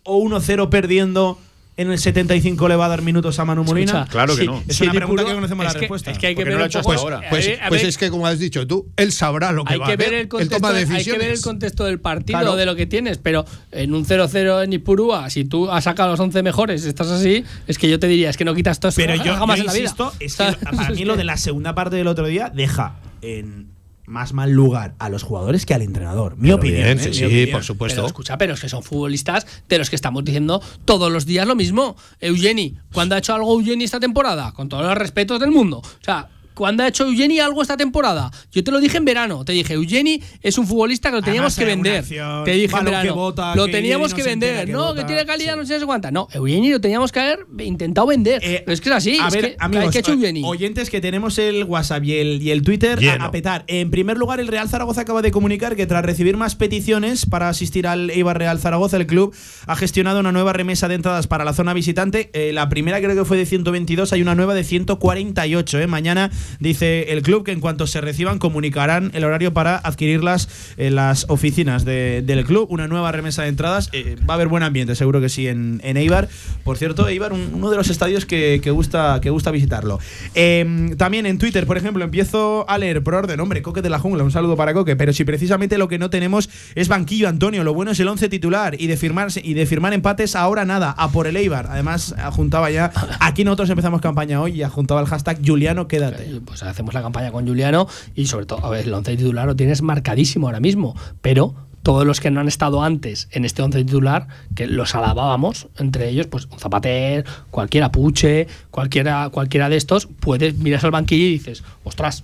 [SPEAKER 1] o 1-0 perdiendo en el 75 le va a dar minutos a Manu Molina.
[SPEAKER 8] Escucha,
[SPEAKER 6] Claro que
[SPEAKER 8] sí,
[SPEAKER 6] no.
[SPEAKER 1] Es
[SPEAKER 8] sí,
[SPEAKER 1] una pregunta que conocemos la
[SPEAKER 8] que-
[SPEAKER 1] respuesta.
[SPEAKER 8] Es que hay que ver
[SPEAKER 6] no
[SPEAKER 8] poco-
[SPEAKER 6] ahora.
[SPEAKER 9] Pues,
[SPEAKER 8] a ver- a
[SPEAKER 9] pues es que, como has dicho tú, él sabrá lo que
[SPEAKER 8] hay
[SPEAKER 9] va
[SPEAKER 8] que
[SPEAKER 9] a hacer.
[SPEAKER 8] ver el
[SPEAKER 9] él
[SPEAKER 8] contexto,
[SPEAKER 9] toma
[SPEAKER 8] hay que
[SPEAKER 9] decisiones.
[SPEAKER 8] ver el contexto del partido
[SPEAKER 9] Claro.
[SPEAKER 8] de lo que tienes, pero en un 0-0 en Ipurúa, si tú has sacado los 11 mejores, estás así, es que yo te diría, es que no quitas todo eso
[SPEAKER 1] Pero yo,
[SPEAKER 8] jamás
[SPEAKER 1] yo
[SPEAKER 8] en la vida.
[SPEAKER 1] es que para [laughs] mí lo de la segunda parte del otro día deja en más mal lugar a los jugadores que al entrenador. Mi
[SPEAKER 9] Pero
[SPEAKER 1] opinión.
[SPEAKER 9] bien,
[SPEAKER 1] ¿eh?
[SPEAKER 9] sí,
[SPEAKER 1] Mi
[SPEAKER 9] sí,
[SPEAKER 1] opinión.
[SPEAKER 9] por supuesto.
[SPEAKER 8] Pero escucha, pero es que son futbolistas de los que estamos diciendo todos los días lo mismo. Eugeni, ¿cuándo ha hecho algo Eugeni esta temporada? Con todos los respetos del mundo. O sea, ¿cuándo ha hecho Eugeni algo esta temporada? Yo te lo dije en verano. Te dije, Eugeni es un futbolista que lo teníamos
[SPEAKER 1] Además,
[SPEAKER 8] que vender.
[SPEAKER 1] acción,
[SPEAKER 8] te dije en
[SPEAKER 1] balón que
[SPEAKER 8] verano.
[SPEAKER 1] bota,
[SPEAKER 8] lo teníamos que vender.
[SPEAKER 1] que
[SPEAKER 8] no,
[SPEAKER 1] bota.
[SPEAKER 8] que tiene calidad,
[SPEAKER 1] Sí.
[SPEAKER 8] no sé si cuánta. No, Eugeni lo teníamos que haber intentado vender.
[SPEAKER 1] Eh,
[SPEAKER 8] pero es que es así.
[SPEAKER 1] A
[SPEAKER 8] es
[SPEAKER 1] ver,
[SPEAKER 8] que,
[SPEAKER 1] amigos,
[SPEAKER 8] ¿qué ha hecho Eugeni?
[SPEAKER 1] oyentes que tenemos el WhatsApp y el, y el Twitter
[SPEAKER 9] Lleno.
[SPEAKER 1] a petar. En primer lugar, el Real Zaragoza acaba de comunicar que tras recibir más peticiones para asistir al Eibar Real Zaragoza, el club ha gestionado una nueva remesa de entradas para la zona visitante. Eh, la primera creo que fue de 122, hay una nueva de 148. eh. Mañana dice el club que en cuanto se reciban comunicarán el horario para adquirirlas en las oficinas de- del club. Una nueva remesa de entradas. Eh, va a haber buen ambiente, seguro que sí, en, en Eibar. Por cierto, Eibar, un- uno de los estadios que, que gusta, que gusta visitarlo. Eh, también en Twitter, por ejemplo, empiezo a leer por orden. Hombre, Coque de la Jungla, un saludo para Coque. Pero si precisamente lo que no tenemos es banquillo, Antonio. Lo bueno es el 11 titular y de, firmarse, y de firmar empates ahora nada, a por el Eibar. Además, juntaba ya. Aquí nosotros empezamos campaña hoy y juntaba el hashtag Juliano, quédate.
[SPEAKER 8] Pues hacemos la campaña con Juliano y sobre todo, a ver, el once titular lo tienes marcadísimo ahora mismo, pero todos los que no han estado antes en este once titular, que los alabábamos, entre ellos, pues un Zapater, cualquiera Puche, cualquiera, cualquiera de estos, puedes miras al banquillo y dices, ostras,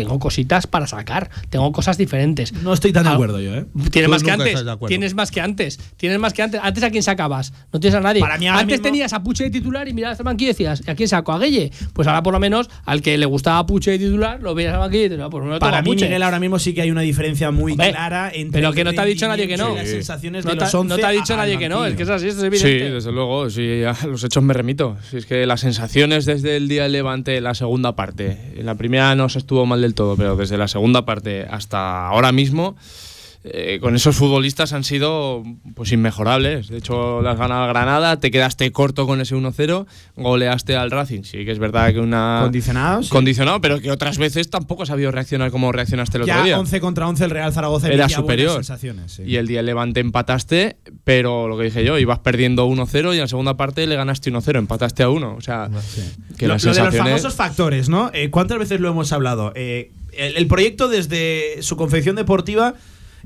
[SPEAKER 8] tengo cositas para sacar, tengo cosas diferentes.
[SPEAKER 1] No estoy tan de
[SPEAKER 8] Ah,
[SPEAKER 1] acuerdo yo, ¿eh?
[SPEAKER 8] Tienes
[SPEAKER 9] Tú
[SPEAKER 8] más que antes.
[SPEAKER 9] de.
[SPEAKER 8] Tienes más que antes. Tienes más que antes. Antes a quién sacabas. No tienes a nadie.
[SPEAKER 1] Para mí
[SPEAKER 8] antes
[SPEAKER 1] mismo-
[SPEAKER 8] tenías a Puche de titular y mirabas al banquillo y decías, ¿a quién saco? ¿A Guille? Pues ahora por lo menos al que le gustaba Puche de titular, lo veías al banquillo y no, pues no
[SPEAKER 1] Para mí,
[SPEAKER 8] Puche.
[SPEAKER 1] Miguel, ahora mismo sí que hay una diferencia muy
[SPEAKER 8] Hombre,
[SPEAKER 1] clara entre
[SPEAKER 8] pero que no te ha dicho nadie que no.
[SPEAKER 1] las
[SPEAKER 8] Sí.
[SPEAKER 1] sensaciones
[SPEAKER 8] No
[SPEAKER 1] de
[SPEAKER 8] te,
[SPEAKER 1] los 11
[SPEAKER 8] no te ha dicho nadie que no, es que es así, es
[SPEAKER 7] Sí,
[SPEAKER 8] evidente.
[SPEAKER 7] desde luego, sí, a los hechos me remito. Si es que las sensaciones desde el día del Levante, la segunda parte, en la primera no se estuvo mal del todo, pero desde la segunda parte hasta ahora mismo, eh, con esos futbolistas han sido pues inmejorables. De hecho, las ganado Granada, te quedaste corto con ese 1-0, goleaste al Racing. Sí que es verdad que una...
[SPEAKER 1] Condicionado, sí.
[SPEAKER 7] Condicionado, pero que otras veces tampoco has sabido reaccionar como reaccionaste el otro día.
[SPEAKER 1] 11 contra 11 el Real Zaragoza
[SPEAKER 7] Era superior.
[SPEAKER 1] sensaciones, sí.
[SPEAKER 7] Y el día Levante empataste, pero lo que dije yo, ibas perdiendo 1-0 y en la segunda parte le ganaste 1-0, empataste a 1. O sea, que
[SPEAKER 1] lo,
[SPEAKER 7] las
[SPEAKER 1] lo de los famosos factores, ¿no? Eh, ¿Cuántas veces lo hemos hablado? Eh, el, el proyecto desde su confección deportiva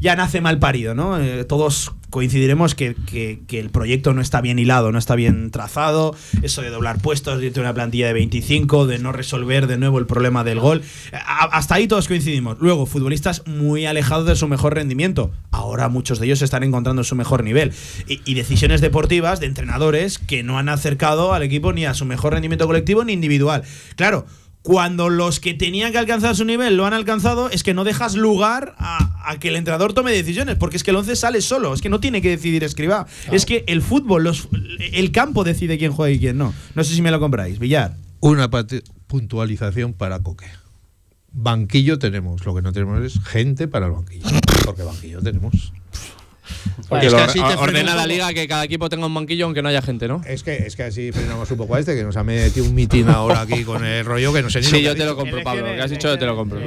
[SPEAKER 1] ya nace mal parido, ¿no? Eh, todos coincidiremos que, que- el proyecto no está bien hilado, no está bien trazado. Eso de doblar puestos, de una plantilla de 25, de no resolver de nuevo el problema del gol. Hasta ahí todos coincidimos. Luego, futbolistas muy alejados de su mejor rendimiento. Ahora muchos de ellos están encontrando su mejor nivel. Y decisiones deportivas de entrenadores que no han acercado al equipo ni a su mejor rendimiento colectivo ni individual. Claro. Cuando los que tenían que alcanzar su nivel lo han alcanzado, es que no dejas lugar a, a que el entrenador tome decisiones, porque es que el 11 sale solo, es que no tiene que decidir escriba. Es que el fútbol, los, el campo decide quién juega y quién no. No sé si me lo compráis, Villar.
[SPEAKER 9] Una puntualización para Coque. Banquillo tenemos, lo que no tenemos es gente para el banquillo. Porque banquillo tenemos. [laughs]
[SPEAKER 7] Porque
[SPEAKER 9] Es que así te frena
[SPEAKER 7] ordena la liga que cada equipo tenga un banquillo aunque no haya gente, ¿no?
[SPEAKER 9] Es que, es que así frenamos un poco a este, que nos ha metido un mitin ahora aquí [laughs] con el rollo que no sé ni
[SPEAKER 7] Sí, yo te lo compro, Pablo. Lo que has dicho yo te lo compro.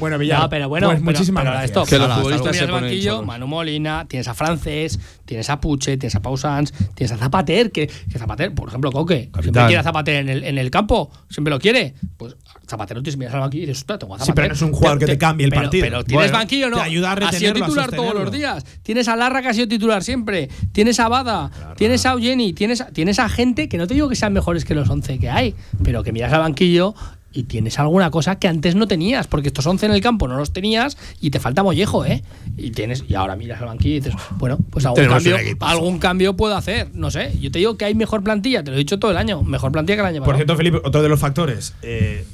[SPEAKER 1] Bueno,
[SPEAKER 8] No, pero bueno,
[SPEAKER 1] pues
[SPEAKER 8] pero-
[SPEAKER 1] muchísimas
[SPEAKER 8] pero
[SPEAKER 1] gracias.
[SPEAKER 8] esto,
[SPEAKER 7] Que los futbolistas se ponen
[SPEAKER 8] banquillo. Manu Molina, tienes a Francés, tienes a Puche, tienes a Pausans, tienes a Zapater, que, que Zapater, por ejemplo, Coque, siempre quiere a Zapater en el, en el campo, siempre lo quiere. Pues Zapater no tienes miras al banquillo y dices, "Ostras, tengo a
[SPEAKER 1] Sí,
[SPEAKER 8] Zapater.
[SPEAKER 1] pero no es un jugador que te cambie el
[SPEAKER 8] pero-
[SPEAKER 1] partido.
[SPEAKER 8] Pero tienes
[SPEAKER 1] Bueno,
[SPEAKER 8] banquillo, ¿no?
[SPEAKER 1] te ayuda a retenerlo, a
[SPEAKER 8] titular todos los días. Tienes a Larra que ha sido titular siempre. Tienes a Bada, tienes a Eugeni, tienes, a- tienes a gente que no te digo que sean mejores que los 11 que hay, pero que miras al banquillo y tienes alguna cosa que antes no tenías, porque estos 11 en el campo no los tenías y te falta mollejo, ¿eh? Y tienes y ahora miras al banquillo y dices, bueno, pues algún cambio, algún cambio puedo hacer, no sé. Yo te digo que hay mejor plantilla, te lo he dicho todo el año, mejor plantilla que el año
[SPEAKER 1] Por
[SPEAKER 8] pasado.
[SPEAKER 1] cierto, Felipe, otro de los factores. eh,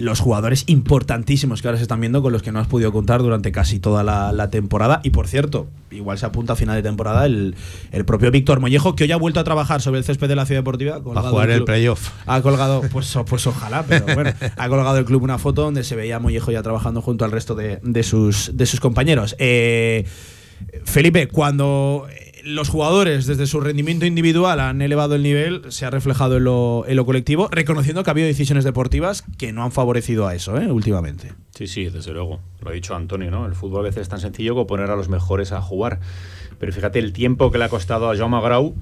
[SPEAKER 1] los jugadores importantísimos que ahora se están viendo con los que no has podido contar durante casi toda la, la temporada. Y por cierto, igual se apunta a final de temporada el, el propio Víctor Mollejo, que hoy ha vuelto a trabajar sobre el césped de la Ciudad Deportiva. colgado
[SPEAKER 9] jugar el playoff.
[SPEAKER 1] Ha colgado, pues, pues ojalá, pero [laughs] bueno, ha colgado el club una foto donde se veía a Mollejo ya trabajando junto al resto de, de sus, de sus compañeros. Eh, Felipe, cuando los jugadores desde su rendimiento individual han elevado el nivel, se ha reflejado en lo, en lo colectivo, reconociendo que ha habido decisiones deportivas que no han favorecido a eso ¿eh? últimamente.
[SPEAKER 6] Sí, sí, desde luego. Lo ha dicho Antonio, ¿no? El fútbol a veces es tan sencillo como poner a los mejores a jugar. Pero fíjate el tiempo que le ha costado a Jaume Grau,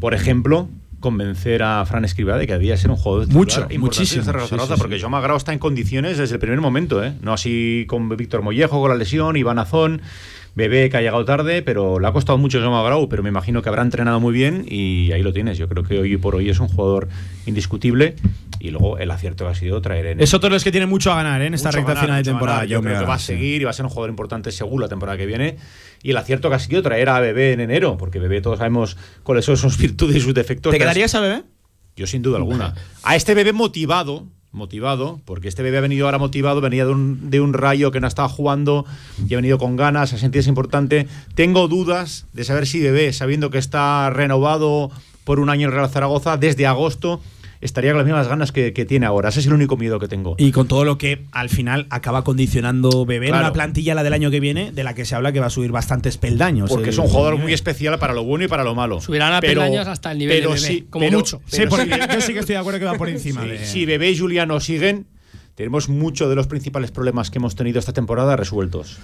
[SPEAKER 6] por ejemplo, convencer a Fran Escribá de que debía ser un jugador
[SPEAKER 1] Mucho, muchísimo, sí, sí, sí.
[SPEAKER 6] porque Jaume Grau está en condiciones desde el primer momento, ¿eh? No así con Víctor Mollejo, con la lesión, Iván Azón, Bebé que ha llegado tarde, pero le ha costado mucho Jaume Grau, pero me imagino que habrá entrenado muy bien y ahí lo tienes. Yo creo que hoy por hoy es un jugador indiscutible y luego el acierto ha sido traer en
[SPEAKER 1] Es otro de los que tiene mucho a ganar ¿eh? en esta
[SPEAKER 6] mucho
[SPEAKER 1] recta
[SPEAKER 6] ganar,
[SPEAKER 1] final de temporada.
[SPEAKER 6] Yo
[SPEAKER 1] Jaume
[SPEAKER 6] creo que va a seguir y va a ser un jugador importante seguro la temporada que viene. Y el acierto que ha sido traer a Bebé en enero, porque Bebé todos sabemos cuáles son sus [laughs] virtudes y sus defectos.
[SPEAKER 1] ¿Te quedarías a bebé?
[SPEAKER 6] Yo sin duda alguna. A este Bebé motivado, motivado, porque este Bebé ha venido ahora motivado, venía de un, de un rayo que no estaba jugando y ha venido con ganas, a sentirse importante. Tengo dudas de saber si Bebé, sabiendo que está renovado por un año en Real Zaragoza, desde agosto estaría con las mismas ganas que, que tiene ahora. Ese es el único miedo que tengo.
[SPEAKER 1] Y con todo lo que al final acaba condicionando Bebé en
[SPEAKER 6] Claro.
[SPEAKER 1] una plantilla la del año que viene, de la que se habla que va a subir bastantes peldaños.
[SPEAKER 6] Porque
[SPEAKER 1] el-
[SPEAKER 6] es un jugador muy especial para lo bueno y para lo malo.
[SPEAKER 8] Subirán a
[SPEAKER 6] Pero-
[SPEAKER 8] peldaños hasta el nivel
[SPEAKER 6] pero
[SPEAKER 8] de Bebé,
[SPEAKER 6] sí,
[SPEAKER 8] como
[SPEAKER 6] pero-
[SPEAKER 8] mucho.
[SPEAKER 1] Sí,
[SPEAKER 6] pero
[SPEAKER 1] porque
[SPEAKER 6] sí.
[SPEAKER 1] yo sí que estoy de acuerdo que va por encima
[SPEAKER 6] Sí,
[SPEAKER 1] de.
[SPEAKER 6] Si Bebé y Juliano siguen, tenemos muchos de los principales problemas que hemos tenido esta temporada resueltos.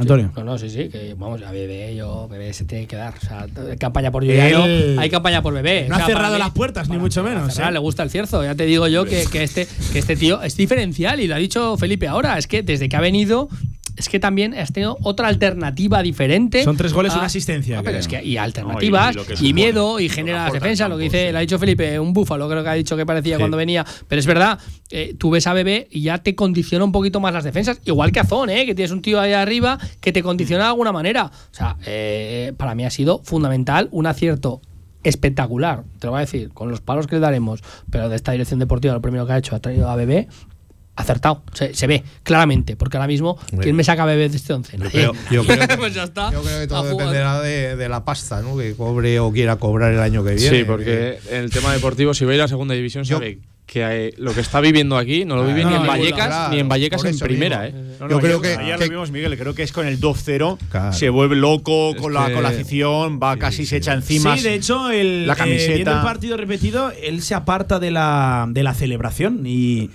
[SPEAKER 1] Antonio.
[SPEAKER 8] No, no, sí, sí, que vamos, a bebé, yo, bebé se tiene que dar. O sea, campaña por Juliano,
[SPEAKER 1] Él
[SPEAKER 8] hay campaña por bebé.
[SPEAKER 1] no
[SPEAKER 8] O sea,
[SPEAKER 1] ha cerrado las puertas, ni mucho menos,
[SPEAKER 8] cerrar,
[SPEAKER 1] ¿eh?
[SPEAKER 8] Le gusta el cierzo. Ya te digo yo que, que este, que este tío es diferencial y lo ha dicho Felipe ahora. Es que desde que ha venido. Es que también has tenido otra alternativa diferente.
[SPEAKER 1] Son tres goles y una asistencia,
[SPEAKER 8] No, pero
[SPEAKER 1] creo.
[SPEAKER 8] es que, y alternativas,
[SPEAKER 6] No, y- lo
[SPEAKER 8] miedo, y
[SPEAKER 6] lo
[SPEAKER 8] genera las defensas, lo que dice,
[SPEAKER 6] sí.
[SPEAKER 8] le ha dicho Felipe, un búfalo, creo que ha dicho que parecía cuando venía. Pero es verdad, eh, tú ves a Bebé y ya te condiciona un poquito más las defensas. Igual que a Zon, ¿eh? que tienes un tío ahí arriba que te condiciona de alguna manera. O sea, eh, para mí ha sido fundamental un acierto espectacular, te lo voy a decir, con los palos que le daremos, pero de esta dirección deportiva lo primero que ha hecho ha traído a Bebé. Acertado, se, se ve claramente, porque ahora mismo, ¿quién me saca Bebé de este 11?
[SPEAKER 9] Yo creo, yo [laughs] creo que,
[SPEAKER 8] pues ya está.
[SPEAKER 9] yo creo que todo dependerá de, de la pasta ¿no? que cobre o quiera cobrar el año que viene.
[SPEAKER 7] Sí, porque en el tema deportivo, si veis la segunda división,
[SPEAKER 9] Yo-
[SPEAKER 7] sabe que eh, lo que está viviendo aquí no lo vive
[SPEAKER 9] Claro,
[SPEAKER 7] ni en Vallecas
[SPEAKER 9] claro,
[SPEAKER 7] ni en Vallecas en primera. ¿eh?
[SPEAKER 6] No,
[SPEAKER 9] Yo creo que-
[SPEAKER 6] ayer
[SPEAKER 9] que-
[SPEAKER 6] lo vimos, Miguel. Creo que es con el 2-0.
[SPEAKER 9] Claro.
[SPEAKER 6] Se vuelve loco con, la,
[SPEAKER 7] que-
[SPEAKER 6] con la afición, va casi se echa encima.
[SPEAKER 1] Sí, de hecho, el,
[SPEAKER 6] la
[SPEAKER 1] eh, viendo el partido repetido, él se aparta de la, de la celebración y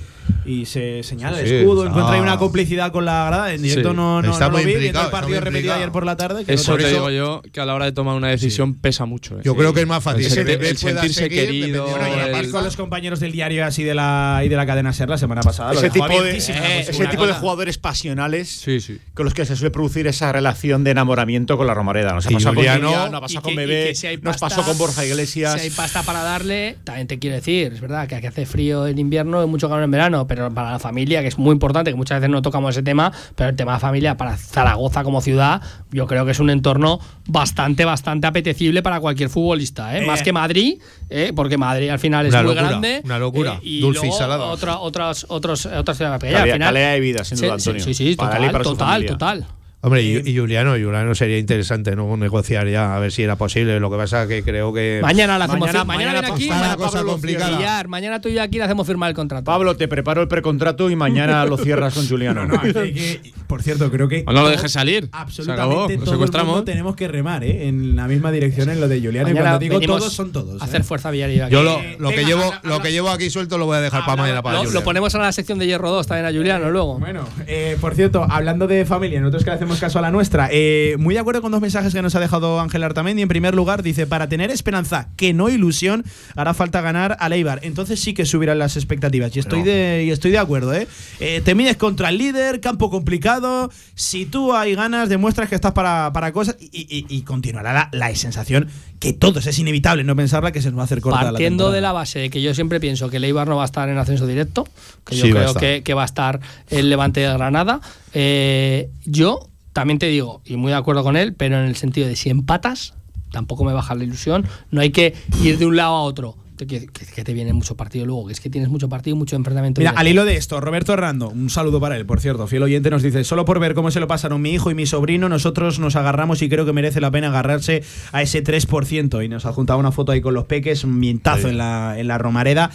[SPEAKER 1] y se señala el
[SPEAKER 9] Sí,
[SPEAKER 1] escudo,
[SPEAKER 9] está-
[SPEAKER 1] encuentra ahí una complicidad con la grada. En directo
[SPEAKER 7] Sí.
[SPEAKER 1] no, no,
[SPEAKER 9] Está
[SPEAKER 1] no lo
[SPEAKER 9] muy
[SPEAKER 1] vi, viendo el partido repetido ayer por la tarde. que
[SPEAKER 7] Eso
[SPEAKER 1] no
[SPEAKER 7] te digo yo, que a la hora de tomar una decisión pesa mucho. eh.
[SPEAKER 9] Yo creo que es más fácil
[SPEAKER 7] El,
[SPEAKER 9] Bebé
[SPEAKER 7] el
[SPEAKER 9] pueda
[SPEAKER 7] sentirse
[SPEAKER 9] seguir,
[SPEAKER 7] querido.
[SPEAKER 1] Bueno, y
[SPEAKER 7] el-
[SPEAKER 1] con los compañeros del diario así de la y de la cadena Ser la semana pasada. lo
[SPEAKER 6] Ese tipo, de, eh,
[SPEAKER 1] pues,
[SPEAKER 6] ese tipo de jugadores pasionales
[SPEAKER 7] Sí, sí.
[SPEAKER 6] con los que se suele producir esa relación de enamoramiento con la Romareda. Nos ha pasado con Juliano, pasado
[SPEAKER 8] que-
[SPEAKER 6] con Bebé, nos
[SPEAKER 8] pasta-
[SPEAKER 6] pasó con Borja Iglesias.
[SPEAKER 8] Si hay pasta para darle, también te quiero decir, es verdad que aquí hace frío en invierno y mucho calor en verano, pero para la familia, que es muy importante, que muchas veces no tocamos ese tema, pero el tema de familia para Zaragoza como ciudad, yo creo que es un entorno bastante, bastante apetecible para cualquier futbolista, ¿eh?
[SPEAKER 1] Eh.
[SPEAKER 8] más que Madrid, ¿eh? porque Madrid al final es
[SPEAKER 9] Una
[SPEAKER 8] muy
[SPEAKER 9] locura,
[SPEAKER 8] grande.
[SPEAKER 9] una locura,
[SPEAKER 8] eh, y
[SPEAKER 9] dulce y salada.
[SPEAKER 8] Otra, otras, otros, otras ciudades pequeñas.
[SPEAKER 6] Calidad-
[SPEAKER 8] al final-
[SPEAKER 6] calidad de vida, sin duda,
[SPEAKER 8] Sí, sí,
[SPEAKER 6] Antonio.
[SPEAKER 8] Sí, sí,
[SPEAKER 6] y
[SPEAKER 8] total, total, total.
[SPEAKER 9] Hombre, y, y Juliano, Juliano sería interesante no negociar ya a ver si era posible. Lo que pasa que creo que
[SPEAKER 8] Mañana le hacemos
[SPEAKER 6] Mañana-
[SPEAKER 8] mañana,
[SPEAKER 6] mañana
[SPEAKER 8] aquí,
[SPEAKER 9] la
[SPEAKER 8] mañana
[SPEAKER 9] cosa
[SPEAKER 8] Pablo
[SPEAKER 9] complicada.
[SPEAKER 8] Mañana tú y yo aquí le hacemos firmar el contrato.
[SPEAKER 6] Pablo, te preparo el precontrato y mañana lo cierras con [laughs] Juliano.
[SPEAKER 1] No, que- por cierto, creo que.
[SPEAKER 7] O no lo dejes salir. Se
[SPEAKER 1] Absolutamente
[SPEAKER 7] acabó, lo secuestramos.
[SPEAKER 1] mundo tenemos que remar ¿eh? en la misma dirección en lo de Juliano. y cuando digo todos, son todos. ¿eh?
[SPEAKER 8] hacer fuerza Villar y yo aquí.
[SPEAKER 9] yo lo,
[SPEAKER 1] Eh,
[SPEAKER 9] lo que
[SPEAKER 1] venga,
[SPEAKER 9] llevo
[SPEAKER 1] habla-
[SPEAKER 9] lo que llevo aquí suelto lo voy a dejar para mañana para
[SPEAKER 8] Lo, lo ponemos en la sección de Hierro 2 también a Juliano luego.
[SPEAKER 1] Bueno, eh, por cierto, hablando de familia, nosotros que le hacemos caso a la nuestra, eh, muy de acuerdo con dos mensajes que nos ha dejado Ángel Artamendi. En primer lugar, dice: Para tener esperanza, que no ilusión, hará falta ganar al Eibar. Entonces sí que subirán las expectativas. Y estoy, de, y estoy de acuerdo, ¿eh? Eh, Te mides contra el líder, campo complicado. Si tú hay ganas, demuestras que estás para, para cosas y, y- y continuará la, la sensación que todos es inevitable no pensarla que se nos va a hacer corta
[SPEAKER 8] Partiendo
[SPEAKER 1] la
[SPEAKER 8] de la base de que yo siempre pienso que el Eibar no va a estar en ascenso directo, que yo
[SPEAKER 9] Sí, a
[SPEAKER 8] creo que, que va a estar el Levante de Granada, eh, yo también te digo, y muy de acuerdo con él, pero en el sentido de si empatas, tampoco me baja la ilusión, no hay que ir de un lado a otro. Que, que te viene mucho partido luego, que es que tienes mucho partido y mucho enfrentamiento.
[SPEAKER 1] Mira, al hilo de esto, Roberto Hernando, un saludo para él, por cierto, fiel oyente, nos dice, solo por ver cómo se lo pasaron mi hijo y mi sobrino, nosotros nos agarramos y creo que merece la pena agarrarse a ese 3%. Y nos adjuntaba una foto ahí con los peques, un mientazo en la, en la Romareda.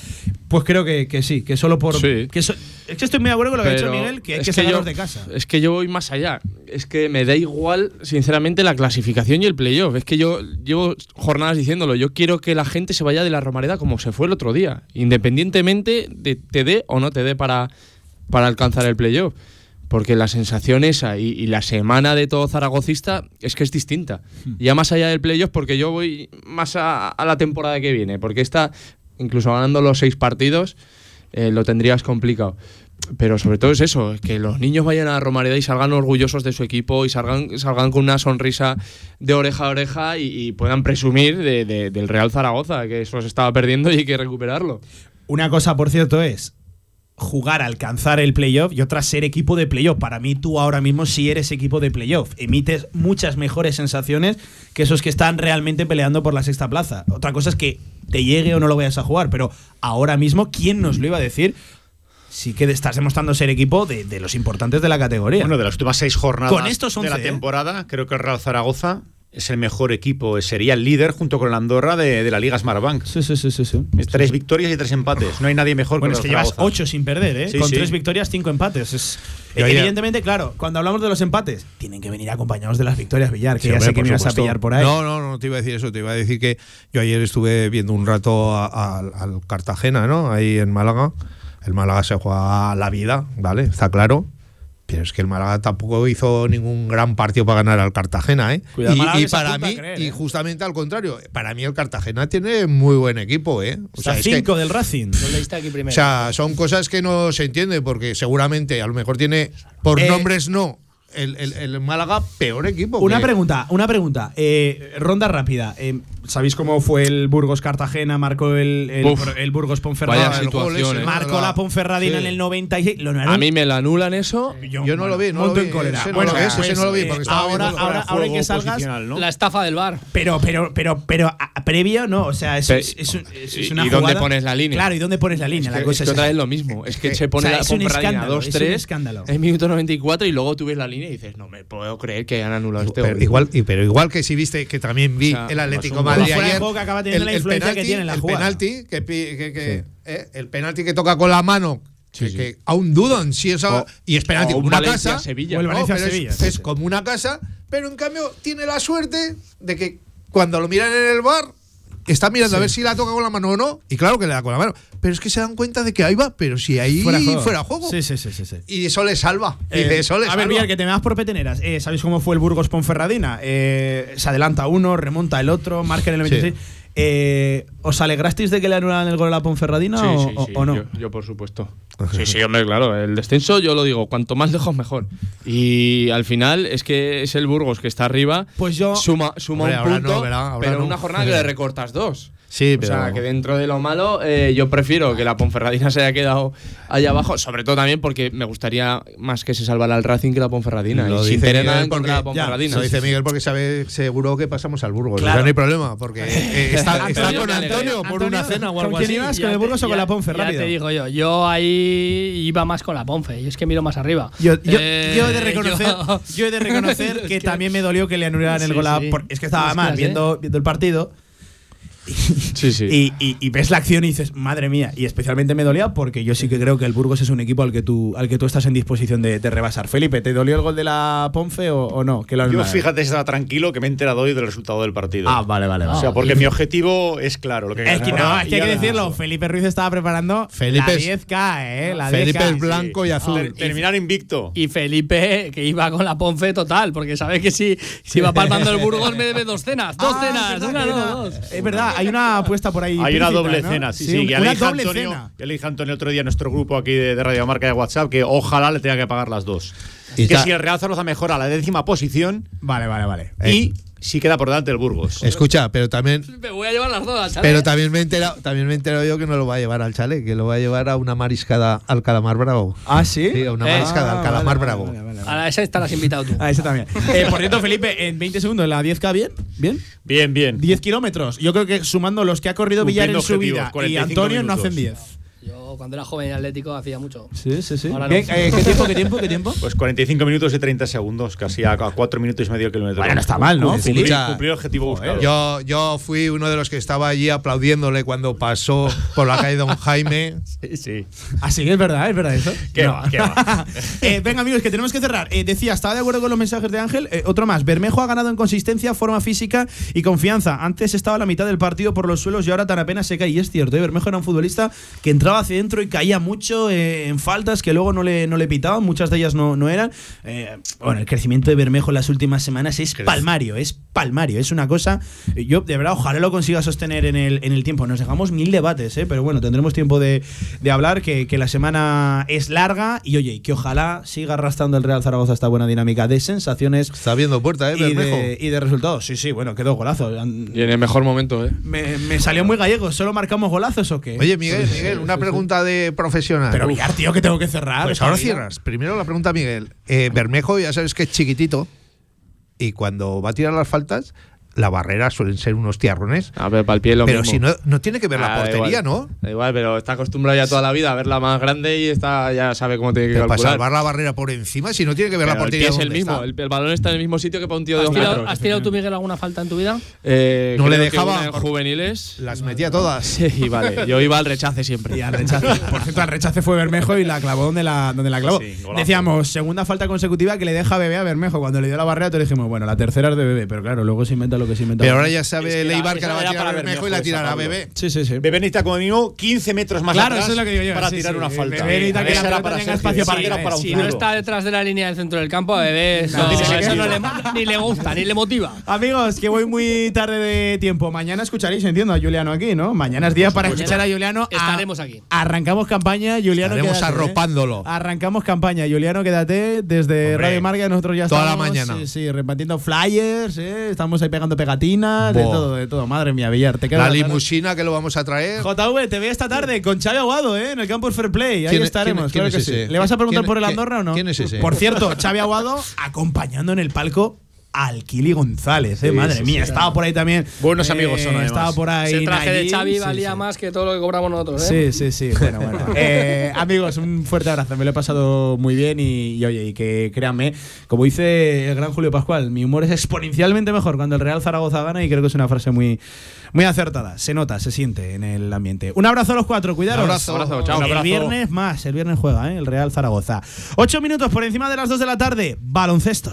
[SPEAKER 1] Pues creo que, que sí, que solo por...
[SPEAKER 7] Sí.
[SPEAKER 1] que so- es que estoy muy de acuerdo con lo que ha dicho Miguel, que hay
[SPEAKER 7] es
[SPEAKER 1] que, sacarlos
[SPEAKER 7] yo-
[SPEAKER 1] de casa.
[SPEAKER 7] Es que yo voy más allá. Es que me da igual, sinceramente, la clasificación y el playoff. Es que yo llevo jornadas diciéndolo. Yo quiero que la gente se vaya de la Romareda como se fue el otro día, independientemente de te dé o no te dé para, para alcanzar el playoff. Porque la sensación esa y, y la semana de todo zaragocista es que es distinta. Ya más allá del playoff, porque yo voy más a, a la temporada que viene. Porque esta, incluso ganando los seis partidos, eh, lo tendrías complicado. Pero sobre todo es eso, que los niños vayan a Romareda y salgan orgullosos de su equipo y salgan, salgan con una sonrisa de oreja a oreja y, puedan presumir de- de- del Real Zaragoza, que eso se estaba perdiendo y hay que recuperarlo.
[SPEAKER 1] Una cosa, por cierto, es jugar a alcanzar el playoff y otra ser equipo de playoff. Para mí, tú ahora mismo sí eres equipo de playoff. Emites muchas mejores sensaciones que esos que están realmente peleando por la sexta plaza. Otra cosa es que te llegue o no lo vayas a jugar, pero ahora mismo, ¿quién nos lo iba a decir? Sí que estás demostrando ser equipo de, de los importantes de la categoría.
[SPEAKER 6] Bueno, de las últimas seis jornadas
[SPEAKER 1] Con estos
[SPEAKER 6] de
[SPEAKER 1] 11,
[SPEAKER 6] la
[SPEAKER 1] ¿eh?
[SPEAKER 6] temporada, creo que el Real Zaragoza es el mejor equipo, sería el líder junto con el Andorra de, de la Liga Smartbank.
[SPEAKER 1] Sí, sí, sí, sí. sí.
[SPEAKER 6] Es tres victorias y tres empates. No hay nadie mejor
[SPEAKER 1] Bueno,
[SPEAKER 6] que
[SPEAKER 1] es que llevas ocho sin perder, ¿eh?
[SPEAKER 6] Sí,
[SPEAKER 1] Con
[SPEAKER 6] sí.
[SPEAKER 1] tres victorias, cinco empates. Es, evidentemente, claro, cuando hablamos de los empates, tienen que venir acompañados de las victorias, Villar, que
[SPEAKER 9] Sí,
[SPEAKER 1] ya
[SPEAKER 9] hombre,
[SPEAKER 1] sé que me ibas a pillar por ahí.
[SPEAKER 9] No, no, no te iba a decir eso. Te iba a decir que yo ayer estuve viendo un rato al Cartagena, ¿no? Ahí en Málaga. El Málaga se juega la vida, ¿vale? Está claro. Pero es que el Málaga tampoco hizo ningún gran partido para ganar al Cartagena, ¿eh?
[SPEAKER 1] Cuidado,
[SPEAKER 9] y y para mí,
[SPEAKER 1] creer,
[SPEAKER 9] y
[SPEAKER 1] ¿eh?
[SPEAKER 9] justamente al contrario, para mí el Cartagena tiene muy buen equipo, ¿eh? O
[SPEAKER 1] Está
[SPEAKER 9] es que-
[SPEAKER 1] cinco del Racing.
[SPEAKER 8] Aquí primero.
[SPEAKER 9] o sea, son cosas que no se entienden porque seguramente a lo mejor tiene, por
[SPEAKER 1] Eh,
[SPEAKER 9] nombres no, el, el- el Málaga peor equipo.
[SPEAKER 1] Una
[SPEAKER 9] que-
[SPEAKER 1] pregunta, una pregunta. Eh, ronda rápida. Eh, ¿Sabéis cómo fue el Burgos Cartagena? Marcó el, el,
[SPEAKER 7] Uf,
[SPEAKER 1] el Burgos Ponferradina.
[SPEAKER 7] situación,
[SPEAKER 9] ese,
[SPEAKER 7] ¿eh?
[SPEAKER 9] ¿no?
[SPEAKER 1] Marcó la Ponferradina
[SPEAKER 9] Sí.
[SPEAKER 1] en el 96. Lo no
[SPEAKER 7] A mí me la anulan eso.
[SPEAKER 9] Yo no lo vi, no
[SPEAKER 1] monto
[SPEAKER 9] lo vi,
[SPEAKER 1] en cólera.
[SPEAKER 9] ese no
[SPEAKER 1] Bueno,
[SPEAKER 9] lo vi, ese
[SPEAKER 1] pues,
[SPEAKER 9] no lo vi,
[SPEAKER 1] eh,
[SPEAKER 9] porque estaba
[SPEAKER 1] ahora, ahora, ahora que salgas.
[SPEAKER 6] ¿no?
[SPEAKER 8] La estafa del bar.
[SPEAKER 1] Pero, pero, pero, pero, a- previo, no. O sea, es,
[SPEAKER 7] Pe-
[SPEAKER 1] es, es un- es- es
[SPEAKER 7] ¿Y-
[SPEAKER 1] una
[SPEAKER 7] y dónde
[SPEAKER 1] jugada-
[SPEAKER 7] pones la línea?
[SPEAKER 1] Claro, ¿y dónde pones la línea?
[SPEAKER 7] Es
[SPEAKER 1] la cosa
[SPEAKER 7] es que
[SPEAKER 1] es
[SPEAKER 7] otra vez lo mismo. Es que se
[SPEAKER 1] O
[SPEAKER 7] pone
[SPEAKER 1] sea,
[SPEAKER 7] la
[SPEAKER 1] es un
[SPEAKER 7] Ponferradina
[SPEAKER 1] escándalo, es un
[SPEAKER 7] 2-3
[SPEAKER 1] escándalo.
[SPEAKER 7] en minuto 94 y luego tú ves la línea y dices, no me puedo creer que han anulado este
[SPEAKER 9] Pero igual, y- pero igual que si viste que también vi el Atlético Madrid
[SPEAKER 1] Fuera de
[SPEAKER 9] ayer.
[SPEAKER 1] acaba teniendo la influencia que tiene en la
[SPEAKER 9] el
[SPEAKER 1] jugada.
[SPEAKER 9] penalti que, eh, el penalti que toca con la mano. Que,
[SPEAKER 7] Sí, sí.
[SPEAKER 9] que aún dudan si y es penalti como
[SPEAKER 7] un
[SPEAKER 9] una
[SPEAKER 7] Valencia
[SPEAKER 9] casa
[SPEAKER 7] Sevilla.
[SPEAKER 1] O el Valencia Sevilla,
[SPEAKER 9] es,
[SPEAKER 1] sí, sí.
[SPEAKER 9] como una casa pero en cambio tiene la suerte de que cuando lo miran en el bar está mirando a ver si la toca con la mano o no, y claro que le da con la mano. Pero es que se dan cuenta de que ahí va, pero si ahí
[SPEAKER 1] Fuera
[SPEAKER 9] fuera
[SPEAKER 1] de
[SPEAKER 9] juego.
[SPEAKER 1] juego. Sí, sí, sí, sí, sí.
[SPEAKER 9] Y eso le salva. Y
[SPEAKER 1] Eh,
[SPEAKER 9] eso le
[SPEAKER 1] a ver. Villar, que te me das por peteneras. Eh, ¿Sabéis cómo fue el Burgos Ponferradina? Eh, se adelanta uno, remonta el otro, marca en el
[SPEAKER 9] Sí.
[SPEAKER 1] 26. Eh, ¿Os alegrasteis de que le anularan el gol a la Ponferradina
[SPEAKER 7] Sí,
[SPEAKER 1] o,
[SPEAKER 7] sí,
[SPEAKER 1] o-
[SPEAKER 7] sí,
[SPEAKER 1] o no?
[SPEAKER 7] Yo, yo, por supuesto. Sí, sí, hombre, claro. El descenso, yo lo digo, cuanto más lejos, mejor. Y al final es que es el Burgos que está arriba.
[SPEAKER 1] Pues yo.
[SPEAKER 7] Suma, suma
[SPEAKER 9] Hombre,
[SPEAKER 7] un punto, pero
[SPEAKER 9] no.
[SPEAKER 7] una jornada que le recortas dos.
[SPEAKER 9] Sí,
[SPEAKER 7] O sea,
[SPEAKER 9] pero-
[SPEAKER 7] que dentro de lo malo, eh, yo prefiero que la Ponferradina se haya quedado allá abajo, sobre todo también porque me gustaría más que se salvara el Racing que la Ponferradina.
[SPEAKER 9] Lo
[SPEAKER 7] y
[SPEAKER 9] dice Miguel porque-
[SPEAKER 7] la
[SPEAKER 9] ya,
[SPEAKER 7] Ponferradina.
[SPEAKER 9] Lo dice Miguel porque sabe seguro que pasamos al Burgos.
[SPEAKER 1] Claro.
[SPEAKER 9] O sea, no hay problema, porque eh, [laughs] está, está con. Antonio por una cena o
[SPEAKER 1] ¿con
[SPEAKER 9] algo
[SPEAKER 1] quién
[SPEAKER 9] así.
[SPEAKER 1] ibas?
[SPEAKER 8] Ya
[SPEAKER 1] ¿Con el Burgos o con
[SPEAKER 8] ya-
[SPEAKER 1] la Ponfe?
[SPEAKER 8] Ya te digo yo, yo ahí iba más con la Ponfe, y es que miro más arriba.
[SPEAKER 1] Yo, yo-
[SPEAKER 8] Eh,
[SPEAKER 1] yo he de reconocer, [laughs]
[SPEAKER 8] yo-
[SPEAKER 1] yo he de reconocer [laughs] que, también me dolió que le anularan el
[SPEAKER 8] Sí,
[SPEAKER 1] gol a.
[SPEAKER 8] sí.
[SPEAKER 1] por- es que estaba mal
[SPEAKER 8] así.
[SPEAKER 1] viendo, viendo el partido. [laughs]
[SPEAKER 7] Sí, sí.
[SPEAKER 1] Y, y- y ves la acción y dices, madre mía. Y especialmente me dolía porque yo sí que creo que el Burgos es un equipo al que tú, al que tú estás en disposición de, de rebasar. Felipe, ¿te dolió el gol de la Ponfe o, o no? Que lo
[SPEAKER 6] Yo fíjate, estaba tranquilo que me he enterado hoy del resultado del partido.
[SPEAKER 1] Ah, vale, vale.
[SPEAKER 6] O
[SPEAKER 1] vale.
[SPEAKER 6] sea, porque mi objetivo es claro. Lo que
[SPEAKER 1] Es que no, es que hay que decirlo. Felipe Ruiz estaba preparando
[SPEAKER 9] Felipe
[SPEAKER 1] la
[SPEAKER 9] es-
[SPEAKER 1] 10K, ¿eh? La
[SPEAKER 9] Felipe
[SPEAKER 1] 10K.
[SPEAKER 9] es blanco y azul.
[SPEAKER 6] Ter- terminar invicto.
[SPEAKER 8] Y Felipe, que iba con la Ponfe total, porque sabe que si, si va palmando el Burgos me debe dos cenas. Dos
[SPEAKER 1] Ah,
[SPEAKER 8] cenas,
[SPEAKER 1] es verdad,
[SPEAKER 8] una, no, dos.
[SPEAKER 1] Es verdad, hay una apuesta por ahí.
[SPEAKER 6] Hay una doble
[SPEAKER 1] ¿no?
[SPEAKER 6] cena, sí, sí. Ya le
[SPEAKER 1] una
[SPEAKER 6] a
[SPEAKER 1] doble
[SPEAKER 6] Antonio,
[SPEAKER 1] cena.
[SPEAKER 6] ya le dije a Antonio otro día en nuestro grupo aquí de, de Radio Marca de WhatsApp que ojalá le tenga que pagar las dos.
[SPEAKER 9] Y
[SPEAKER 6] que
[SPEAKER 9] ta-
[SPEAKER 6] si el Real Zaragoza mejora a la décima posición
[SPEAKER 1] Vale, vale, vale.
[SPEAKER 6] y si queda por delante el Burgos.
[SPEAKER 9] Escucha, pero también,
[SPEAKER 8] Me voy a llevar las dos al chalet.
[SPEAKER 9] pero también me he enterado, también me he enterado yo que no lo va a llevar al chale, que lo va a llevar a una mariscada al calamar bravo.
[SPEAKER 1] ¿Ah, sí?
[SPEAKER 9] Sí, a una
[SPEAKER 8] Eh.
[SPEAKER 9] mariscada al calamar bravo.
[SPEAKER 8] A la- esa estarás invitado tú. [laughs]
[SPEAKER 1] A ese también. Eh, por cierto, Felipe, en 20 segundos, la 10K, ¿bien? ¿Bien?
[SPEAKER 6] Bien, bien.
[SPEAKER 1] 10 kilómetros. Yo creo que sumando los que ha corrido Villar en su vida y
[SPEAKER 6] 45
[SPEAKER 1] Antonio no hacen 10.
[SPEAKER 8] Cuando era joven y atlético hacía mucho.
[SPEAKER 1] Sí, sí, sí.
[SPEAKER 8] No.
[SPEAKER 1] eh, ¿Qué tiempo, qué tiempo, qué tiempo?
[SPEAKER 6] Pues 45 minutos y 30 segundos, casi a 4 minutos y medio kilómetro.
[SPEAKER 1] Bueno, no está mal, ¿no?
[SPEAKER 6] Cumplir, el objetivo buscado.
[SPEAKER 9] Yo, yo fui uno de los que estaba allí aplaudiéndole cuando pasó por la calle Don Jaime. [laughs]
[SPEAKER 6] Sí, sí.
[SPEAKER 1] Ah, sí, es verdad, es verdad eso.
[SPEAKER 6] ¿Qué
[SPEAKER 1] No.
[SPEAKER 6] va, qué va? [laughs]
[SPEAKER 1] Eh, venga, amigos, que tenemos que cerrar. Eh, decía, estaba de acuerdo con los mensajes de Ángel. Eh, otro más. Bermejo ha ganado en consistencia, forma física y confianza. Antes estaba a la mitad del partido por los suelos y ahora tan apenas se cae. Y es cierto, eh, Bermejo era un futbolista que entraba hacia adentro y caía mucho eh, en faltas que luego no le, no le pitaban. Muchas de ellas no, no eran. Eh, bueno, el crecimiento de Bermejo en las últimas semanas es palmario, es palmario. Es una cosa. eh, Yo, de verdad, ojalá lo consiga sostener en el, en el tiempo. Nos dejamos mil debates, eh, pero bueno, tendremos tiempo de, de hablar. Que, que la semana es larga y oye, que ojalá siga arrastrando el Real Zaragoza esta buena dinámica de sensaciones
[SPEAKER 9] Está viendo puerta, ¿eh,
[SPEAKER 1] y
[SPEAKER 9] Bermejo?
[SPEAKER 1] de, y de resultados. Sí, sí, bueno, quedó golazo.
[SPEAKER 7] Y en el mejor momento, ¿eh?
[SPEAKER 1] Me, me salió muy gallego. ¿Solo marcamos golazos o qué?
[SPEAKER 9] Oye, Miguel, Miguel, una pregunta de profesional.
[SPEAKER 1] pero. Villar, tío, que tengo que cerrar.
[SPEAKER 9] Pues ahora
[SPEAKER 1] vida.
[SPEAKER 9] cierras. Primero la pregunta, Miguel. Eh, Bermejo, ya sabes que es chiquitito. Y cuando va a tirar las faltas, la barrera suelen ser unos tiarrones.
[SPEAKER 7] A ver, para el pie lo
[SPEAKER 9] Pero
[SPEAKER 7] mismo.
[SPEAKER 9] si no, no tiene que ver la
[SPEAKER 7] Ah, da
[SPEAKER 9] portería,
[SPEAKER 7] igual.
[SPEAKER 9] ¿no?
[SPEAKER 7] Da igual, pero está acostumbrado ya toda la vida a verla más grande y está ya sabe cómo tiene que
[SPEAKER 9] Pero para
[SPEAKER 7] calcular.
[SPEAKER 9] salvar la barrera por encima, si no tiene que ver
[SPEAKER 7] Pero
[SPEAKER 9] la
[SPEAKER 7] el pie
[SPEAKER 9] portería.
[SPEAKER 7] es el
[SPEAKER 9] ¿dónde
[SPEAKER 7] mismo. El, el balón está en el mismo sitio que para un tío de
[SPEAKER 8] ¿Has
[SPEAKER 7] dos
[SPEAKER 8] tirado,
[SPEAKER 7] metros.
[SPEAKER 8] has tirado tú, Miguel, alguna falta en tu vida?
[SPEAKER 7] Eh,
[SPEAKER 9] No le dejaba
[SPEAKER 7] una en juveniles.
[SPEAKER 9] Las metía todas. [laughs]
[SPEAKER 7] Sí, vale. Yo iba al rechace siempre.
[SPEAKER 1] Y al rechace. [laughs] Por cierto, al rechace fue Bermejo y la clavó donde la, donde la clavó.
[SPEAKER 6] Sí.
[SPEAKER 1] Decíamos, segunda falta consecutiva que le deja bebé a Bermejo. Cuando le dio la barrera, te dijimos, bueno, la tercera es de bebé. Pero claro, luego se inventa lo que se.
[SPEAKER 9] Pero ahora ya sabe
[SPEAKER 6] Es que
[SPEAKER 9] Leibar que la va a tirar Bermejo y la tirará a. Bebé.
[SPEAKER 1] Sí, sí, sí.
[SPEAKER 6] Bebé necesita como mínimo 15 metros más
[SPEAKER 1] Claro,
[SPEAKER 6] atrás
[SPEAKER 1] eso es lo que digo yo.
[SPEAKER 6] para
[SPEAKER 1] Sí,
[SPEAKER 6] tirar
[SPEAKER 1] sí.
[SPEAKER 6] una falta.
[SPEAKER 1] Bebé necesita que la
[SPEAKER 6] era
[SPEAKER 1] pelota
[SPEAKER 6] para
[SPEAKER 1] tenga
[SPEAKER 6] Sergio,
[SPEAKER 1] espacio para ir.
[SPEAKER 6] para un
[SPEAKER 8] Si no está detrás de la línea del centro del campo, a bebé, eso,
[SPEAKER 1] No,
[SPEAKER 8] eso no le, ni le gusta, ni le motiva.
[SPEAKER 1] Amigos, que voy muy tarde de tiempo. Mañana escucharéis, entiendo, a Juliano aquí, ¿no? Mañana es día para escuchar a Juliano.
[SPEAKER 8] Estaremos aquí.
[SPEAKER 1] Arrancamos campaña, Juliano.
[SPEAKER 9] Estaremos
[SPEAKER 1] ¿eh?
[SPEAKER 9] arropándolo.
[SPEAKER 1] Arrancamos campaña, Juliano, quédate. Desde Radio Marca nosotros ya
[SPEAKER 9] toda la
[SPEAKER 1] estamos.
[SPEAKER 9] mañana.
[SPEAKER 1] Sí, sí, repartiendo flyers, ¿eh? Estamos ahí pegando pegatinas, de todo, de todo. Madre mía, Villar, te queda
[SPEAKER 9] La limusina que lo vamos a traer.
[SPEAKER 1] JV, te veo esta tarde con Xavi Aguado, ¿eh? En el Campus Fair Play. Ahí
[SPEAKER 9] ¿Quién es-
[SPEAKER 1] estaremos,
[SPEAKER 9] quién
[SPEAKER 1] claro
[SPEAKER 9] es
[SPEAKER 1] que sí. ¿Le vas a preguntar
[SPEAKER 9] ¿Quién-
[SPEAKER 1] por el Andorra o no?
[SPEAKER 9] quién es ese?
[SPEAKER 1] Por cierto, Xavi Aguado acompañando en el palco al Kili González, ¿eh?
[SPEAKER 6] Sí,
[SPEAKER 1] Madre
[SPEAKER 6] sí,
[SPEAKER 1] mía,
[SPEAKER 6] sí,
[SPEAKER 1] estaba por ahí también.
[SPEAKER 6] Buenos
[SPEAKER 1] eh,
[SPEAKER 6] amigos son, además.
[SPEAKER 1] Estaba por ahí.
[SPEAKER 8] Ese traje de Xavi valía
[SPEAKER 1] sí.
[SPEAKER 8] más que todo lo que cobramos nosotros, ¿eh?
[SPEAKER 1] Sí, sí, sí. Bueno, bueno. [laughs] Eh, amigos, un fuerte abrazo. Me lo he pasado muy bien y, y, oye, y que créanme, como dice el gran Julio Pascual, mi humor es exponencialmente mejor cuando el Real Zaragoza gana y creo que es una frase muy, muy acertada. Se nota, se siente en el ambiente. Un abrazo a los cuatro, cuidaros.
[SPEAKER 9] Un abrazo.
[SPEAKER 7] Abrazo, chao.
[SPEAKER 1] El
[SPEAKER 7] Un abrazo.
[SPEAKER 1] viernes más, el viernes juega, ¿eh? el Real Zaragoza. Ocho minutos por encima de las dos de la tarde, baloncesto.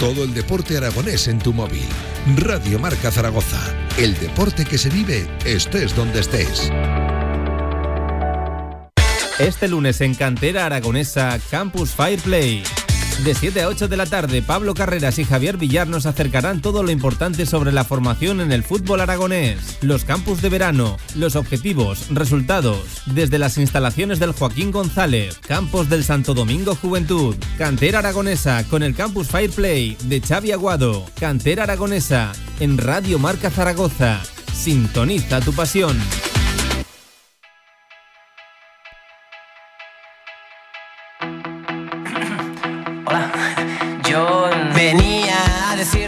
[SPEAKER 2] Todo el deporte aragonés en tu móvil. Radio Marca Zaragoza. El deporte que se vive estés donde estés.
[SPEAKER 3] Este lunes en Cantera Aragonesa Campus Fireplay. De 7 a 8 de la tarde, Pablo Carreras y Javier Villar nos acercarán todo lo importante sobre la formación en el fútbol aragonés, los campus de verano, los objetivos, resultados, desde las instalaciones del Joaquín González, campos del Santo Domingo Juventud, Cantera Aragonesa con el Campus Fireplay de Xavi Aguado, Cantera Aragonesa en Radio Marca Zaragoza. Sintoniza tu pasión.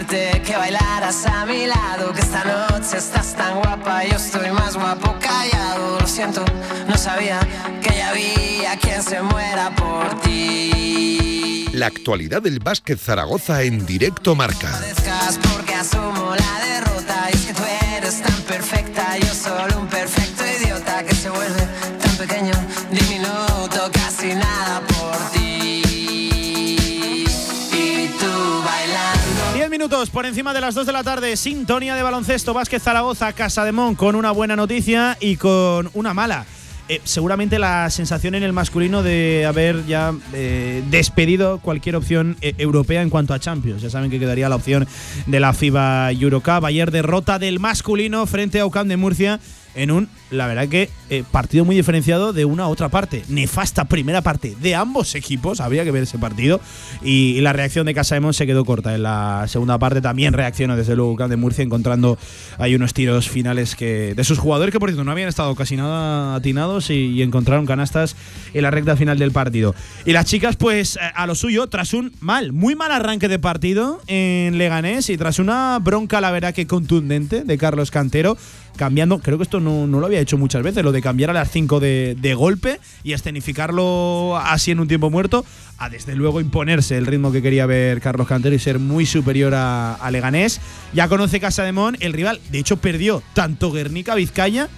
[SPEAKER 11] Decirte que bailaras a mi lado, que esta noche estás tan guapa, yo estoy más guapo callado. Lo siento, no sabía que ya había quien se muera por ti.
[SPEAKER 2] La actualidad del básquet Zaragoza en directo marca.
[SPEAKER 11] Por
[SPEAKER 1] encima de las 2 de la tarde, sintonía de baloncesto, Vázquez Zaragoza, Casa de Mon, con una buena noticia y con una mala. Eh, seguramente la sensación en el masculino de haber ya eh, despedido cualquier opción eh, europea en cuanto a Champions. Ya saben que quedaría la opción de la FIBA Eurocup. Ayer derrota del masculino frente a UCAM de Murcia en un, la verdad que, eh, partido muy diferenciado de una a otra parte. Nefasta primera parte de ambos equipos, habría que ver ese partido. Y, la reacción de Casaemon se quedó corta. En la segunda parte también reaccionó desde luego UCAM de Murcia, encontrando hay unos tiros finales que de sus jugadores que por cierto no habían estado casi nada atinados y, y encontraron canastas en la recta final del partido. Y las chicas, pues eh, a lo suyo, tras un mal, muy mal arranque de partido en Leganés y tras una bronca, la verdad que contundente de Carlos Cantero, cambiando, creo que esto no, no lo había hecho muchas veces, lo de cambiar a las 5 de, de golpe y escenificarlo así en un tiempo muerto, a desde luego imponerse el ritmo que quería ver Carlos Cantero y ser muy superior a, Leganés. Ya conoce Casa de Mon, el rival, de hecho perdió tanto Guernica Vizcaya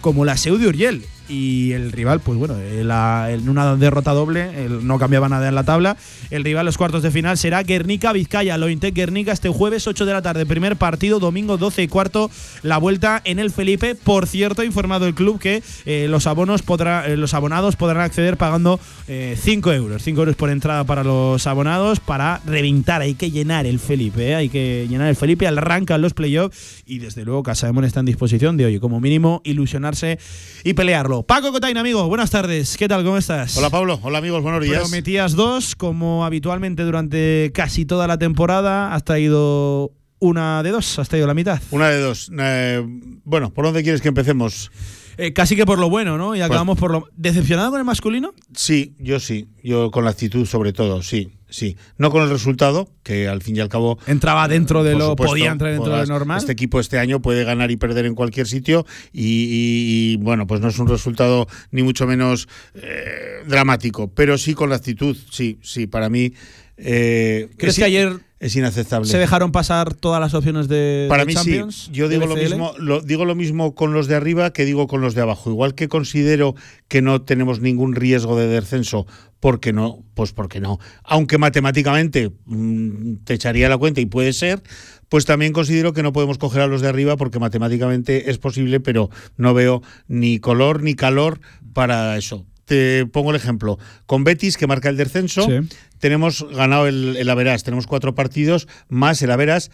[SPEAKER 1] como la Seu de Uriel. Y el rival, pues bueno, eh, en una derrota doble, no cambiaba nada en la tabla. El rival los cuartos de final será Guernica Vizcaya, Lointec Guernica este jueves 8 de la tarde, primer partido, domingo 12 y cuarto, la vuelta en el Felipe. Por cierto, ha informado el club que eh, los abonos podrá, eh, los abonados podrán acceder pagando 5 euros, 5 euros por entrada para los abonados para reventar. Hay que llenar el Felipe, eh, hay que llenar el Felipe, arrancan los playoffs y desde luego Casa está en disposición de, oye, como mínimo, ilusionarse y pelearlo. Paco Cotain, amigo, buenas tardes. ¿Qué tal? ¿Cómo estás?
[SPEAKER 12] Hola Pablo, hola amigos, buenos días.
[SPEAKER 1] Prometías dos, como habitualmente durante casi toda la temporada. Has traído una de dos, has traído la mitad.
[SPEAKER 12] Una de dos. Eh, bueno, ¿por dónde quieres que empecemos?
[SPEAKER 1] Eh, casi que por lo bueno, ¿no? Y acabamos por lo. ¿Decepcionado con el masculino?
[SPEAKER 12] Sí, yo sí. Yo con la actitud sobre todo, sí. Sí, no con el resultado, que al fin y al cabo.
[SPEAKER 1] Entraba dentro de lo.
[SPEAKER 12] supuesto,
[SPEAKER 1] podía entrar dentro de lo normal.
[SPEAKER 12] Este equipo este año puede ganar y perder en cualquier sitio y, y- y, bueno, pues no es un resultado ni mucho menos eh, dramático, pero sí con la actitud, sí, sí, para mí. eh,
[SPEAKER 1] ¿Crees
[SPEAKER 12] es
[SPEAKER 1] que ayer
[SPEAKER 12] es inaceptable?
[SPEAKER 1] ¿Se dejaron pasar todas las opciones de,
[SPEAKER 12] Para
[SPEAKER 1] de
[SPEAKER 12] mí
[SPEAKER 1] Champions?
[SPEAKER 12] sí. Yo digo lo mismo, lo, digo lo mismo con los de arriba que digo con los de abajo. Igual que considero que no tenemos ningún riesgo de descenso, porque no, pues porque no. Aunque matemáticamente mm, te echaría la cuenta y puede ser, pues también considero que no podemos coger a los de arriba porque matemáticamente es posible, pero no veo ni color ni calor para eso. Te pongo el ejemplo. Con Betis, que marca el descenso,
[SPEAKER 1] Sí.
[SPEAKER 12] tenemos ganado el, el Averas. Tenemos cuatro partidos más el Averas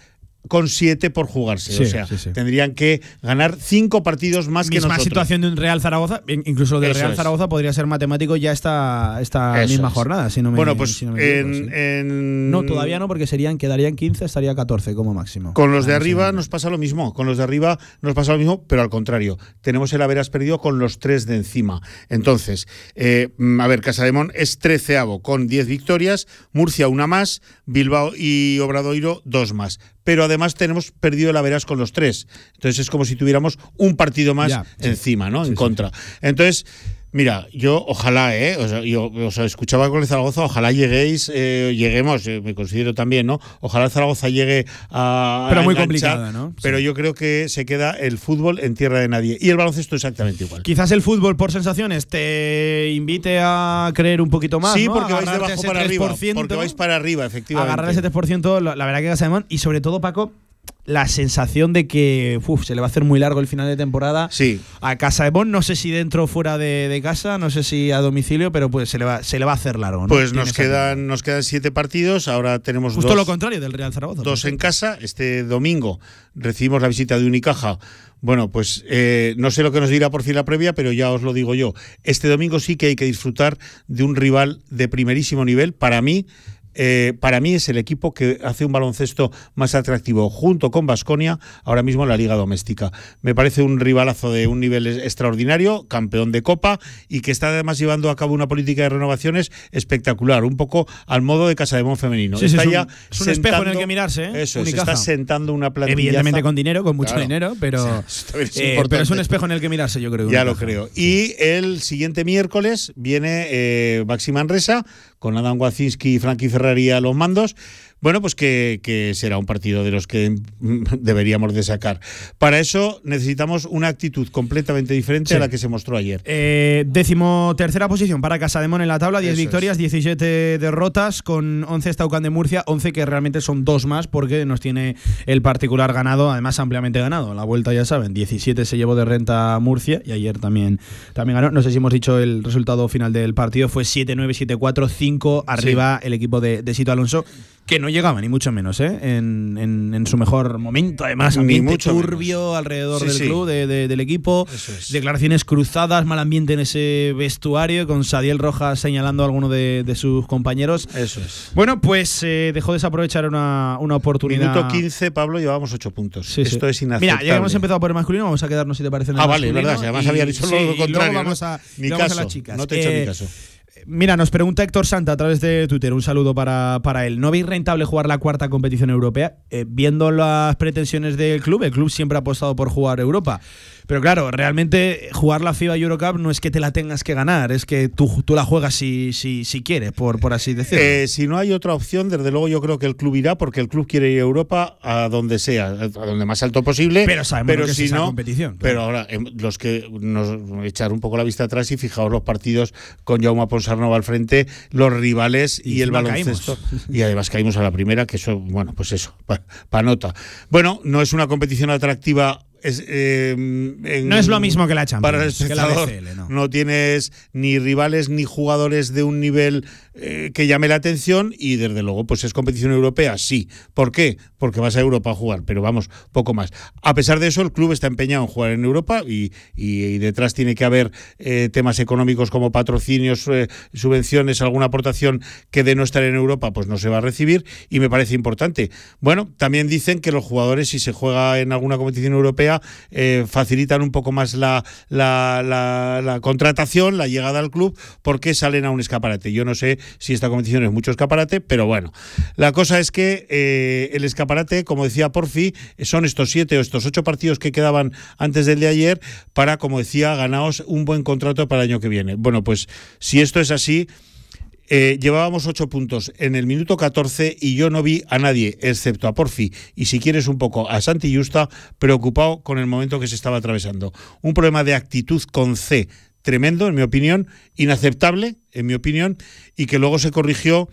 [SPEAKER 12] con siete por jugarse.
[SPEAKER 1] Sí,
[SPEAKER 12] o sea,
[SPEAKER 1] sí, sí.
[SPEAKER 12] tendrían que ganar cinco partidos más que
[SPEAKER 1] Misma
[SPEAKER 12] nosotros.
[SPEAKER 1] situación de un Real Zaragoza, in- incluso del
[SPEAKER 12] Eso
[SPEAKER 1] Real
[SPEAKER 12] es.
[SPEAKER 1] Zaragoza podría ser matemático ya esta, esta
[SPEAKER 12] Eso
[SPEAKER 1] misma
[SPEAKER 12] es.
[SPEAKER 1] jornada. Si no me,
[SPEAKER 12] bueno, pues
[SPEAKER 1] si no me equivoco,
[SPEAKER 12] en,
[SPEAKER 1] No, todavía no, porque serían, quedarían 15, estaría 14 como máximo.
[SPEAKER 12] Con los de
[SPEAKER 1] Ah,
[SPEAKER 12] arriba nos pasa lo mismo. Con los de arriba nos pasa lo mismo, pero al contrario. Tenemos el haberas perdido con los tres de encima. Entonces, eh, a ver, Casademón es treceavo con 10 victorias, Murcia una más, Bilbao y Obradoiro dos más. Pero además tenemos perdido el haberas con los tres. Entonces es como si tuviéramos un partido más
[SPEAKER 1] Ya,
[SPEAKER 12] encima, ¿no? en contra. Entonces. Mira, yo ojalá, ¿eh? O sea, yo os escuchaba con el Zaragoza, ojalá lleguéis, eh, lleguemos, eh, me considero también, ¿no? Ojalá el Zaragoza llegue a.
[SPEAKER 1] Pero
[SPEAKER 12] a
[SPEAKER 1] muy complicada, ¿no?
[SPEAKER 12] Pero yo creo que se queda el fútbol en tierra de nadie. Y el baloncesto exactamente igual.
[SPEAKER 1] Quizás el fútbol por sensaciones te invite a creer un poquito más.
[SPEAKER 12] sí,
[SPEAKER 1] ¿no?
[SPEAKER 12] porque vais de abajo para arriba.
[SPEAKER 1] 3%,
[SPEAKER 12] Porque vais para arriba, efectivamente.
[SPEAKER 1] agarrar ese 3%, la, la verdad que Casademón, y sobre todo Paco, la sensación de que uf, se le va a hacer muy largo el final de temporada.
[SPEAKER 12] Sí.
[SPEAKER 1] A Casademón, no sé si dentro o fuera de, de casa, no sé si a domicilio, pero pues se le va, se le va a hacer largo. ¿no?
[SPEAKER 12] Pues nos quedan, nos quedan siete partidos. Ahora tenemos
[SPEAKER 1] Justo
[SPEAKER 12] dos,
[SPEAKER 1] lo contrario del Real Zaragoza.
[SPEAKER 12] dos en casa. Este domingo recibimos la visita de Unicaja. Bueno, pues eh, no sé lo que nos dirá por fin la previa, pero ya os lo digo yo. Este domingo sí que hay que disfrutar de un rival de primerísimo nivel. Para mí, eh, para mí es el equipo que hace un baloncesto más atractivo junto con Basconia ahora mismo en la liga doméstica. Me parece un rivalazo de un nivel extraordinario, campeón de copa y que está además llevando a cabo una política de renovaciones espectacular, un poco al modo de Casa de Mon femenino.
[SPEAKER 1] Sí, sí, es un-
[SPEAKER 12] ya
[SPEAKER 1] es un espejo en el que mirarse, ¿eh?
[SPEAKER 12] Eso, es,
[SPEAKER 1] Unicaja.
[SPEAKER 12] está sentando una plantilla.
[SPEAKER 1] Evidentemente con dinero, con mucho
[SPEAKER 12] Claro.
[SPEAKER 1] dinero, pero, [laughs]
[SPEAKER 12] es
[SPEAKER 1] eh, pero es un espejo en el que mirarse, yo creo.
[SPEAKER 12] Ya lo creo. Y el siguiente miércoles viene eh, Baxi Manresa con Adam Wacinski y Frankie Ferrari a los mandos. Bueno, pues que, que será un partido de los que deberíamos de sacar. Para eso necesitamos una actitud completamente diferente
[SPEAKER 1] Sí.
[SPEAKER 12] a la que se mostró ayer.
[SPEAKER 1] Eh, décimo tercera posición para Casademón en la tabla, 10
[SPEAKER 12] Eso es.
[SPEAKER 1] victorias, 17 derrotas, con 11 está Ucán de Murcia, 11 que realmente son dos más porque nos tiene el particular ganado, además ampliamente ganado. La vuelta ya saben, 17 se llevó de renta Murcia y ayer también, también ganó. No sé si hemos dicho el resultado final del partido, fue 7-9, 7-4, 5 arriba el equipo de, de Sito Alonso. Que no llegaba, ni mucho menos, ¿eh? en, en- en su mejor momento. Además,
[SPEAKER 12] Ni
[SPEAKER 1] ambiente
[SPEAKER 12] mucho
[SPEAKER 1] turbio alrededor
[SPEAKER 12] Sí,
[SPEAKER 1] del
[SPEAKER 12] sí.
[SPEAKER 1] club, de- de- del equipo. Declaraciones cruzadas, mal ambiente en ese vestuario, con Sadiel Rojas señalando a alguno de, de sus compañeros.
[SPEAKER 12] Eso es.
[SPEAKER 1] Bueno, pues eh, dejó desaprovechar una, una oportunidad.
[SPEAKER 12] Minuto 15, Pablo, llevamos 8 puntos.
[SPEAKER 1] Sí.
[SPEAKER 12] Esto es inaceptable.
[SPEAKER 1] Mira, ya hemos empezado por el masculino, vamos a quedarnos si te parece en el
[SPEAKER 12] Ah, vale, verdad, si además
[SPEAKER 1] y-
[SPEAKER 12] había dicho lo
[SPEAKER 1] luego
[SPEAKER 12] contrario,
[SPEAKER 1] vamos
[SPEAKER 12] ¿no?
[SPEAKER 1] a,
[SPEAKER 12] Ni
[SPEAKER 1] vamos a las chicas.
[SPEAKER 12] no te he hecho ni
[SPEAKER 1] Eh,
[SPEAKER 12] caso.
[SPEAKER 1] Mira, nos pregunta Héctor Santa a través de Twitter, un saludo para, para él. ¿No veis rentable jugar la cuarta competición europea? Eh, viendo las pretensiones del club, el club siempre ha apostado por jugar Europa. Pero claro, realmente jugar la FIBA Eurocup no es que te la tengas que ganar, es que tú, tú la juegas si, si, si quieres, por, por así decirlo.
[SPEAKER 12] Eh, si no hay otra opción, desde luego yo creo que el club irá porque el club quiere ir a Europa a donde sea, a donde más alto posible.
[SPEAKER 1] Pero sabemos que es
[SPEAKER 12] si
[SPEAKER 1] esa
[SPEAKER 12] no,
[SPEAKER 1] competición, claro.
[SPEAKER 12] Pero ahora, em, los que nos echar un poco la vista atrás y fijaos los partidos con Jaume Ponsarnova al frente, los rivales y,
[SPEAKER 1] Y
[SPEAKER 12] el baloncesto.
[SPEAKER 1] caímos.
[SPEAKER 12] Y además caímos a la primera, que eso, bueno, pues eso, para nota. Bueno, no es una competición atractiva. Es, eh, en-
[SPEAKER 1] No es lo mismo que la Champions,
[SPEAKER 12] para el
[SPEAKER 1] que la. BCL, no.
[SPEAKER 12] no tienes ni rivales ni jugadores de un nivel eh, que llame la atención y desde luego pues es competición europea, sí. ¿Por qué? Porque vas a Europa a jugar, pero vamos, poco más. A pesar de eso, el club está empeñado en jugar en Europa y, y- detrás tiene que haber eh, temas económicos como patrocinios, eh, subvenciones, alguna aportación que de no estar en Europa pues no se va a recibir y me parece importante. Bueno, también dicen que los jugadores si se juega en alguna competición europea facilitan un poco más la, la, la- la contratación, la llegada al club, porque salen a un escaparate. Yo no sé si esta competición es mucho escaparate, pero bueno. La cosa es que eh, el escaparate, como decía Porfi, son estos siete o estos ocho partidos que quedaban antes del de ayer para, como decía, ganaos un buen contrato para el año que viene. Bueno, pues si esto es así, eh, llevábamos ocho puntos en el minuto 14 y yo no vi a nadie, excepto a Porfi y si quieres un poco a Santi Justa, preocupado con el momento que se estaba atravesando. Un problema de actitud con C tremendo, en mi opinión, inaceptable, en mi opinión, y que luego se corrigió.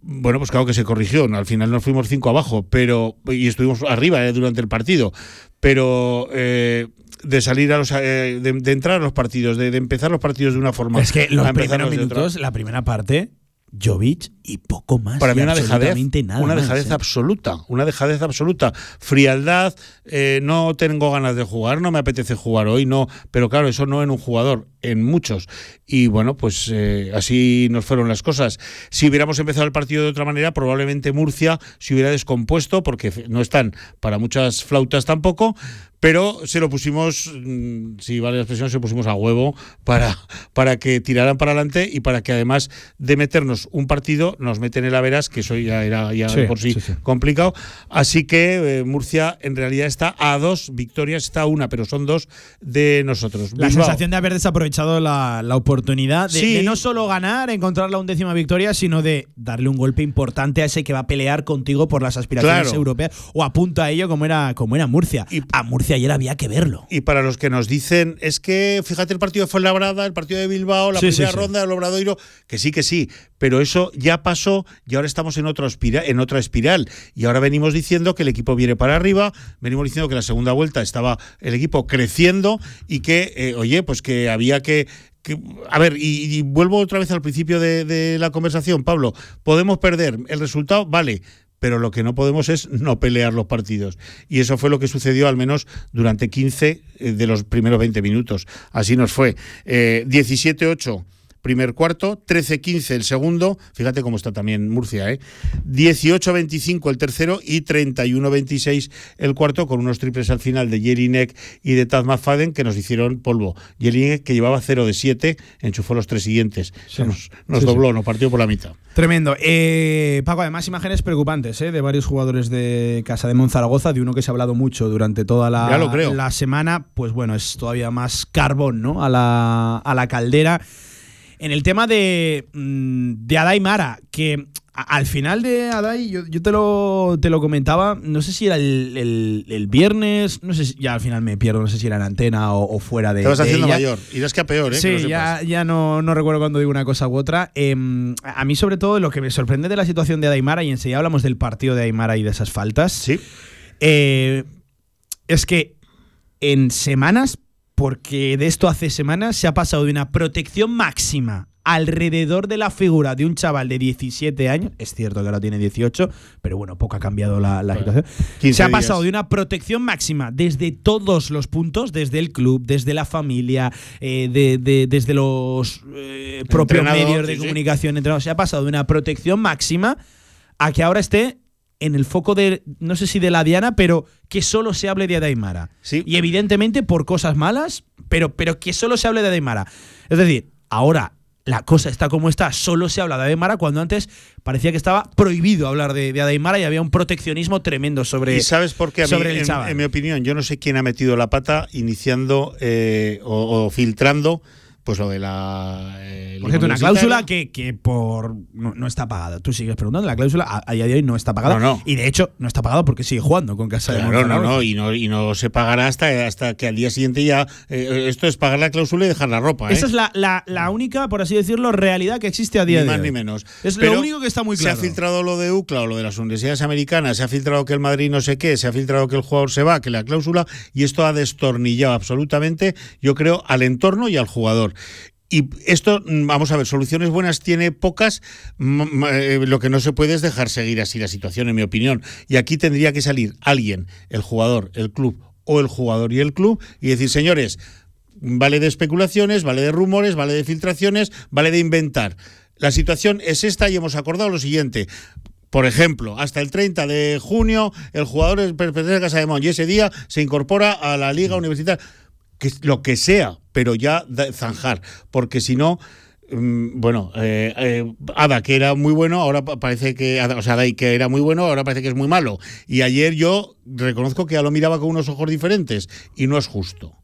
[SPEAKER 12] Bueno, pues claro que se corrigió. Al final nos fuimos cinco abajo, pero y estuvimos arriba eh, durante el partido. Pero eh, de salir a los, eh, de, de entrar a los partidos, de, de empezar los partidos de una forma,
[SPEAKER 1] Es que los primeros minutos, la primera parte, Jovic y poco más.
[SPEAKER 12] Para mí una dejadez,
[SPEAKER 1] nada
[SPEAKER 12] una
[SPEAKER 1] más,
[SPEAKER 12] dejadez
[SPEAKER 1] ¿eh?
[SPEAKER 12] absoluta, una dejadez absoluta. Frialdad, eh, no tengo ganas de jugar, no me apetece jugar hoy, no. Pero claro, eso no en un jugador, en muchos. Y bueno, pues eh, así nos fueron las cosas. Si hubiéramos empezado el partido de otra manera, probablemente Murcia se hubiera descompuesto, porque no están para muchas flautas tampoco. Pero se lo pusimos, mm, si vale la expresión, se lo pusimos a huevo para, para que tiraran para adelante y para que además de meternos un partido, nos meten el Averas, que eso ya era ya
[SPEAKER 1] Sí,
[SPEAKER 12] por sí,
[SPEAKER 1] sí, sí.
[SPEAKER 12] complicado. Así que eh, Murcia en realidad está a dos victorias, está a una, pero son dos de nosotros.
[SPEAKER 1] La
[SPEAKER 12] Bilbao.
[SPEAKER 1] sensación de haber desaprovechado la, la oportunidad de, no solo ganar, encontrar la undécima victoria, sino de darle un golpe importante a ese que va a pelear contigo por las aspiraciones
[SPEAKER 12] Claro.
[SPEAKER 1] europeas o apunta a ello como era, como era Murcia. a Murcia ayer había que verlo.
[SPEAKER 12] Y para los que nos dicen, es que fíjate el partido de Fuenlabrada, el partido de Bilbao, la
[SPEAKER 1] Sí,
[SPEAKER 12] primera
[SPEAKER 1] sí.
[SPEAKER 12] ronda del Obradoiro, que sí, que sí, pero eso ya pasó y ahora estamos en, otro espira- en otra espiral. Y ahora venimos diciendo que el equipo viene para arriba, venimos diciendo que la segunda vuelta estaba el equipo creciendo y que, eh, oye, pues que había que, que- a ver, y, y vuelvo otra vez al principio de, de la conversación, Pablo. Podemos perder el resultado, vale, pero lo que no podemos es no pelear los partidos. Y eso fue lo que sucedió al menos durante 15 eh, de los primeros 20 minutos. Así nos fue. Eh, 17-8. Primer cuarto, 13-15 el segundo, fíjate cómo está también Murcia, ¿eh? 18-25 el tercero y 31-26 el cuarto, con unos triples al final de Jelinek y de Taz McFadden que nos hicieron polvo. Jelinek que llevaba 0 de 7, enchufó los tres siguientes.
[SPEAKER 1] Sí.
[SPEAKER 12] Nos, nos
[SPEAKER 1] Sí,
[SPEAKER 12] dobló,
[SPEAKER 1] sí.
[SPEAKER 12] nos partió por la mitad.
[SPEAKER 1] Tremendo. Eh, Paco, además imágenes preocupantes ¿eh? de varios jugadores de Casa de Monzaragoza, de uno que se ha hablado mucho durante toda la, la semana, pues bueno, es todavía más carbón ¿no? a, la, a la caldera. En el tema de, mm, de Adai Mara, que al final de Adai, yo, yo te, lo, te lo comentaba, no sé si era el, el- el viernes, no sé si ya al final me pierdo, no sé si era en antena o, o fuera de.
[SPEAKER 12] Te vas
[SPEAKER 1] de
[SPEAKER 12] haciendo
[SPEAKER 1] ella.
[SPEAKER 12] mayor. Irás que a peor, ¿eh? Que
[SPEAKER 1] Sí, ya, ya no, no recuerdo cuando digo una cosa u otra. Em, a mí, sobre todo, lo que me sorprende de la situación de Aymara, y enseguida hablamos del partido de Aymara y de esas faltas, eh, es que en semanas, porque de esto hace semanas, se ha pasado de una protección máxima alrededor de la figura de un chaval de 17 años, es cierto que ahora tiene 18, pero bueno, poco ha cambiado la, la situación.
[SPEAKER 12] 15
[SPEAKER 1] Se ha
[SPEAKER 12] días.
[SPEAKER 1] pasado de una protección máxima desde todos los puntos, desde el club, desde la familia, eh, de- de- desde los eh, propios medios de
[SPEAKER 12] sí, sí.
[SPEAKER 1] comunicación, entrenador. se ha pasado de una protección máxima a que ahora esté en el foco de, no sé si de la diana, pero que solo se hable de Adaimara. Y evidentemente por cosas malas, pero, pero que solo se hable de Adaimara. Es decir, ahora la cosa está como está, solo se habla de Adaimara cuando antes parecía que estaba prohibido hablar de, de Adaimara y había un proteccionismo tremendo sobre,
[SPEAKER 12] ¿Y sabes por qué? A mí, en, en mi opinión, yo no sé quién ha metido la pata iniciando eh, o, o filtrando pues lo de la. eh,
[SPEAKER 1] Por cierto, una cláusula que, que por no, no está pagada. Tú sigues preguntando, la cláusula a, a día de hoy no está pagada.
[SPEAKER 12] No, no.
[SPEAKER 1] Y de hecho, no está pagada porque sigue jugando con Casa de
[SPEAKER 12] Claro, no, no, y no, y no se pagará hasta, hasta que al día siguiente ya. eh, esto es pagar la cláusula y dejar la ropa. ¿eh?
[SPEAKER 1] Esa es la, la- la única, por así decirlo, realidad que existe a día
[SPEAKER 12] ni
[SPEAKER 1] de
[SPEAKER 12] más
[SPEAKER 1] hoy.
[SPEAKER 12] ni menos.
[SPEAKER 1] Es
[SPEAKER 12] Pero
[SPEAKER 1] lo único que está muy
[SPEAKER 12] Se
[SPEAKER 1] claro.
[SPEAKER 12] ha filtrado lo de UCLA o lo de las universidades americanas, se ha filtrado que el Madrid no sé qué, se ha filtrado que el jugador se va, que la cláusula, y esto ha destornillado absolutamente, yo creo, al entorno y al jugador. Y esto, mm, vamos a ver, soluciones buenas tiene pocas, mm, mm, eh, lo que no se puede es dejar seguir así la situación, en mi opinión. Y aquí tendría que salir alguien, el jugador, el club o el jugador y el club, y decir, señores, vale de especulaciones, vale de rumores, vale de filtraciones, vale de inventar. La situación es esta y hemos acordado lo siguiente. Por ejemplo, hasta el 30 de junio el jugador es- pertenece a Casa de Mon y ese día se incorpora a la Liga Universitaria, que lo que sea, pero ya zanjar, porque si no, mm, bueno, eh, eh, Ada, que era muy bueno, ahora pa- parece que, Ada- o sea, Adai, que era muy bueno, ahora parece que es muy malo. Y ayer yo reconozco que ya lo miraba con unos ojos diferentes y no es justo.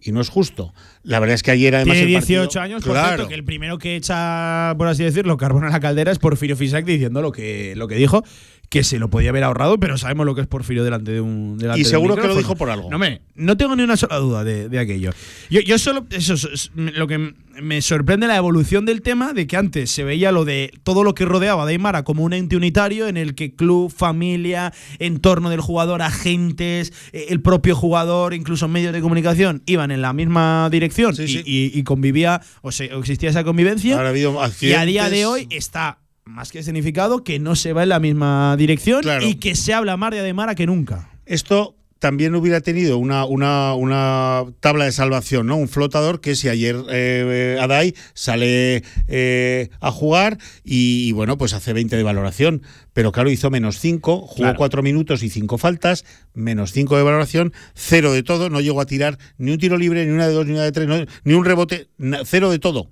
[SPEAKER 12] Y no es justo. La verdad es que ayer además
[SPEAKER 1] Tiene
[SPEAKER 12] el partido-
[SPEAKER 1] 18 años, por
[SPEAKER 12] claro,
[SPEAKER 1] cierto, que el primero que echa, por así decirlo, carbón a la caldera es Porfirio Fisac diciendo lo que, lo que dijo, que se lo podía haber ahorrado, pero sabemos lo que es Porfirio delante de un. delante
[SPEAKER 12] Y
[SPEAKER 1] de un
[SPEAKER 12] seguro que lo dijo por algo.
[SPEAKER 1] No, me, no tengo ni una sola duda de, de aquello. Yo, yo solo. Eso es- lo que me sorprende la evolución del tema, de que antes se veía lo de todo lo que rodeaba a Deimara como un ente unitario en el que club, familia, entorno del jugador, agentes, eh, el propio jugador, incluso medios de comunicación iban en la misma dirección y, y- y convivía, o, se- o existía esa convivencia.
[SPEAKER 12] Ahora ha habido
[SPEAKER 1] y a día de hoy está más que significado que no se va en la misma dirección y que se habla más de Ademara que nunca.
[SPEAKER 12] Esto también hubiera tenido una, una, una tabla de salvación, ¿no? Un flotador que si ayer eh, Adai sale eh, a jugar y, y, bueno, pues hace 20 de valoración. Pero claro, hizo menos 5, jugó
[SPEAKER 1] Claro.
[SPEAKER 12] 4 minutos y 5 faltas, menos 5 de valoración, cero de todo, no llegó a tirar ni un tiro libre, ni una de dos, ni una de tres, no- ni un rebote, cero de todo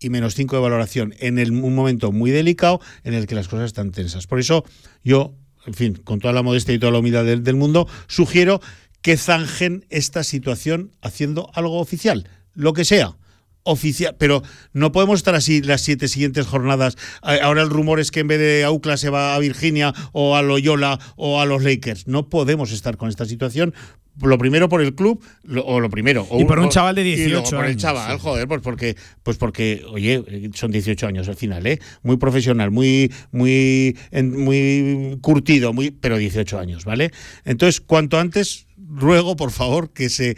[SPEAKER 12] y menos 5 de valoración en el- un momento muy delicado en el que las cosas están tensas. Por eso yo, en fin, con toda la modestia y toda la humildad del, mundo, sugiero que zanjen esta situación haciendo algo oficial, lo que sea. Oficial, pero no podemos estar así las siete siguientes jornadas. Ahora el rumor es que en vez de Aucla se va a Virginia o a Loyola o a los Lakers. No podemos estar con esta situación. Lo primero por el club, lo- o lo primero. o
[SPEAKER 1] Y por un chaval de
[SPEAKER 12] y luego
[SPEAKER 1] 18
[SPEAKER 12] por el chaval,
[SPEAKER 1] sí.
[SPEAKER 12] joder, pues porque, pues porque, oye, son 18 años al final, ¿eh? Muy profesional, muy, muy, muy curtido, muy, pero 18 años, ¿vale? Entonces, cuanto antes, ruego, por favor, que se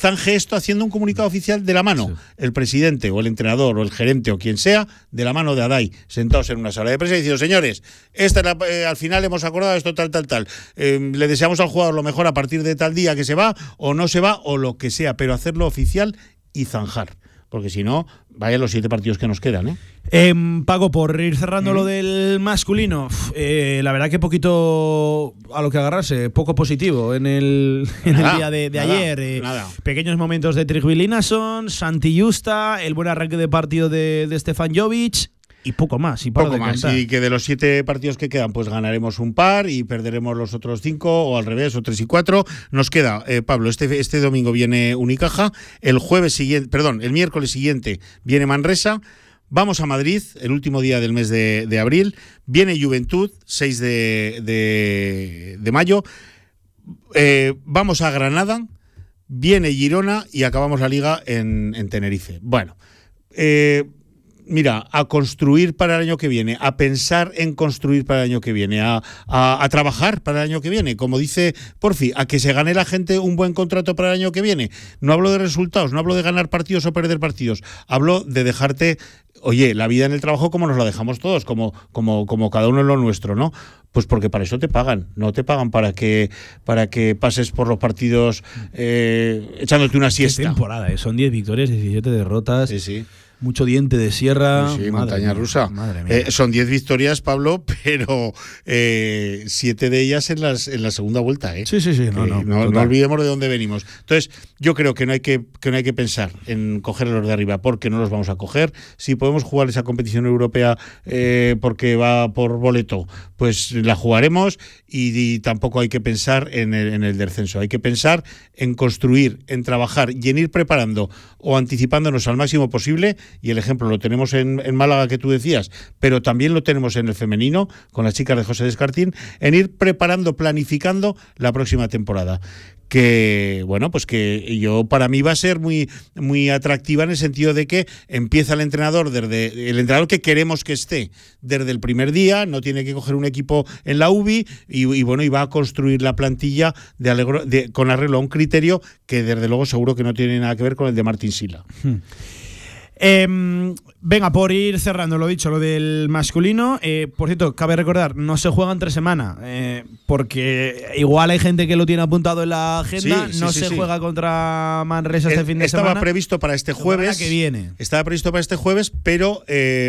[SPEAKER 12] zanje esto haciendo un comunicado oficial de la mano. El presidente o el entrenador o el gerente o quien sea, de la mano de Adai, sentados en una sala de prensa y diciendo, señores, esta es la- eh, al final hemos acordado esto tal, tal, tal. Eh, le deseamos al jugador lo mejor a partir de tal día que se va o no se va o lo que sea, pero hacerlo oficial y zanjar. Porque si no, vaya los siete partidos que nos quedan, ¿eh?
[SPEAKER 1] Em, Pago, por ir cerrando lo del masculino, eh, la verdad que poquito a lo que agarrarse, poco positivo en el, [laughs] en el
[SPEAKER 12] Nada,
[SPEAKER 1] día de, de
[SPEAKER 12] nada,
[SPEAKER 1] ayer. eh,
[SPEAKER 12] nada.
[SPEAKER 1] Pequeños momentos de Trigvilinason, Santi Justa, el buen arranque de partido de, de Stefan Jovic y poco más. Y
[SPEAKER 12] Poco
[SPEAKER 1] de
[SPEAKER 12] más. Y que de los siete partidos que quedan, pues ganaremos un par y perderemos los otros cinco, o al revés, o tres y cuatro. Nos queda, eh, Pablo, este, este domingo viene Unicaja, el jueves siguiente, perdón, el miércoles siguiente viene Manresa. Vamos a Madrid, el último día del mes de, de abril. Viene Juventud, 6 de, de- de mayo. Eh, vamos a Granada. Viene Girona y acabamos la liga en, en Tenerife. Bueno, eh, mira, a construir para el año que viene, a pensar en construir para el año que viene, a, a- a trabajar para el año que viene, como dice Porfi, a que se gane la gente un buen contrato para el año que viene. No hablo de resultados, no hablo de ganar partidos o perder partidos, hablo de dejarte, oye, la vida en el trabajo como nos la dejamos todos, como, como, como cada uno en lo nuestro, ¿no? Pues porque para eso te pagan, no te pagan para que, para que pases por los partidos eh, echándote una
[SPEAKER 1] Qué
[SPEAKER 12] siesta.
[SPEAKER 1] temporada, eh, son 10 victorias, 17 derrotas.
[SPEAKER 12] Sí, sí.
[SPEAKER 1] Mucho diente de sierra.
[SPEAKER 12] Sí, montaña
[SPEAKER 1] mía,
[SPEAKER 12] rusa.
[SPEAKER 1] Madre mía.
[SPEAKER 12] Eh, son 10 victorias, Pablo, [laughs] pero eh, siete de ellas en, las, en la segunda vuelta. ¿eh?
[SPEAKER 1] Sí, sí, sí. No, no,
[SPEAKER 12] no, no olvidemos de dónde venimos. Entonces, yo creo que no hay que, que no hay que pensar en coger a los de arriba, porque no los vamos a coger. Si podemos jugar esa competición europea eh, porque va por boleto, pues la jugaremos y, tampoco hay que pensar en el, en el descenso. Hay que pensar en construir, en trabajar y en ir preparando o anticipándonos al máximo posible. Y el ejemplo lo tenemos en, en Málaga que tú decías, pero también lo tenemos en el femenino con las chicas de José Descartín, en ir preparando, planificando la próxima temporada que bueno pues que yo para mí va a ser muy muy atractiva en el sentido de que empieza el entrenador desde el entrenador que queremos que esté desde el primer día no tiene que coger un equipo en la UBI y, bueno y va a construir la plantilla de, alegro- de- con arreglo a un criterio que desde luego seguro que no tiene nada que ver con el de Martín Sila
[SPEAKER 1] Em, venga, por ir cerrando lo dicho, lo del masculino. eh, por cierto, cabe recordar, no se juega entre semana, eh, porque igual hay gente que lo tiene apuntado en la agenda.
[SPEAKER 12] Sí, sí,
[SPEAKER 1] no
[SPEAKER 12] sí,
[SPEAKER 1] se juega contra Manresa este
[SPEAKER 12] Eh,
[SPEAKER 1] fin de
[SPEAKER 12] estaba
[SPEAKER 1] semana.
[SPEAKER 12] previsto para este jueves
[SPEAKER 1] que viene.
[SPEAKER 12] estaba previsto para este jueves pero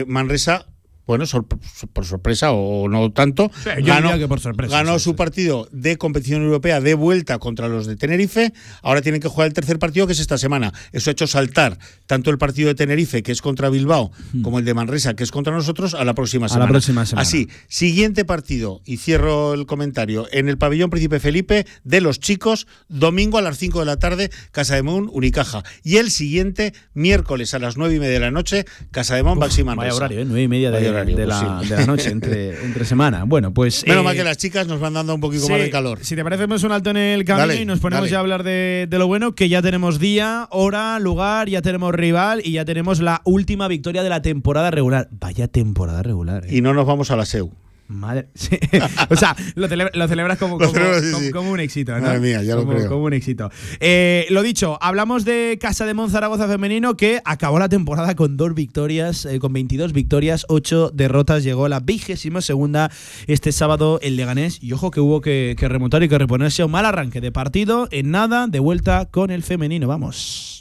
[SPEAKER 12] Manresa bueno, sor- por sorpresa o no tanto,
[SPEAKER 1] Sí, diría que por sorpresa,
[SPEAKER 12] ganó
[SPEAKER 1] sí,
[SPEAKER 12] su partido de competición europea de vuelta contra los de Tenerife. Ahora tienen que jugar el tercer partido, que es esta semana. Eso ha hecho saltar tanto el partido de Tenerife, que es contra Bilbao, como el de Manresa, que es contra nosotros, a la próxima
[SPEAKER 1] Hmm. A la
[SPEAKER 12] semana.
[SPEAKER 1] próxima semana.
[SPEAKER 12] Así, siguiente partido, y cierro el comentario, en el pabellón Príncipe Felipe de los chicos, domingo a las 5 de la tarde, Casa de Mon, Unicaja. Y el siguiente, miércoles a las 9 y media de la noche, Casa de Mon, Baxi Manresa.
[SPEAKER 1] Vaya horario, ¿eh? nueve y media de,
[SPEAKER 12] Vaya horario,
[SPEAKER 1] de
[SPEAKER 12] pues
[SPEAKER 1] la,
[SPEAKER 12] sí.
[SPEAKER 1] de la noche, entre, [laughs] entre semana. Bueno, pues.
[SPEAKER 12] Menos
[SPEAKER 1] eh,
[SPEAKER 12] mal que las chicas nos van dando un poquito
[SPEAKER 1] Sí,
[SPEAKER 12] más de calor.
[SPEAKER 1] Si te parece, hacemos un alto en el camino
[SPEAKER 12] Dale,
[SPEAKER 1] y nos ponemos
[SPEAKER 12] dale.
[SPEAKER 1] ya a hablar de, de lo bueno, que ya tenemos día, hora, lugar, ya tenemos rival y ya tenemos la última victoria de la temporada regular. Vaya temporada regular. ¿eh?
[SPEAKER 12] Y no nos vamos a la SEU.
[SPEAKER 1] Madre. [laughs] sí. o sea, lo, celebra- lo celebras como, [laughs]
[SPEAKER 12] Lo
[SPEAKER 1] como-
[SPEAKER 12] celebro, sí,
[SPEAKER 1] como-
[SPEAKER 12] sí.
[SPEAKER 1] como un éxito, ¿no?
[SPEAKER 12] Madre mía, ya lo creo.
[SPEAKER 1] como un éxito. Eh, lo dicho, hablamos de Casa de Monzaragoza femenino que acabó la temporada con dos victorias, eh, con 22 victorias, 8 derrotas. Llegó la vigésima segunda este sábado el Leganés. Y ojo que hubo que, que remontar y que reponerse a un mal arranque de partido. En nada, de vuelta con el femenino. Vamos.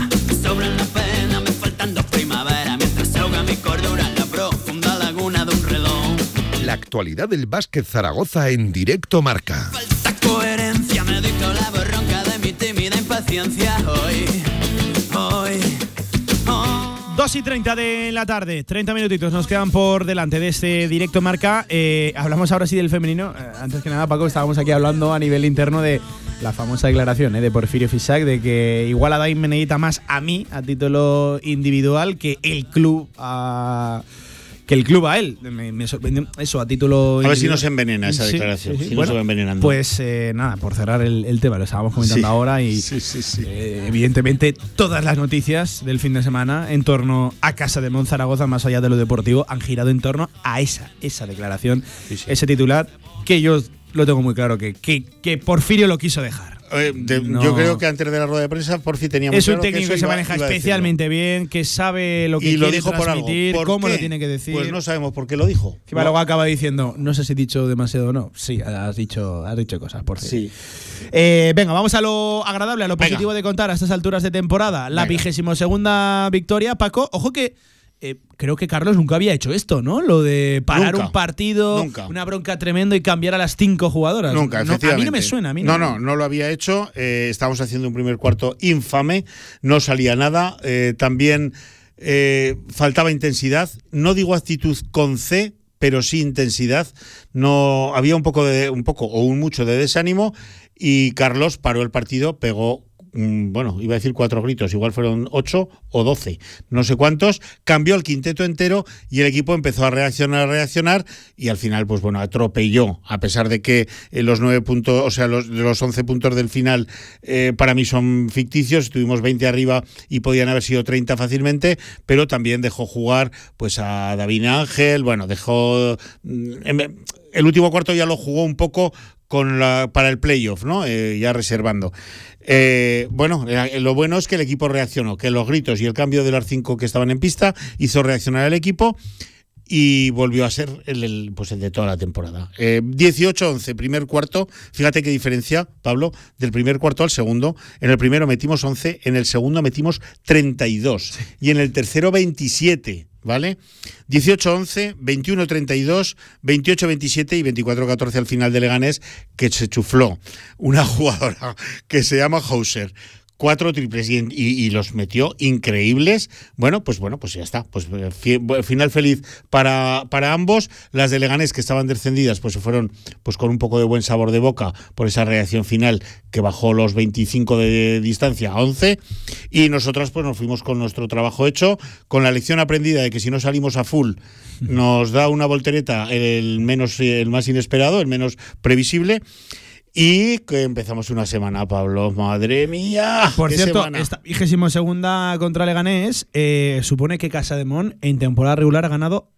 [SPEAKER 2] Actualidad del básquet Zaragoza en directo marca.
[SPEAKER 13] Esta coherencia me dictó la borronca de mi tímida impaciencia. Hoy, hoy, hoy.
[SPEAKER 1] 2 y 30 de la tarde, 30 minutitos nos quedan por delante de este directo marca. Eh, hablamos ahora sí del femenino. Eh, antes que nada, Paco, estábamos aquí hablando a nivel interno de la famosa declaración eh, de Porfirio Fisac de que igual a Daim me necesita más a mí a título individual que el club a que el club a él. Me, me sorprendió eso a título
[SPEAKER 12] A ver si nos envenena esa declaración,
[SPEAKER 1] sí, sí.
[SPEAKER 12] si no se va envenenando.
[SPEAKER 1] Pues eh, nada, por cerrar el, el tema, lo estábamos comentando
[SPEAKER 12] Sí.
[SPEAKER 1] ahora y eh, evidentemente todas las noticias del fin de semana en torno a Casa de Monzaragoza, más allá de lo deportivo, han girado en torno a esa, esa declaración, ese titular, que yo lo tengo muy claro que, que, que Porfirio lo quiso dejar.
[SPEAKER 12] Eh, de-
[SPEAKER 1] No.
[SPEAKER 12] Yo creo que antes de la rueda de prensa, por fin teníamos
[SPEAKER 1] Es un
[SPEAKER 12] claro
[SPEAKER 1] técnico que se
[SPEAKER 12] iba-
[SPEAKER 1] maneja
[SPEAKER 12] iba
[SPEAKER 1] especialmente bien, que sabe lo que
[SPEAKER 12] y lo
[SPEAKER 1] quiere
[SPEAKER 12] dijo por algo.
[SPEAKER 1] transmitir,
[SPEAKER 12] ¿Por
[SPEAKER 1] cómo lo tiene que decir.
[SPEAKER 12] Pues no sabemos por qué lo dijo. No.
[SPEAKER 1] luego acaba diciendo, no sé si he dicho demasiado o no. Sí, has dicho, has dicho cosas, por
[SPEAKER 12] Sí.
[SPEAKER 1] Eh, venga, vamos a lo agradable, a lo positivo de contar a estas alturas de temporada. La vigésimo segunda victoria, Paco. Ojo que eh, creo que Carlos nunca había hecho esto, ¿no? Lo de parar
[SPEAKER 12] Nunca.
[SPEAKER 1] un partido,
[SPEAKER 12] Nunca.
[SPEAKER 1] una bronca tremendo y cambiar a las cinco jugadoras.
[SPEAKER 12] Nunca,
[SPEAKER 1] No,
[SPEAKER 12] efectivamente.
[SPEAKER 1] A mí no me suena, a mí
[SPEAKER 12] no. No, no, lo había hecho. Eh, estábamos haciendo un primer cuarto infame, no salía nada. Eh, también faltaba intensidad. No digo actitud con C, pero sí intensidad. No había un poco de un poco o un mucho de desánimo y Carlos paró el partido, pegó bueno, iba a decir cuatro gritos, igual fueron ocho o doce, no sé cuántos, cambió el quinteto entero y el equipo empezó a reaccionar, a reaccionar y al final, pues bueno, atropelló, a pesar de que eh, los nueve puntos, o sea, los, once puntos del final eh, para mí son ficticios, estuvimos 20 arriba y podían haber sido 30 fácilmente, pero también dejó jugar pues a David Ángel, bueno, dejó... mm, el último cuarto ya lo jugó un poco con la, para el playoff, ¿no? Eh, ya reservando. Eh, bueno, eh, lo bueno es que el equipo reaccionó, que los gritos y el cambio de las cinco que estaban en pista hizo reaccionar al equipo y volvió a ser el, el, pues el de toda la temporada. Eh, 18-11, primer cuarto. Fíjate qué diferencia, Pablo, del primer cuarto al segundo. En el primero metimos 11, en el segundo metimos 32 y en el tercero 27. ¿Vale? 18-11, 21-32, 28-27 y 24-14 al final de Leganés, que se chufló una [laughs] jugadora que se llama Hauser. Cuatro triples y, y- y los metió increíbles. Bueno, pues bueno, pues ya está. Pues eh, fi- final feliz para, para ambos. Las de Leganés que estaban descendidas, pues se fueron pues con un poco de buen sabor de boca por esa reacción final que bajó los 25 de distancia a 11. Y nosotras pues nos fuimos con nuestro trabajo hecho, con la lección aprendida de que si no salimos a full [laughs] nos da una voltereta el menos el más inesperado, el menos previsible. Y que empezamos una semana, Pablo. Madre mía.
[SPEAKER 1] Por cierto,
[SPEAKER 12] semana.
[SPEAKER 1] esta vigésimo segunda contra Leganés eh, supone que Casa de Mon en temporada regular ha ganado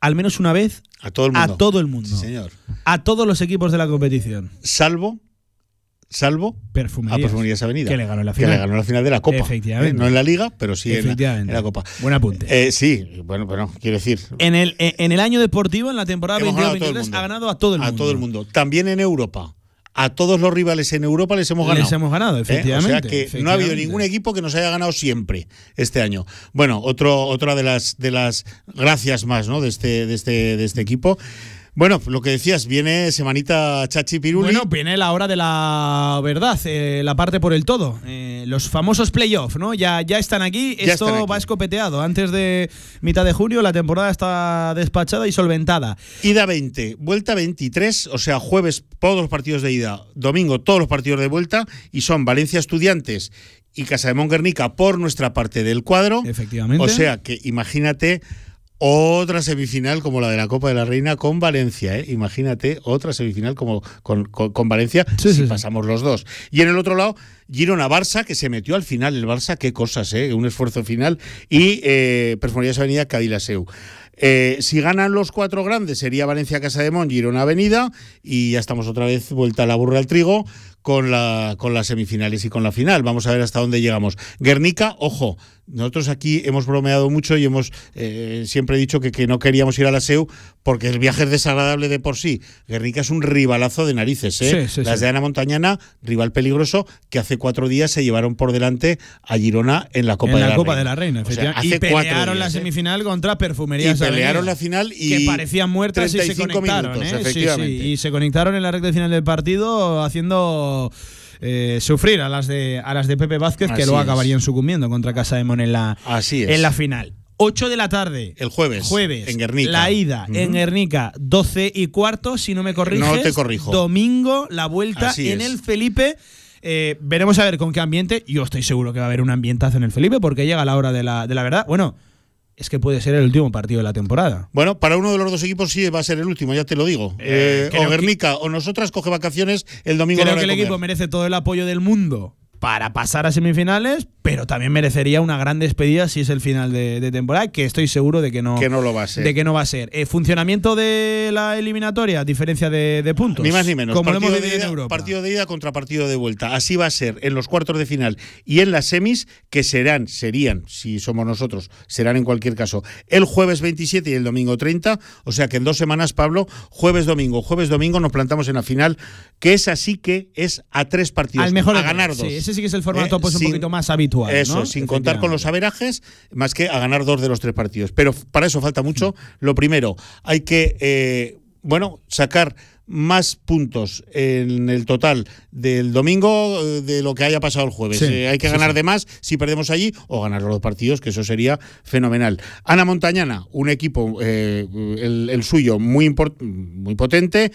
[SPEAKER 1] al menos una vez
[SPEAKER 12] a todo el mundo.
[SPEAKER 1] A todo el mundo.
[SPEAKER 12] Sí, señor.
[SPEAKER 1] A todos los equipos de la competición.
[SPEAKER 12] Salvo salvo
[SPEAKER 1] Perfumerías,
[SPEAKER 12] a Perfumerías Avenida.
[SPEAKER 1] Que le ganó la
[SPEAKER 12] Que
[SPEAKER 1] final.
[SPEAKER 12] le ganó la final de la Copa.
[SPEAKER 1] Efectivamente.
[SPEAKER 12] ¿eh? No en la Liga, pero sí en la, en la Copa.
[SPEAKER 1] Buen apunte.
[SPEAKER 12] Eh, sí, bueno, bueno, quiero decir.
[SPEAKER 1] En el, en el año deportivo, en la temporada
[SPEAKER 12] Hemos ganado a todo el
[SPEAKER 1] 22-23,
[SPEAKER 12] mundo.
[SPEAKER 1] ha ganado a todo el
[SPEAKER 12] a
[SPEAKER 1] mundo.
[SPEAKER 12] todo el mundo. También en Europa. A todos los rivales en Europa les hemos
[SPEAKER 1] Les
[SPEAKER 12] ganado.
[SPEAKER 1] hemos ganado,
[SPEAKER 12] ¿Eh?
[SPEAKER 1] efectivamente,
[SPEAKER 12] O sea que no ha habido
[SPEAKER 1] efectivamente.
[SPEAKER 12] ningún equipo que nos haya ganado siempre este año. Bueno, otro, otra de las de las gracias más, ¿no? De este, de este, de este equipo. Bueno, lo que decías, viene semanita Chachi Piruli.
[SPEAKER 1] Bueno, viene la hora de la verdad, eh, la parte por el todo. Eh, los famosos playoffs, ¿no? Ya, ya están aquí.
[SPEAKER 12] Ya
[SPEAKER 1] Esto
[SPEAKER 12] están aquí.
[SPEAKER 1] va escopeteado. Antes de mitad de junio, la temporada está despachada y solventada.
[SPEAKER 12] Ida 20, vuelta 23, o sea, jueves todos los partidos de ida, domingo todos los partidos de vuelta, y son Valencia Estudiantes y Casa de Guernica por nuestra parte del cuadro.
[SPEAKER 1] Efectivamente.
[SPEAKER 12] O sea que imagínate otra semifinal como la de la Copa de la Reina con Valencia, ¿eh? Imagínate otra semifinal como con, con- con Valencia si pasamos los dos. Y en el otro lado, Girona-Barça, que se metió al final. El Barça, qué cosas, ¿eh? Un esfuerzo final. Y eh, Avenida, Cadilaseu. Eh, si ganan los cuatro grandes, sería Valencia Casa de Mon, Girona Avenida, y ya estamos otra vez vuelta a la burra al trigo con, la, con las semifinales y con la final. Vamos a ver hasta dónde llegamos. Guernica, ojo, nosotros aquí hemos bromeado mucho y hemos eh, siempre dicho que, que no queríamos ir a la SEU porque el viaje es desagradable de por sí. Guernica es un rivalazo de narices, ¿eh?
[SPEAKER 1] Sí, sí,
[SPEAKER 12] Las
[SPEAKER 1] sí.
[SPEAKER 12] de Ana Montañana, rival peligroso, que hace cuatro días se llevaron por delante a Girona en la Copa
[SPEAKER 1] en
[SPEAKER 12] de
[SPEAKER 1] la,
[SPEAKER 12] la
[SPEAKER 1] Copa
[SPEAKER 12] Reina.
[SPEAKER 1] de la Reina,
[SPEAKER 12] O sea,
[SPEAKER 1] y pelearon
[SPEAKER 12] días,
[SPEAKER 1] la
[SPEAKER 12] ¿eh?
[SPEAKER 1] semifinal contra Perfumerías
[SPEAKER 12] Y pelearon la final y
[SPEAKER 1] que parecían muertas y se
[SPEAKER 12] 35
[SPEAKER 1] conectaron.
[SPEAKER 12] minutos,
[SPEAKER 1] ¿eh?
[SPEAKER 12] Efectivamente.
[SPEAKER 1] y se conectaron en la recta final del partido haciendo eh, sufrir a las de a las de Pepe Vázquez que luego acabarían sucumbiendo contra Casa de Mon en la
[SPEAKER 12] Así es.
[SPEAKER 1] en la final. 8 de la tarde.
[SPEAKER 12] El jueves.
[SPEAKER 1] Jueves.
[SPEAKER 12] En Guernica.
[SPEAKER 1] La ida en Guernica, 12 y cuarto, si no me corriges.
[SPEAKER 12] No te corrijo.
[SPEAKER 1] Domingo, la vuelta
[SPEAKER 12] Así
[SPEAKER 1] en
[SPEAKER 12] es.
[SPEAKER 1] el Felipe. Eh, veremos a ver con qué ambiente. Yo estoy seguro que va a haber un ambientazo en el Felipe porque llega la hora de la, de la verdad. Bueno, es que puede ser el último partido de la temporada.
[SPEAKER 12] Bueno, para uno de los dos equipos sí va a ser el último, ya te lo digo.
[SPEAKER 1] Eh,
[SPEAKER 12] Eh, o Guernica o nosotras coge vacaciones el domingo. a la
[SPEAKER 1] Creo
[SPEAKER 12] hora
[SPEAKER 1] que el
[SPEAKER 12] de
[SPEAKER 1] equipo merece todo el apoyo del mundo para pasar a semifinales, pero también merecería una gran despedida si es el final de, de temporada, que estoy seguro de que no,
[SPEAKER 12] Que no lo va a ser.
[SPEAKER 1] De que no va a ser. Eh, funcionamiento de la eliminatoria, diferencia de, de puntos.
[SPEAKER 12] Ni más ni menos.
[SPEAKER 1] Como lo
[SPEAKER 12] partido,
[SPEAKER 1] hemos
[SPEAKER 12] de
[SPEAKER 1] en
[SPEAKER 12] ida,
[SPEAKER 1] Europa.
[SPEAKER 12] partido de ida contra partido de vuelta. Así va a ser en los cuartos de final y en las semis, que serán, serían, si somos nosotros, serán en cualquier caso, el jueves 27 y el domingo 30. O sea que en dos semanas, Pablo, jueves, domingo, jueves, domingo, nos plantamos en la final, que es así que es a tres partidos.
[SPEAKER 1] Al mejor
[SPEAKER 12] a ganar dos.
[SPEAKER 1] sí, ese sí que es el formato, pues, un poquito más habitual,
[SPEAKER 12] Eso,
[SPEAKER 1] ¿no?
[SPEAKER 12] sin contar con los averajes, más que a ganar dos de los tres partidos. Pero para eso falta mucho. Lo primero, hay que, eh, bueno, sacar más puntos en el total del domingo eh, de lo que haya pasado el jueves.
[SPEAKER 1] Sí,
[SPEAKER 12] Eh, hay que
[SPEAKER 1] sí,
[SPEAKER 12] ganar
[SPEAKER 1] sí.
[SPEAKER 12] de más si perdemos allí o ganar los dos partidos, que eso sería fenomenal. Ana Montañana, un equipo, eh, el, el suyo, muy, import- muy potente,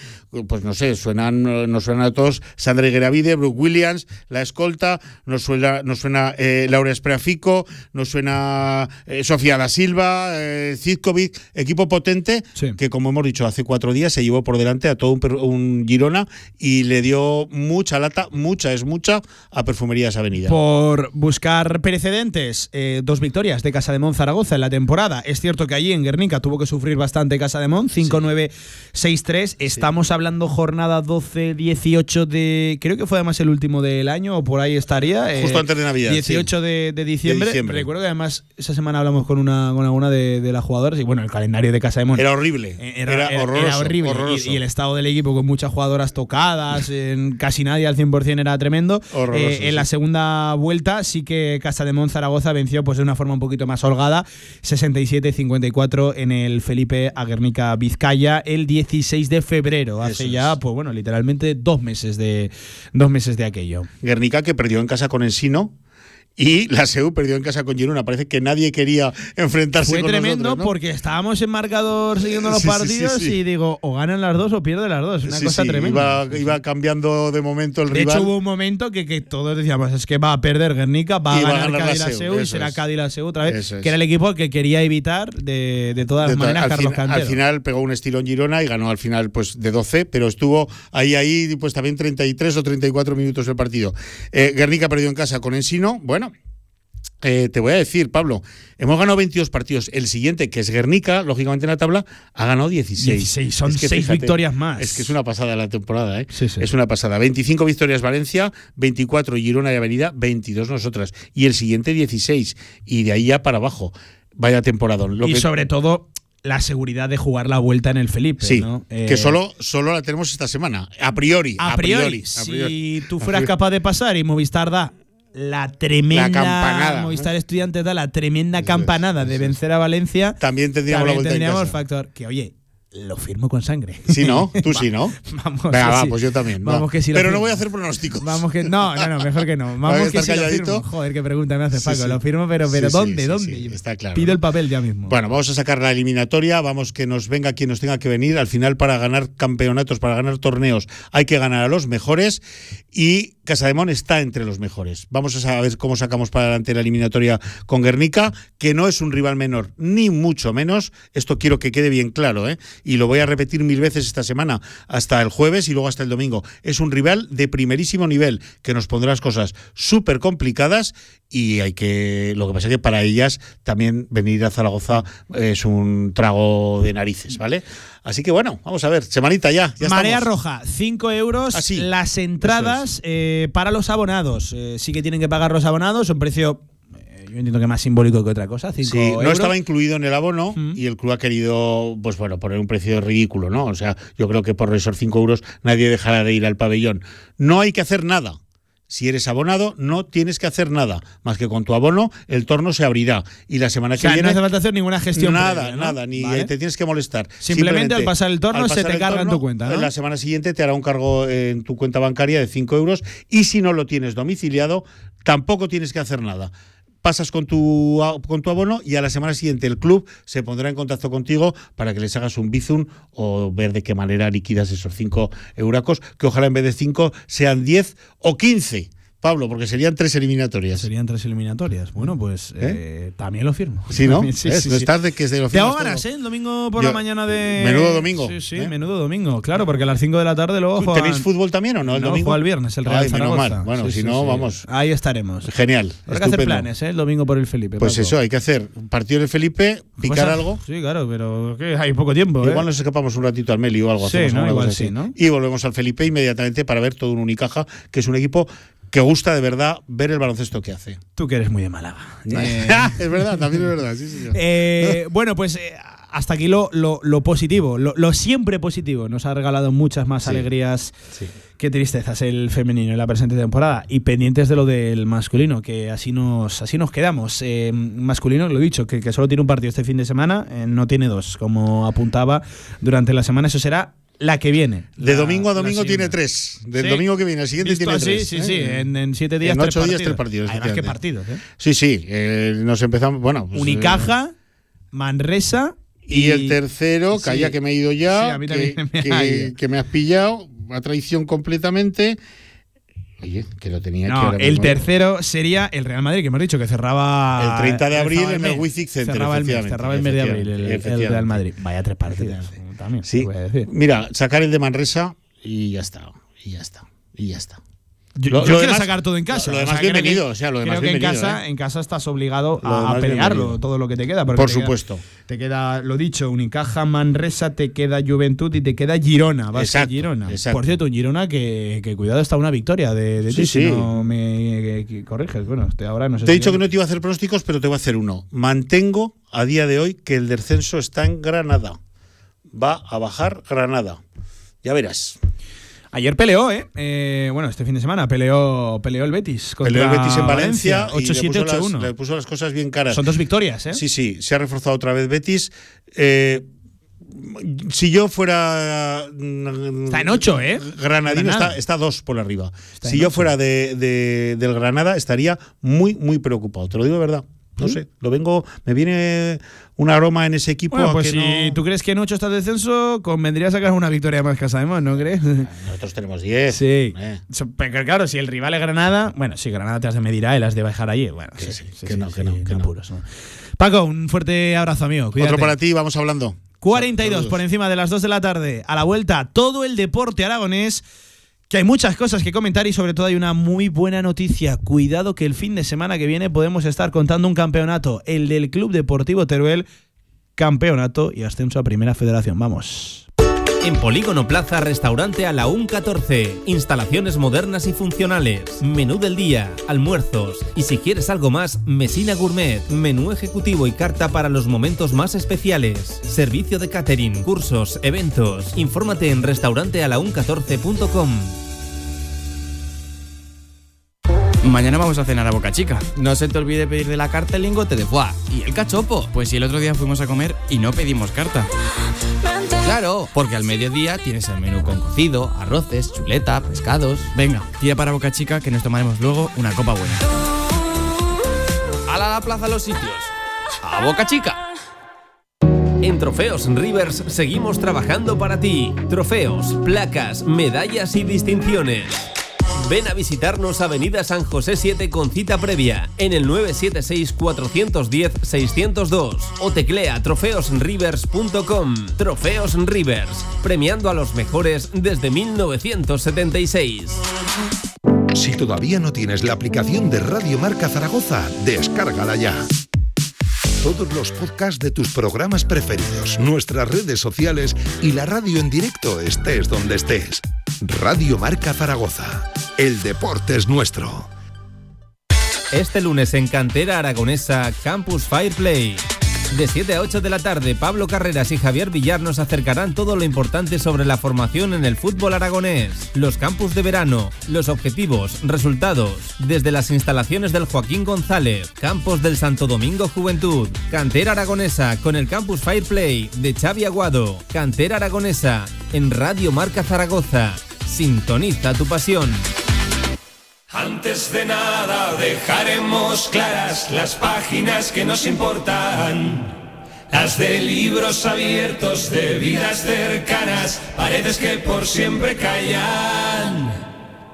[SPEAKER 12] pues no sé, suenan, nos suenan a todos Sandra Gueravide, Brooke Williams, la escolta, nos suena, nos suena eh, Laura Espreafico, nos suena Sofía da Silva, Zizkovic, equipo potente que como hemos dicho hace cuatro días se llevó por delante a todo un, un Girona y le dio mucha lata, mucha es mucha, a Perfumerías Avenida.
[SPEAKER 1] Por buscar precedentes, eh, dos victorias de Casa de Mon Zaragoza en la temporada. Es cierto que allí en Guernica tuvo que sufrir bastante Casa de Mon, 5-9-6-3. Estamos hablando jornada 12-18 de. Creo que fue además el último del año, o por ahí estaría. eh,
[SPEAKER 12] Justo antes de Navidad,
[SPEAKER 1] 18 de, de diciembre.
[SPEAKER 12] De diciembre.
[SPEAKER 1] Recuerdo que además esa semana hablamos con una con alguna de, de las jugadoras y bueno, el calendario de Casa de Mon.
[SPEAKER 12] Era horrible,
[SPEAKER 1] Eh,
[SPEAKER 12] era horroroso,
[SPEAKER 1] horrible. Y-
[SPEAKER 12] horroroso.
[SPEAKER 1] Y, el estado del equipo con muchas jugadoras tocadas, [laughs] en casi nadie al 100% era tremendo. Eh, en la segunda vuelta sí que Casa de Mon Zaragoza venció pues de una forma un poquito más holgada, 67-54 en el Felipe Aguernica Vizcaya el 16 de febrero, hace
[SPEAKER 12] Eso
[SPEAKER 1] ya pues bueno, literalmente dos meses de dos meses de aquello.
[SPEAKER 12] Guernica que perdió en casa con Ensino y la SEU perdió en casa con Girona. Parece que nadie quería enfrentarse
[SPEAKER 1] Fue
[SPEAKER 12] con
[SPEAKER 1] tremendo
[SPEAKER 12] nosotros, ¿no?
[SPEAKER 1] porque estábamos en marcador siguiendo los
[SPEAKER 12] Sí, sí, sí,
[SPEAKER 1] partidos
[SPEAKER 12] sí.
[SPEAKER 1] y digo, o ganan las dos o pierden las dos. Una cosa tremenda.
[SPEAKER 12] Iba, iba cambiando de momento el
[SPEAKER 1] De
[SPEAKER 12] rival.
[SPEAKER 1] hecho, hubo un momento que, que todos decíamos, es que va a perder Guernica, va a ganar
[SPEAKER 12] ganar
[SPEAKER 1] Cádiz la
[SPEAKER 12] SEU,
[SPEAKER 1] y será. Cádiz la SEU otra vez,
[SPEAKER 12] es.
[SPEAKER 1] que era el equipo que quería evitar de, de todas
[SPEAKER 12] De
[SPEAKER 1] las maneras Carlos
[SPEAKER 12] fin- al final pegó un estirón Girona y ganó al final pues de 12, pero estuvo ahí ahí pues también 33 o 34 minutos el partido. Eh, Guernica perdió en casa con Ensino. Bueno, eh, te voy a decir, Pablo, hemos ganado 22 partidos. El siguiente, que es Guernica, lógicamente en la tabla, ha ganado 16.
[SPEAKER 1] 16, son seis victorias más.
[SPEAKER 12] Es que es una pasada la temporada, ¿eh? Es una pasada. 25 victorias Valencia, 24 Girona y Avenida, 22 nosotras. Y el siguiente 16. Y de ahí ya para abajo. Vaya temporada.
[SPEAKER 1] y sobre todo la seguridad de jugar la vuelta en el Felipe.
[SPEAKER 12] Sí,
[SPEAKER 1] ¿no?
[SPEAKER 12] que
[SPEAKER 1] Eh,
[SPEAKER 12] solo, solo la tenemos esta semana. A priori.
[SPEAKER 1] a priori,
[SPEAKER 12] a priori.
[SPEAKER 1] si tú fueras capaz de pasar y Movistar da la tremenda
[SPEAKER 12] La campanada,
[SPEAKER 1] Movistar Estudiantes da la tremenda campanada de vencer a Valencia,
[SPEAKER 12] También tendríamos la
[SPEAKER 1] también
[SPEAKER 12] vuelta en
[SPEAKER 1] tendríamos
[SPEAKER 12] casa.
[SPEAKER 1] factor que oye, lo firmo con sangre.
[SPEAKER 12] Sí, ¿no? [laughs] Tú sí, ¿no?
[SPEAKER 1] Vamos,
[SPEAKER 12] Venga, va,
[SPEAKER 1] sí.
[SPEAKER 12] pues yo también. va.
[SPEAKER 1] Vamos que sí lo
[SPEAKER 12] Pero no voy a hacer pronósticos.
[SPEAKER 1] Vamos que no, no, no, mejor que no. [laughs] Vamos que sí lo
[SPEAKER 12] calladito.
[SPEAKER 1] firmo. Joder, qué pregunta me hace Paco.
[SPEAKER 12] sí.
[SPEAKER 1] Lo firmo, pero, pero ¿dónde? ¿Dónde?
[SPEAKER 12] está claro.
[SPEAKER 1] Pido el papel ya mismo.
[SPEAKER 12] Bueno, vamos a sacar la eliminatoria, vamos que nos venga quien nos tenga que venir. Al final, para ganar campeonatos, para ganar torneos, hay que ganar a los mejores y Casademón está entre los mejores. Vamos a saber cómo sacamos para adelante la eliminatoria con Guernica, que no es un rival menor, ni mucho menos. Esto quiero que quede bien claro, ¿eh? Y lo voy a repetir mil veces esta semana, hasta el jueves y luego hasta el domingo. Es un rival de primerísimo nivel, que nos pondrá las cosas súper complicadas y hay que. Lo que pasa es que para ellas también venir a Zaragoza es un trago de narices, ¿vale? Así que bueno, vamos a ver, semanita ya. ya
[SPEAKER 1] Marea
[SPEAKER 12] estamos.
[SPEAKER 1] Roja, 5 euros.
[SPEAKER 12] Ah, sí.
[SPEAKER 1] Las entradas eh, para los abonados. Eh, sí que tienen que pagar los abonados. Un precio, eh, yo entiendo que más simbólico que otra cosa. 5
[SPEAKER 12] Sí,
[SPEAKER 1] euros.
[SPEAKER 12] no estaba incluido en el abono y el club ha querido, pues bueno, poner un precio ridículo, ¿no? O sea, yo creo que por esos 5 euros nadie dejará de ir al pabellón. No hay que hacer nada. Si eres abonado, no tienes que hacer nada. Más que con tu abono, el torno se abrirá. Y la semana
[SPEAKER 1] O
[SPEAKER 12] que viene.
[SPEAKER 1] no hace falta hacer ninguna gestión.
[SPEAKER 12] Nada,
[SPEAKER 1] previa, ¿no?
[SPEAKER 12] nada, ni
[SPEAKER 1] Vale.
[SPEAKER 12] te tienes que molestar.
[SPEAKER 1] Simplemente al pasar el torno se te carga en tu cuenta, ¿no?
[SPEAKER 12] La semana siguiente te hará un cargo en tu cuenta bancaria de 5 euros y si no lo tienes domiciliado, tampoco tienes que hacer nada. Pasas con tu, con tu abono y a la semana siguiente el club se pondrá en contacto contigo para que les hagas un bizum o ver de qué manera liquidas esos 5 euracos, que ojalá en vez de 5 sean 10 o 15. Pablo, porque serían tres eliminatorias.
[SPEAKER 1] Serían tres eliminatorias. Bueno, pues eh, también lo firmo.
[SPEAKER 12] Sí, ¿no? [laughs]
[SPEAKER 1] Sí,
[SPEAKER 12] No
[SPEAKER 1] sí.
[SPEAKER 12] estás de que se lo
[SPEAKER 1] Te hago ganas. ¿eh? El domingo por
[SPEAKER 12] Yo-
[SPEAKER 1] la mañana de.
[SPEAKER 12] Menudo domingo,
[SPEAKER 1] Sí, sí,
[SPEAKER 12] ¿eh?
[SPEAKER 1] menudo domingo. Claro, porque a las 5 de la tarde luego juegan-
[SPEAKER 12] ¿Tenéis fútbol también o no? El
[SPEAKER 1] no,
[SPEAKER 12] domingo.
[SPEAKER 1] el viernes, el Real
[SPEAKER 12] Ay, menos mal. Bueno, si no, vamos.
[SPEAKER 1] Ahí estaremos.
[SPEAKER 12] Genial.
[SPEAKER 1] Habrá que hacer planes, ¿eh? El domingo por el Felipe.
[SPEAKER 12] Pues
[SPEAKER 1] Paco.
[SPEAKER 12] eso, hay que hacer partido de Felipe, picar
[SPEAKER 1] Pues,
[SPEAKER 12] algo.
[SPEAKER 1] Sí, claro, pero que hay poco tiempo. ¿eh?
[SPEAKER 12] Igual nos escapamos un ratito al Meli o algo.
[SPEAKER 1] Sí, ¿no? Igual sí. ¿no?
[SPEAKER 12] Y volvemos al Felipe inmediatamente para ver todo un Unicaja, que es un equipo que gusta de verdad ver el baloncesto que hace.
[SPEAKER 1] Tú que eres muy de Málaga. Eh, [laughs] [laughs]
[SPEAKER 12] es verdad, también es verdad. Sí, señor.
[SPEAKER 1] Eh, bueno, pues eh, hasta aquí lo, lo- lo positivo, lo, lo siempre positivo. Nos ha regalado muchas más
[SPEAKER 12] Sí.
[SPEAKER 1] alegrías que tristezas el femenino en la presente temporada. Y pendientes de lo del masculino, que así nos, así nos quedamos. Eh, masculino, lo he dicho, que, que solo tiene un partido este fin de semana, eh, no tiene dos, como apuntaba durante la semana. Eso será la que viene.
[SPEAKER 12] De
[SPEAKER 1] La-
[SPEAKER 12] domingo a domingo tiene tres. Del
[SPEAKER 1] Sí.
[SPEAKER 12] domingo que viene, el siguiente
[SPEAKER 1] Visto
[SPEAKER 12] tiene
[SPEAKER 1] así,
[SPEAKER 12] tres.
[SPEAKER 1] Sí,
[SPEAKER 12] ¿eh?
[SPEAKER 1] sí, en, en siete días,
[SPEAKER 12] En
[SPEAKER 1] tres
[SPEAKER 12] ocho días, tres
[SPEAKER 1] partidos. Además, qué partidos, ¿eh?
[SPEAKER 12] Sí, sí. eh, nos empezamos. Bueno, pues,
[SPEAKER 1] Unicaja, Manresa
[SPEAKER 12] Y, el tercero,
[SPEAKER 1] Sí.
[SPEAKER 12] calla que me he ido ya,
[SPEAKER 1] Sí, a mí
[SPEAKER 12] que, [laughs]
[SPEAKER 1] me
[SPEAKER 12] que-
[SPEAKER 1] ha ido.
[SPEAKER 12] que me has pillado, a traición completamente. Oye, que lo tenía
[SPEAKER 1] No, el tercero sería el Real Madrid, que hemos dicho que cerraba.
[SPEAKER 12] El 30 de abril en el. Wizzing Center,
[SPEAKER 1] Cerraba el mes, cerraba el mes de abril el. Real Madrid. Vaya tres partidos. También.
[SPEAKER 12] Sí.
[SPEAKER 1] se puede decir.
[SPEAKER 12] Mira, sacar el de Manresa y ya está. Y ya está. Y ya está.
[SPEAKER 1] Yo,
[SPEAKER 12] Lo-
[SPEAKER 1] yo
[SPEAKER 12] lo
[SPEAKER 1] quiero
[SPEAKER 12] demás-
[SPEAKER 1] sacar todo en casa.
[SPEAKER 12] Lo demás
[SPEAKER 1] sea, creo que-
[SPEAKER 12] bienvenido. o sea, lo demás
[SPEAKER 1] creo que en
[SPEAKER 12] bienvenido,
[SPEAKER 1] casa,
[SPEAKER 12] ¿eh?
[SPEAKER 1] en casa estás obligado a, a pelearlo
[SPEAKER 12] bienvenido.
[SPEAKER 1] todo lo que te queda. porque
[SPEAKER 12] Por
[SPEAKER 1] te queda-
[SPEAKER 12] supuesto.
[SPEAKER 1] te queda, lo dicho, Unicaja, Manresa, te queda Juventud y te queda Girona. Va a ser
[SPEAKER 12] Exacto,
[SPEAKER 1] Girona.
[SPEAKER 12] exacto.
[SPEAKER 1] Por cierto, Girona que, que cuidado está una victoria de, de
[SPEAKER 12] Sí,
[SPEAKER 1] ti,
[SPEAKER 12] sí.
[SPEAKER 1] si no me que- que corriges. Bueno, este ahora no sé
[SPEAKER 12] Te he dicho que no te iba a hacer pronósticos, pero te voy a hacer uno. Mantengo a día de hoy que el descenso está en Granada. Va a bajar Granada. Ya verás.
[SPEAKER 1] Ayer peleó, ¿eh? Eh, Bueno, este fin de semana peleó, peleó el Betis.
[SPEAKER 12] Peleó el Betis en Valencia, y le
[SPEAKER 1] 8-7,
[SPEAKER 12] puso, las,
[SPEAKER 1] 8-1.
[SPEAKER 12] le puso las cosas bien caras.
[SPEAKER 1] Son dos victorias, ¿eh?
[SPEAKER 12] Sí, sí, se ha reforzado otra vez Betis. Eh, si yo fuera.
[SPEAKER 1] Está en ocho, ¿eh?
[SPEAKER 12] Granadino
[SPEAKER 1] Granada.
[SPEAKER 12] está, está dos por arriba.
[SPEAKER 1] Está
[SPEAKER 12] si yo
[SPEAKER 1] ocho.
[SPEAKER 12] fuera de, de- del Granada, estaría muy, muy preocupado. Te lo digo de verdad. No
[SPEAKER 1] ¿Sí?
[SPEAKER 12] sé, lo vengo. Me viene un aroma en ese equipo.
[SPEAKER 1] Bueno,
[SPEAKER 12] a
[SPEAKER 1] pues
[SPEAKER 12] que
[SPEAKER 1] si
[SPEAKER 12] no-
[SPEAKER 1] tú crees que en 8 está descenso, convendría sacar una victoria más que sabemos, ¿no crees?
[SPEAKER 12] Nosotros tenemos 10.
[SPEAKER 1] Sí.
[SPEAKER 12] Eh.
[SPEAKER 1] Pero claro, si el rival es Granada, bueno, si Granada te has de medir a él, has de bajar allí. Bueno, sí, sí, sí,
[SPEAKER 12] que
[SPEAKER 1] sí,
[SPEAKER 12] no, que no, que no.
[SPEAKER 1] apuros, no. Paco, un fuerte abrazo, amigo. Cuídate.
[SPEAKER 12] Otro para ti, vamos hablando.
[SPEAKER 1] 42
[SPEAKER 12] Saludos.
[SPEAKER 1] por encima de las 2 de la tarde. A la vuelta, todo el deporte aragonés. Que hay muchas cosas que comentar y sobre todo hay una muy buena noticia. Cuidado que el fin de semana que viene podemos estar contando un campeonato, el del Club Deportivo Teruel, campeonato y ascenso a Primera Federación. Vamos.
[SPEAKER 3] En Polígono Plaza, restaurante a la UN 14. Instalaciones modernas y funcionales. Menú del día, almuerzos. Y si quieres algo más, Mesina Gourmet. Menú ejecutivo y carta para los momentos más especiales. Servicio de catering, cursos, eventos. Infórmate en restaurantealaun14.com.
[SPEAKER 14] Mañana vamos a cenar a Boca Chica.
[SPEAKER 15] No se te olvide pedir de la carta el lingote de foie y el cachopo.
[SPEAKER 14] Pues si el otro día fuimos a comer y no pedimos carta.
[SPEAKER 15] Claro, porque al mediodía tienes el menú con cocido, arroces, chuleta, pescados.
[SPEAKER 14] Venga, tira para Boca Chica que nos tomaremos luego una copa buena.
[SPEAKER 15] ¡Hala a la plaza los sitios! ¡A Boca Chica!
[SPEAKER 3] En Trofeos Rivers seguimos trabajando para ti. Trofeos, placas, medallas y distinciones. Ven a visitarnos Avenida San José 7 con cita previa en el 976-410-602 o teclea trofeosrivers.com. Trofeos Rivers, premiando a los mejores desde 1976.
[SPEAKER 2] Si todavía no tienes la aplicación de Radio Marca Zaragoza, descárgala ya. Todos los podcasts de tus programas preferidos, nuestras redes sociales y la radio en directo estés donde estés. Radio Marca Zaragoza. El deporte es nuestro.
[SPEAKER 3] Este lunes en Cantera Aragonesa Campus Fireplay. De 7 a 8 de la tarde, Pablo Carreras y Javier Villar nos acercarán todo lo importante sobre la formación en el fútbol aragonés, los campus de verano, los objetivos, resultados, desde las instalaciones del Joaquín González, campos del Santo Domingo Juventud, Cantera Aragonesa con el Campus Fireplay de Xavi Aguado, Cantera Aragonesa en Radio Marca Zaragoza. Sintoniza tu pasión.
[SPEAKER 16] Antes de nada dejaremos claras las páginas que nos importan. Las de libros abiertos, de vidas cercanas, paredes que por siempre callan.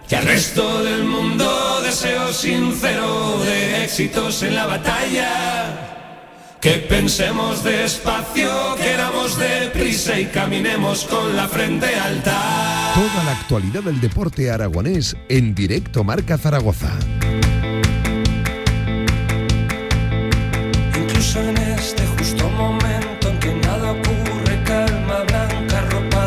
[SPEAKER 16] Y al resto del mundo deseo sincero de éxitos en la batalla. Que pensemos despacio, queramos deprisa y caminemos con la frente alta.
[SPEAKER 2] Toda la actualidad del deporte aragonés en directo Marca Zaragoza.
[SPEAKER 16] Incluso en este justo momento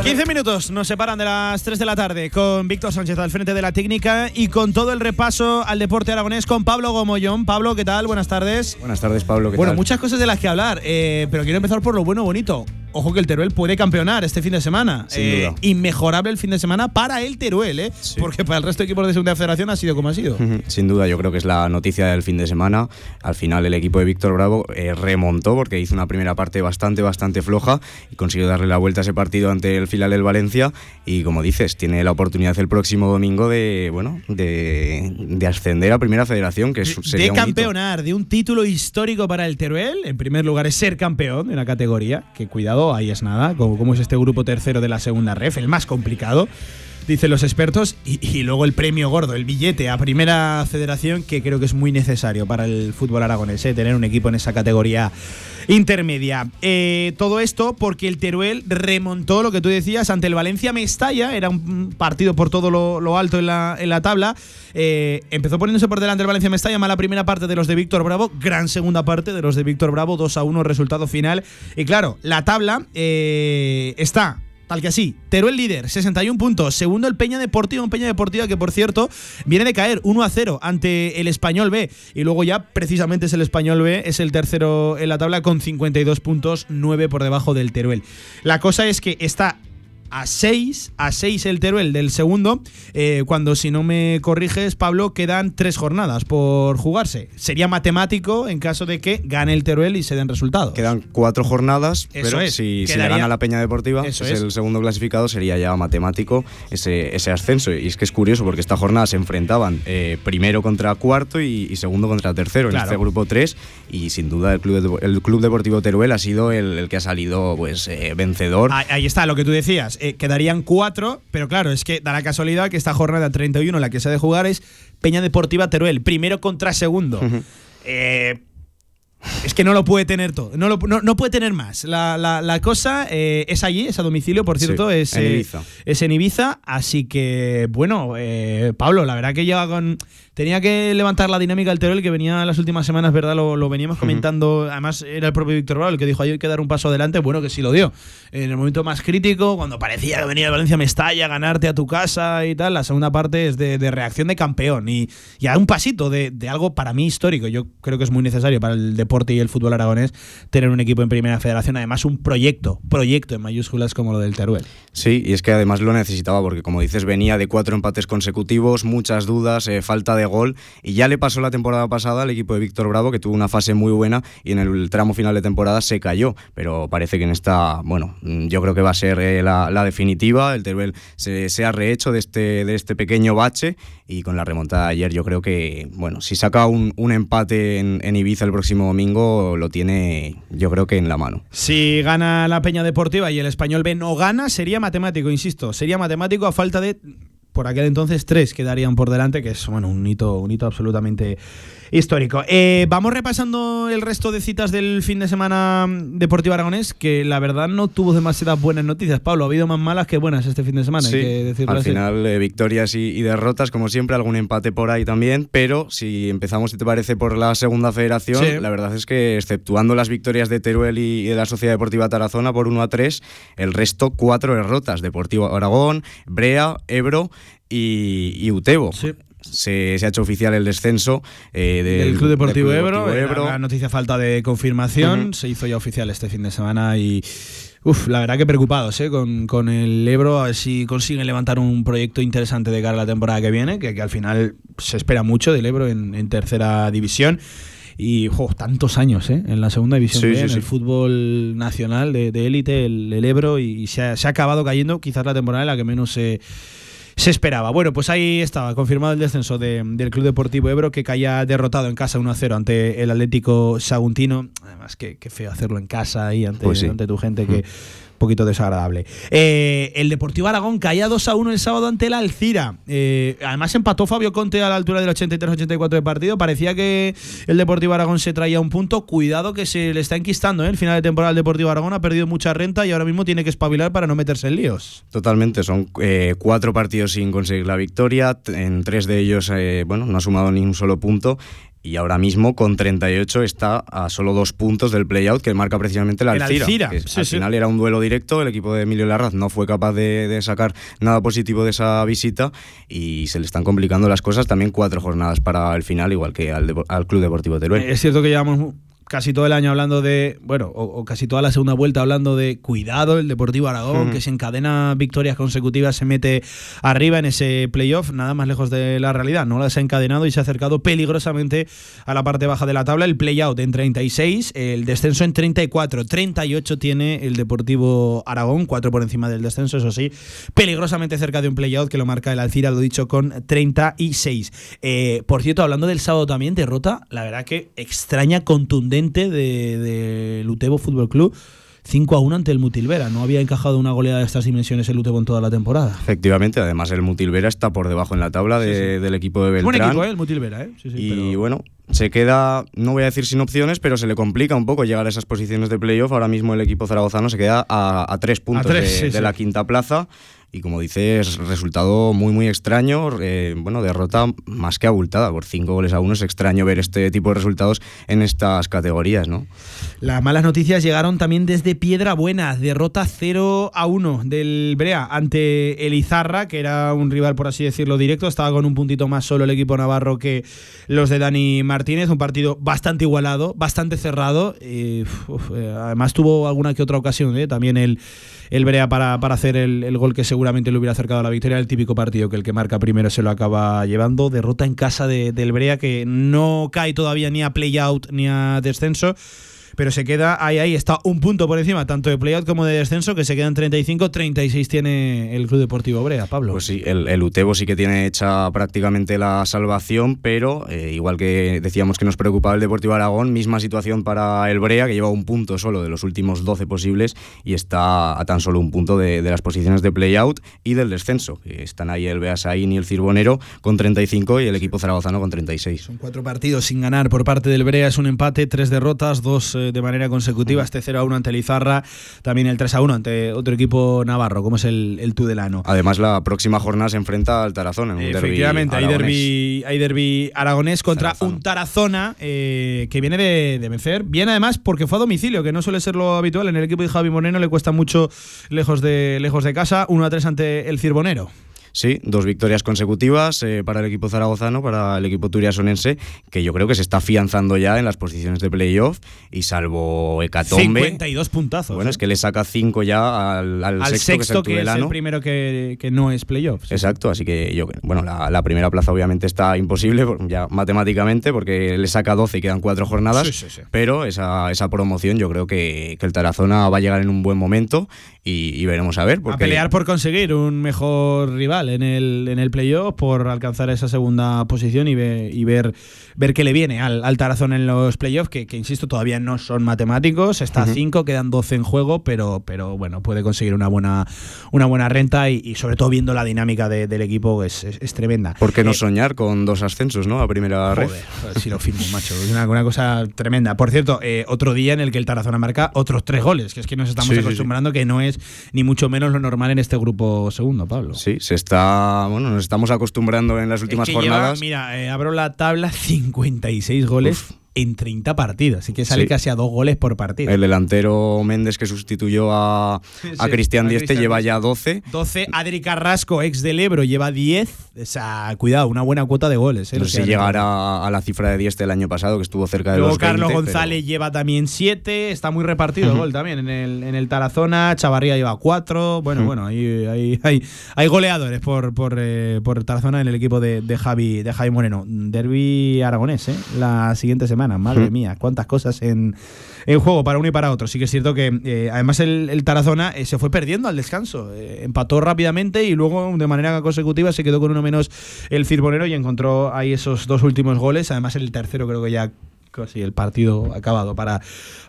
[SPEAKER 1] 15 minutos nos separan de las 3 de la tarde con Víctor Sánchez al frente de la técnica y con todo el repaso al deporte aragonés con Pablo Gomollón. Pablo, ¿qué tal? Buenas tardes.
[SPEAKER 17] Buenas tardes, Pablo. ¿qué
[SPEAKER 1] Bueno,
[SPEAKER 17] tal?
[SPEAKER 1] muchas cosas de las que hablar, eh, pero quiero empezar por lo bueno bonito. Ojo que el Teruel puede campeonar este fin de semana.
[SPEAKER 17] Sin
[SPEAKER 1] Eh,
[SPEAKER 17] duda.
[SPEAKER 1] Inmejorable el fin de semana para el Teruel, ¿eh? Porque para el resto de equipos de segunda federación ha sido como ha sido.
[SPEAKER 17] Sin duda, yo creo que es la noticia del fin de semana. Al final el equipo de Víctor Bravo eh, remontó porque hizo una primera parte bastante, bastante floja y consiguió darle la vuelta a ese partido ante el final del Valencia. Y como dices, tiene la oportunidad el próximo domingo de, bueno, de, de ascender a Primera Federación, que es- sería
[SPEAKER 1] de
[SPEAKER 17] un hito.
[SPEAKER 1] campeonar, de un título histórico para el Teruel. En primer lugar es ser campeón de una categoría, que cuidado, ahí es nada, como, es este grupo tercero de la segunda ref, el más complicado, dicen los expertos, y, luego el premio gordo, el billete a primera federación, que creo que es muy necesario para el fútbol aragonés, ¿eh? tener un equipo en esa categoría intermedia. Eh, todo esto porque el Teruel remontó lo que tú decías ante el Valencia Mestalla, era un partido por todo lo, alto en la, en la tabla. Eh, empezó poniéndose por delante el Valencia Mestalla, mala primera parte de los de Víctor Bravo, gran segunda parte de los de Víctor Bravo, 2 a 1 resultado final. Y claro, la tabla está Tal que así, Teruel líder, 61 puntos. Segundo el Peña Deportiva, un Peña Deportiva que por cierto viene de caer 1 a 0 ante el Español B. Y luego ya precisamente es el Español B, es el tercero en la tabla con 52 puntos, 9 por debajo del Teruel. La cosa es que está a 6, a 6 el Teruel del segundo, eh, cuando si no me corriges, Pablo, quedan tres jornadas por jugarse. Sería matemático en caso de que gane el Teruel y se den resultados.
[SPEAKER 17] Quedan cuatro jornadas,
[SPEAKER 1] Eso
[SPEAKER 17] pero
[SPEAKER 1] es,
[SPEAKER 17] si, si le
[SPEAKER 1] quedaría-
[SPEAKER 17] gana la Peña Deportiva,
[SPEAKER 1] Eso
[SPEAKER 17] es
[SPEAKER 1] es.
[SPEAKER 17] el segundo clasificado, sería ya matemático ese, ese ascenso. Y es que es curioso porque esta jornada se enfrentaban eh, primero contra cuarto y, y segundo contra tercero
[SPEAKER 1] Claro.
[SPEAKER 17] en este grupo 3. Y sin duda el Club, el Club Deportivo Teruel ha sido el, el que ha salido pues eh, vencedor.
[SPEAKER 1] Ahí, ahí está lo que tú decías. Eh, quedarían cuatro, pero claro, es que da la casualidad que esta jornada 31, la que se ha de jugar, es Peña Deportiva Teruel, primero contra segundo. Eh, es que no lo puede tener todo, no, lo- no, no puede tener más. La, la- la cosa eh, es allí, es a domicilio, por
[SPEAKER 17] Sí,
[SPEAKER 1] cierto, es,
[SPEAKER 17] en Ibiza.
[SPEAKER 1] es en Ibiza. Así que, bueno, Pablo, la verdad que lleva con. Tenía que levantar la dinámica del Teruel que venía en las últimas semanas, ¿verdad? Lo, lo veníamos comentando. Además, era el propio Víctor Bravo el que dijo hay que dar un paso adelante. Bueno, que sí lo dio. En el momento más crítico, cuando parecía que venía el Valencia Mestalla, ganarte a tu casa y tal, la segunda parte es de, de reacción de campeón. Y, y a un pasito de, de algo para mí histórico. Yo creo que es muy necesario para el deporte y el fútbol aragonés tener un equipo en primera federación. Además, un proyecto, proyecto en mayúsculas como lo del Teruel.
[SPEAKER 17] Sí, y es que además lo necesitaba porque, como dices, venía de cuatro empates consecutivos, muchas dudas, eh, falta de gol, y ya le pasó la temporada pasada al equipo de Víctor Bravo, que tuvo una fase muy buena y en el tramo final de temporada se cayó, pero parece que en esta, bueno, yo creo que va a ser eh, la, definitiva, el Teruel se, ha rehecho de este, de este pequeño bache y con la remontada de ayer yo creo que, bueno, si saca un, un empate en, en Ibiza el próximo domingo, lo tiene yo creo que en la mano.
[SPEAKER 1] Si gana la Peña Deportiva y el Español B no gana, sería matemático, insisto. Sería matemático a falta de, por aquel entonces, tres quedarían por delante, que es bueno, un hito, un hito absolutamente histórico. Eh, vamos repasando el resto de citas del fin de semana Deportivo Aragonés, que la verdad no tuvo demasiadas buenas noticias. Pablo, ha habido más malas que buenas este fin de semana,
[SPEAKER 17] Sí,
[SPEAKER 1] hay que decirlo
[SPEAKER 17] al
[SPEAKER 1] así.
[SPEAKER 17] final eh, victorias y, y derrotas, como siempre, algún empate por ahí también, pero si empezamos, si te parece, por la segunda federación,
[SPEAKER 1] Sí.
[SPEAKER 17] la verdad es que, exceptuando las victorias de Teruel y, y de la Sociedad Deportiva Tarazona por 1 a 3, el resto cuatro derrotas, Deportivo Aragón, Brea, Ebro y, y Utebo. Se, se ha hecho oficial el descenso eh, del,
[SPEAKER 1] del Club Deportivo
[SPEAKER 17] del
[SPEAKER 1] Ebro.
[SPEAKER 17] Deportivo
[SPEAKER 1] Era una noticia falta de confirmación.
[SPEAKER 17] Ujú.
[SPEAKER 1] Se hizo ya oficial este fin de semana y. Uf, la verdad que preocupados ¿eh? con, con el Ebro, a ver si consiguen levantar un proyecto interesante de cara a la temporada que viene, que, que al final se espera mucho del Ebro en, en tercera división. Y jo, tantos años ¿eh? en la segunda división
[SPEAKER 17] Sí,
[SPEAKER 1] B,
[SPEAKER 17] sí,
[SPEAKER 1] en
[SPEAKER 17] sí.
[SPEAKER 1] el fútbol nacional de élite, el, el Ebro, y se ha, se ha acabado cayendo quizás la temporada en la que menos se, se esperaba. Bueno, pues ahí estaba, confirmado el descenso de- del Club Deportivo Ebro, que caía derrotado en casa 1-0 ante el Atlético Saguntino. Además, qué, qué feo hacerlo en casa ahí ante,
[SPEAKER 17] Pues sí.
[SPEAKER 1] ante tu gente, que un poquito desagradable. Eh, el Deportivo Aragón caía 2-1 el sábado ante el Alcira. Eh, además, empató Fabio Conte a la altura del 83-84 de partido. Parecía que el Deportivo Aragón se traía un punto. Cuidado que se le está enquistando. ¿eh? El final de temporada del Deportivo Aragón ha perdido mucha renta y ahora mismo tiene que espabilar para no meterse en líos.
[SPEAKER 17] Totalmente, son eh, cuatro partidos sin conseguir la victoria, en tres de ellos bueno, no ha sumado ni un solo punto y ahora mismo con 38 está a solo dos puntos del playout que marca precisamente El Alcira.
[SPEAKER 1] Alcira,
[SPEAKER 17] que
[SPEAKER 1] sí,
[SPEAKER 17] al
[SPEAKER 1] sí.
[SPEAKER 17] final era un duelo directo, el equipo de Emilio Larraz no fue capaz de, de sacar nada positivo de esa visita y se le están complicando las cosas, también cuatro jornadas para el final, igual que al, al Club Deportivo Teruel.
[SPEAKER 1] Es cierto que llevamos casi todo el año hablando de, bueno, o, o casi toda la segunda vuelta hablando de cuidado, el Deportivo Aragón,
[SPEAKER 17] Ujú.
[SPEAKER 1] que se encadena victorias consecutivas, se mete arriba en ese playoff, nada más lejos de la realidad. No las ha encadenado y se ha acercado peligrosamente a la parte baja de la tabla. El playout en 36, el descenso en 34, 38 tiene el Deportivo Aragón, cuatro por encima del descenso, eso sí, peligrosamente cerca de un playout que lo marca el Alcira, lo dicho, con 36. Eh, por cierto, hablando del sábado también, derrota, la verdad que extraña, contundente de, de Lutebo Fútbol Club. 5 a 1 ante el Mutilvera. No había encajado una goleada de estas dimensiones el Lutebo en toda la temporada.
[SPEAKER 17] Efectivamente, además el Mutilvera está por debajo en la tabla de- del equipo de
[SPEAKER 1] Es buen
[SPEAKER 17] Beltrán.
[SPEAKER 1] equipo, ¿eh? el Mutilvera, ¿eh? Sí,
[SPEAKER 17] y
[SPEAKER 1] pero-
[SPEAKER 17] bueno, se queda, no voy a decir sin opciones, pero se le complica un poco llegar a esas posiciones de playoff. Ahora mismo el equipo zaragozano se queda a, a tres puntos
[SPEAKER 1] tres,
[SPEAKER 17] de, la quinta plaza. Y como dices, resultado muy muy extraño, eh, bueno, derrota más que abultada, por cinco goles a uno es extraño ver este tipo de resultados en estas categorías, ¿no?
[SPEAKER 1] Las malas noticias llegaron también desde Piedra Buena, derrota 0 a 1 del Brea ante el Izarra, que era un rival, por así decirlo, directo, estaba con un puntito más solo el equipo navarro que los de Dani Martínez, un partido bastante igualado, bastante cerrado, uf, eh, además tuvo alguna que otra ocasión, eh, también el, el Brea para, para hacer el, el gol que seguramente le hubiera acercado a la victoria, el típico partido que el que marca primero se lo acaba llevando, derrota en casa de- del Brea que no cae todavía ni a play-out ni a descenso pero se queda ahí, ahí, está un punto por encima, tanto de playout como de descenso, que se quedan 35, 36 tiene el Club Deportivo Brea, Pablo.
[SPEAKER 17] Pues sí, el, el Utebo sí que tiene hecha prácticamente la salvación, pero eh, igual que decíamos que nos preocupaba el Deportivo Aragón, misma situación para el Brea, que lleva un punto solo de los últimos 12 posibles y está a tan solo un punto de, de las posiciones de playout y del descenso. que Están ahí el Beasaín y el Cirbonero con 35 y el equipo zaragozano con 36.
[SPEAKER 1] Cuatro partidos sin ganar por parte del Brea, es un empate, tres derrotas, dos eh, de manera consecutiva, este 0 a 1 ante el Izarra, también el 3 a 1 ante otro equipo navarro, como es el, el Tudelano.
[SPEAKER 17] Además, la próxima jornada se enfrenta al Tarazón en un derbi
[SPEAKER 1] Efectivamente, hay derbi, hay derbi aragonés contra un Tarazona eh, que viene de, de vencer. Viene además porque fue a domicilio, que no suele ser lo habitual. En el equipo de Javi Moreno le cuesta mucho lejos de, lejos de casa. 1 a 3 ante el Cirbonero.
[SPEAKER 17] Sí, dos victorias consecutivas eh, para el equipo zaragozano, para el equipo turiasonense, que yo creo que se está afianzando ya en las posiciones de playoff y salvo Hecatombe.
[SPEAKER 1] 52 puntazos.
[SPEAKER 17] Bueno, es que le saca cinco ya al, al
[SPEAKER 1] Al
[SPEAKER 17] sexto,
[SPEAKER 1] sexto,
[SPEAKER 17] que es el Tudelano.
[SPEAKER 1] primero que, que no es playoffs.
[SPEAKER 17] Exacto, así que yo, bueno, la, la primera plaza obviamente está imposible, ya matemáticamente, porque le saca 12 y quedan cuatro jornadas,
[SPEAKER 1] Sí, sí, sí.
[SPEAKER 17] pero esa, esa promoción yo creo que, que el Tarazona va a llegar en un buen momento y, y veremos a ver. Porque
[SPEAKER 1] A pelear por conseguir un mejor rival en el, en el playoff, por alcanzar esa segunda posición y, ve- y ver, ver qué le viene al, al Tarazona en los playoffs, que, que, insisto, todavía no son matemáticos. Está a
[SPEAKER 17] Ujú.
[SPEAKER 1] 5, quedan 12 en juego, pero, pero bueno, puede conseguir una buena, una buena renta y, y sobre todo viendo la dinámica de- del equipo es, es- es tremenda.
[SPEAKER 17] ¿Por qué no
[SPEAKER 1] Eh,
[SPEAKER 17] soñar con dos ascensos, no? A primera red.
[SPEAKER 1] Joder, joder, si lo firmo, macho. Es una, una cosa tremenda. Por cierto, eh, otro día en el que el Tarazona marca otros tres goles, que es que nos estamos
[SPEAKER 17] Sí, sí, sí.
[SPEAKER 1] acostumbrando que no es ni mucho menos lo normal en este grupo segundo, Pablo.
[SPEAKER 17] Sí, se está, bueno, nos estamos acostumbrando en las últimas
[SPEAKER 1] que lleva,
[SPEAKER 17] jornadas.
[SPEAKER 1] mira, eh, abro la tabla, [laughs] 56 goles en 30 partidos. Así que sale
[SPEAKER 17] Sí.
[SPEAKER 1] casi a dos goles por partido.
[SPEAKER 17] El delantero Méndez que sustituyó a, Cristian Dieste
[SPEAKER 1] Cristian
[SPEAKER 17] lleva ya 12.
[SPEAKER 1] 12, Adri Carrasco, ex del Ebro, lleva 10. O sea, cuidado, una buena cuota de goles. eh,
[SPEAKER 17] No sé si llegará a la cifra de Dieste el año pasado, que estuvo cerca de
[SPEAKER 1] Luego
[SPEAKER 17] los 20,
[SPEAKER 1] Carlos
[SPEAKER 17] pero-
[SPEAKER 1] González lleva también 7. Está muy repartido el gol también en el, en el Tarazona. Chavarría lleva 4. Bueno, bueno, hay, hay, hay, hay goleadores por, por, eh, por Tarazona en el equipo de, de Javi, de Javi Moreno. Derby aragonés, ¿eh? La siguiente semana. Madre mía, cuántas cosas en, en juego para uno y para otro. Sí que es cierto que eh, además el, el Tarazona eh, se fue perdiendo al descanso. Eh, empató rápidamente y luego de manera consecutiva se quedó con uno menos el Cirbonero y encontró ahí esos dos últimos goles. Además el tercero creo que ya casi el partido acabado para,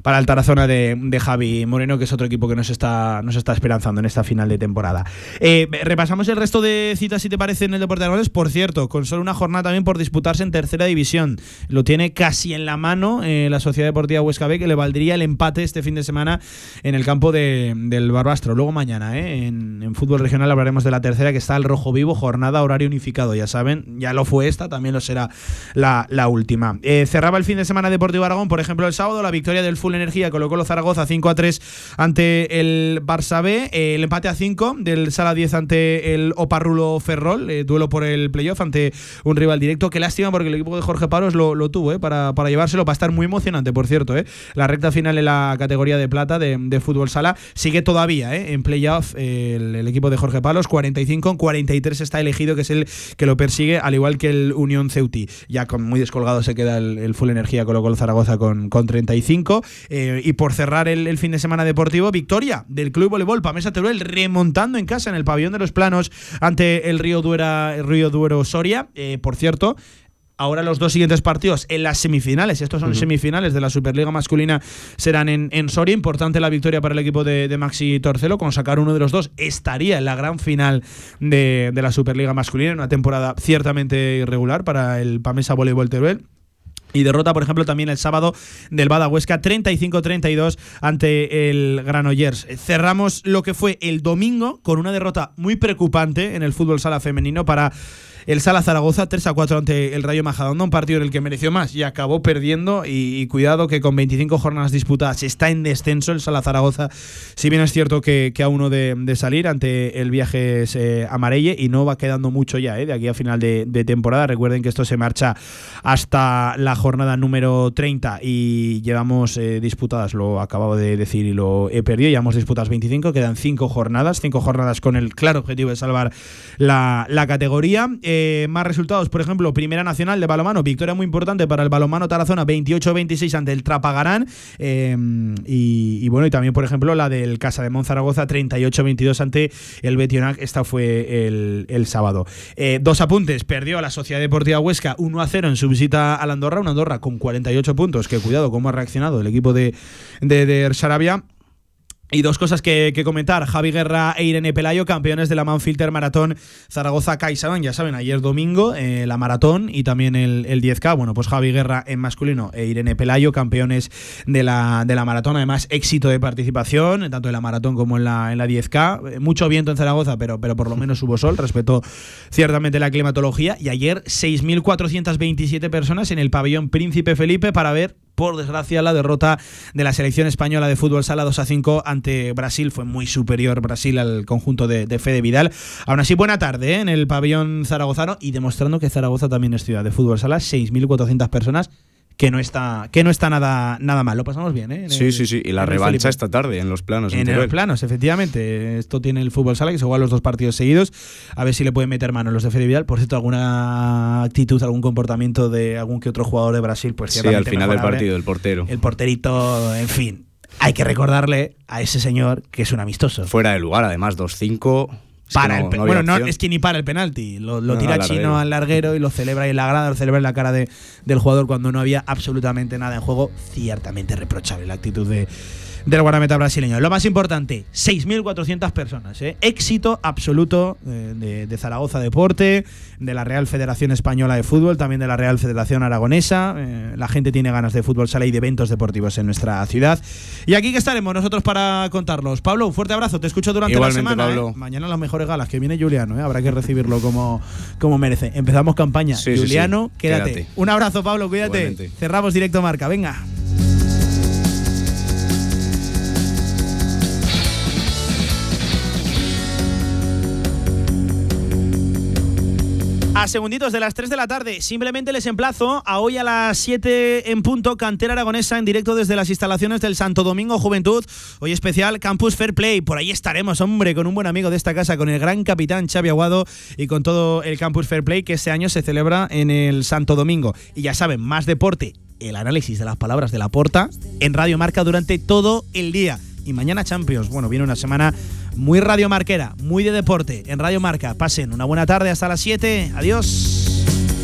[SPEAKER 1] para el Tarazona de, de Javi Moreno, que es otro equipo que nos está, nos está esperanzando en esta final de temporada. Eh, repasamos el resto de citas, si te parece, en el Deporte de Aragones. Por cierto, con solo una jornada también por disputarse en tercera división. Lo tiene casi en la mano eh, la Sociedad Deportiva Huesca B, que le valdría el empate este fin de semana en el campo de- del Barbastro. Luego mañana, eh, en, fútbol regional, hablaremos de la tercera, que está el Rojo Vivo, jornada horario unificado. Ya saben, ya lo fue esta, también lo será la, la última. Cerraba el fin de semana Deportivo Aragón, por ejemplo, el sábado, la victoria del Full Energía colocó los Zaragoza 5 a 3 ante el Barça B, eh, el empate a 5 del Sala 10 ante el Oparrulo Ferrol, eh, duelo por el playoff ante un rival directo. Qué lástima porque el equipo de Jorge Paros lo, tuvo eh, para, para llevárselo, va a estar muy emocionante, por cierto. Eh. La recta final en la categoría de plata de, fútbol sala sigue todavía en playoff el, equipo de Jorge Palos, 45 en 43 está elegido, que es el que lo persigue, al igual que el Unión Ceuti. Ya con muy descolgado se queda el Full Energía colocó el Zaragoza con, con 35. Eh, y por cerrar el, el fin de semana deportivo, victoria del Club Voleibol Pamesa Teruel remontando en casa en el pabellón de los planos ante el Río Duera, el Río Duero Soria. Eh, por cierto, Ahora los dos siguientes partidos en las semifinales, estos son semifinales de la Superliga masculina, serán en, en Soria. Importante la victoria para el equipo de, de Maxi Torcelo. Con sacar uno de los dos estaría en la gran final de, de la Superliga masculina. Una temporada ciertamente irregular para el Pamesa Voleibol Teruel. Y derrota, por ejemplo, también el sábado del Bada Huesca 35-32 ante el Granollers. Cerramos lo que fue el domingo con una derrota muy preocupante en el fútbol sala femenino para el Sala Zaragoza 3 a 4 ante el Rayo Majadahonda, un partido en el que mereció más y acabó perdiendo. Y, cuidado que con 25 jornadas disputadas está en descenso el Sala Zaragoza. Si bien es cierto que, a uno de, salir ante el viaje eh, amarelle y no va quedando mucho ya eh, de aquí a final de, temporada. Recuerden que esto se marcha hasta la jornada número 30 y llevamos eh, disputadas, lo acabo de decir y lo he perdido, llevamos disputadas 25, quedan 5 jornadas, 5 jornadas con el claro objetivo de salvar la, la categoría. Eh, más resultados, por ejemplo, Primera Nacional de balomano, victoria muy importante para el balomano Tarazona, 28-26 ante el Trapagarán. eh, y, y bueno, y también, por ejemplo, la del Casa de Monzaragoza, 38-22 ante el Betionac. Esta fue el, el sábado. Eh, dos apuntes, perdió a la Sociedad Deportiva Huesca 1-0 en su visita a la Andorra, una Andorra con 48 puntos, que cuidado cómo ha reaccionado el equipo de, de, de Sarabia. Y dos cosas que, que, comentar. Javi Guerra e Irene Pelayo, campeones de la Manfilter Maratón Zaragoza CaixaBank. Ya saben, ayer domingo eh, la maratón y también el, el, 10K. Bueno, pues Javi Guerra en masculino e Irene Pelayo, campeones de la, de la maratón. Además, éxito de participación, tanto en la maratón como en la, en la 10K. Mucho viento en Zaragoza, pero, pero por lo [laughs] menos hubo sol. Respetó ciertamente la climatología. Y ayer 6.427 personas en el pabellón Príncipe Felipe para ver por desgracia, la derrota de la selección española de fútbol sala 2 a 5 ante Brasil. Fue muy superior Brasil al conjunto de, de Fede Vidal. Aún así, buena tarde ¿eh? en el pabellón zaragozano y demostrando que Zaragoza también es ciudad de fútbol sala. 6.400 personas que no está que no está nada nada mal. Lo pasamos bien ¿eh?
[SPEAKER 17] En sí el, sí sí. Y la revancha esta tarde en los planos
[SPEAKER 1] en, en los planos efectivamente. Esto tiene el fútbol sala que se juega los dos partidos seguidos. A ver si le pueden meter mano los de Fede Vidal. Por cierto alguna actitud algún comportamiento de algún que otro jugador de Brasil pues
[SPEAKER 17] sí al final del partido el portero.
[SPEAKER 1] El porterito en fin. Hay que recordarle a ese señor que es un amistoso.
[SPEAKER 17] Fuera de lugar además 2-5
[SPEAKER 1] para no, el, no bueno, no, es que ni para el penalti. Lo, tira Chino al larguero y lo celebra en la grada, lo celebra en la cara de, del jugador cuando no había absolutamente nada en juego. Ciertamente reprochable la actitud de, del guardameta brasileño. Lo más importante, 6.400 personas. ¿eh? Éxito absoluto de, de, de, Zaragoza Deporte, de la Real Federación Española de Fútbol, también de la Real Federación Aragonesa. Eh, la gente tiene ganas de fútbol sala y de eventos deportivos en nuestra ciudad. Y aquí que estaremos nosotros para contarlos. Pablo, un fuerte abrazo. Te escucho durante
[SPEAKER 17] Igualmente,
[SPEAKER 1] la semana.
[SPEAKER 17] Pablo.
[SPEAKER 1] ¿eh? Mañana las mejores galas. Que viene Juliano. Habrá que recibirlo como, como merece. Empezamos campaña.
[SPEAKER 17] Sí,
[SPEAKER 1] Juliano,
[SPEAKER 17] sí, sí.
[SPEAKER 1] Quédate.
[SPEAKER 17] quédate.
[SPEAKER 1] Un abrazo, Pablo. Cuídate.
[SPEAKER 17] Igualmente.
[SPEAKER 1] Cerramos directo marca. Venga. A segunditos de las 3 de la tarde, simplemente les emplazo a hoy a las 7 en punto, Cantera Aragonesa en directo desde las instalaciones del Santo Domingo Juventud. Hoy especial Campus Fair Play. Por ahí estaremos, hombre, con un buen amigo de esta casa, con el gran capitán Xavi Aguado y con todo el Campus Fair Play que este año se celebra en el Santo Domingo. Y ya saben, más deporte, el análisis de las palabras de la porta en Radio Marca durante todo el día. Y mañana Champions. Bueno, viene una semana muy radiomarquera, muy de deporte en Radio Marca. Pasen una buena tarde hasta las 7. Adiós.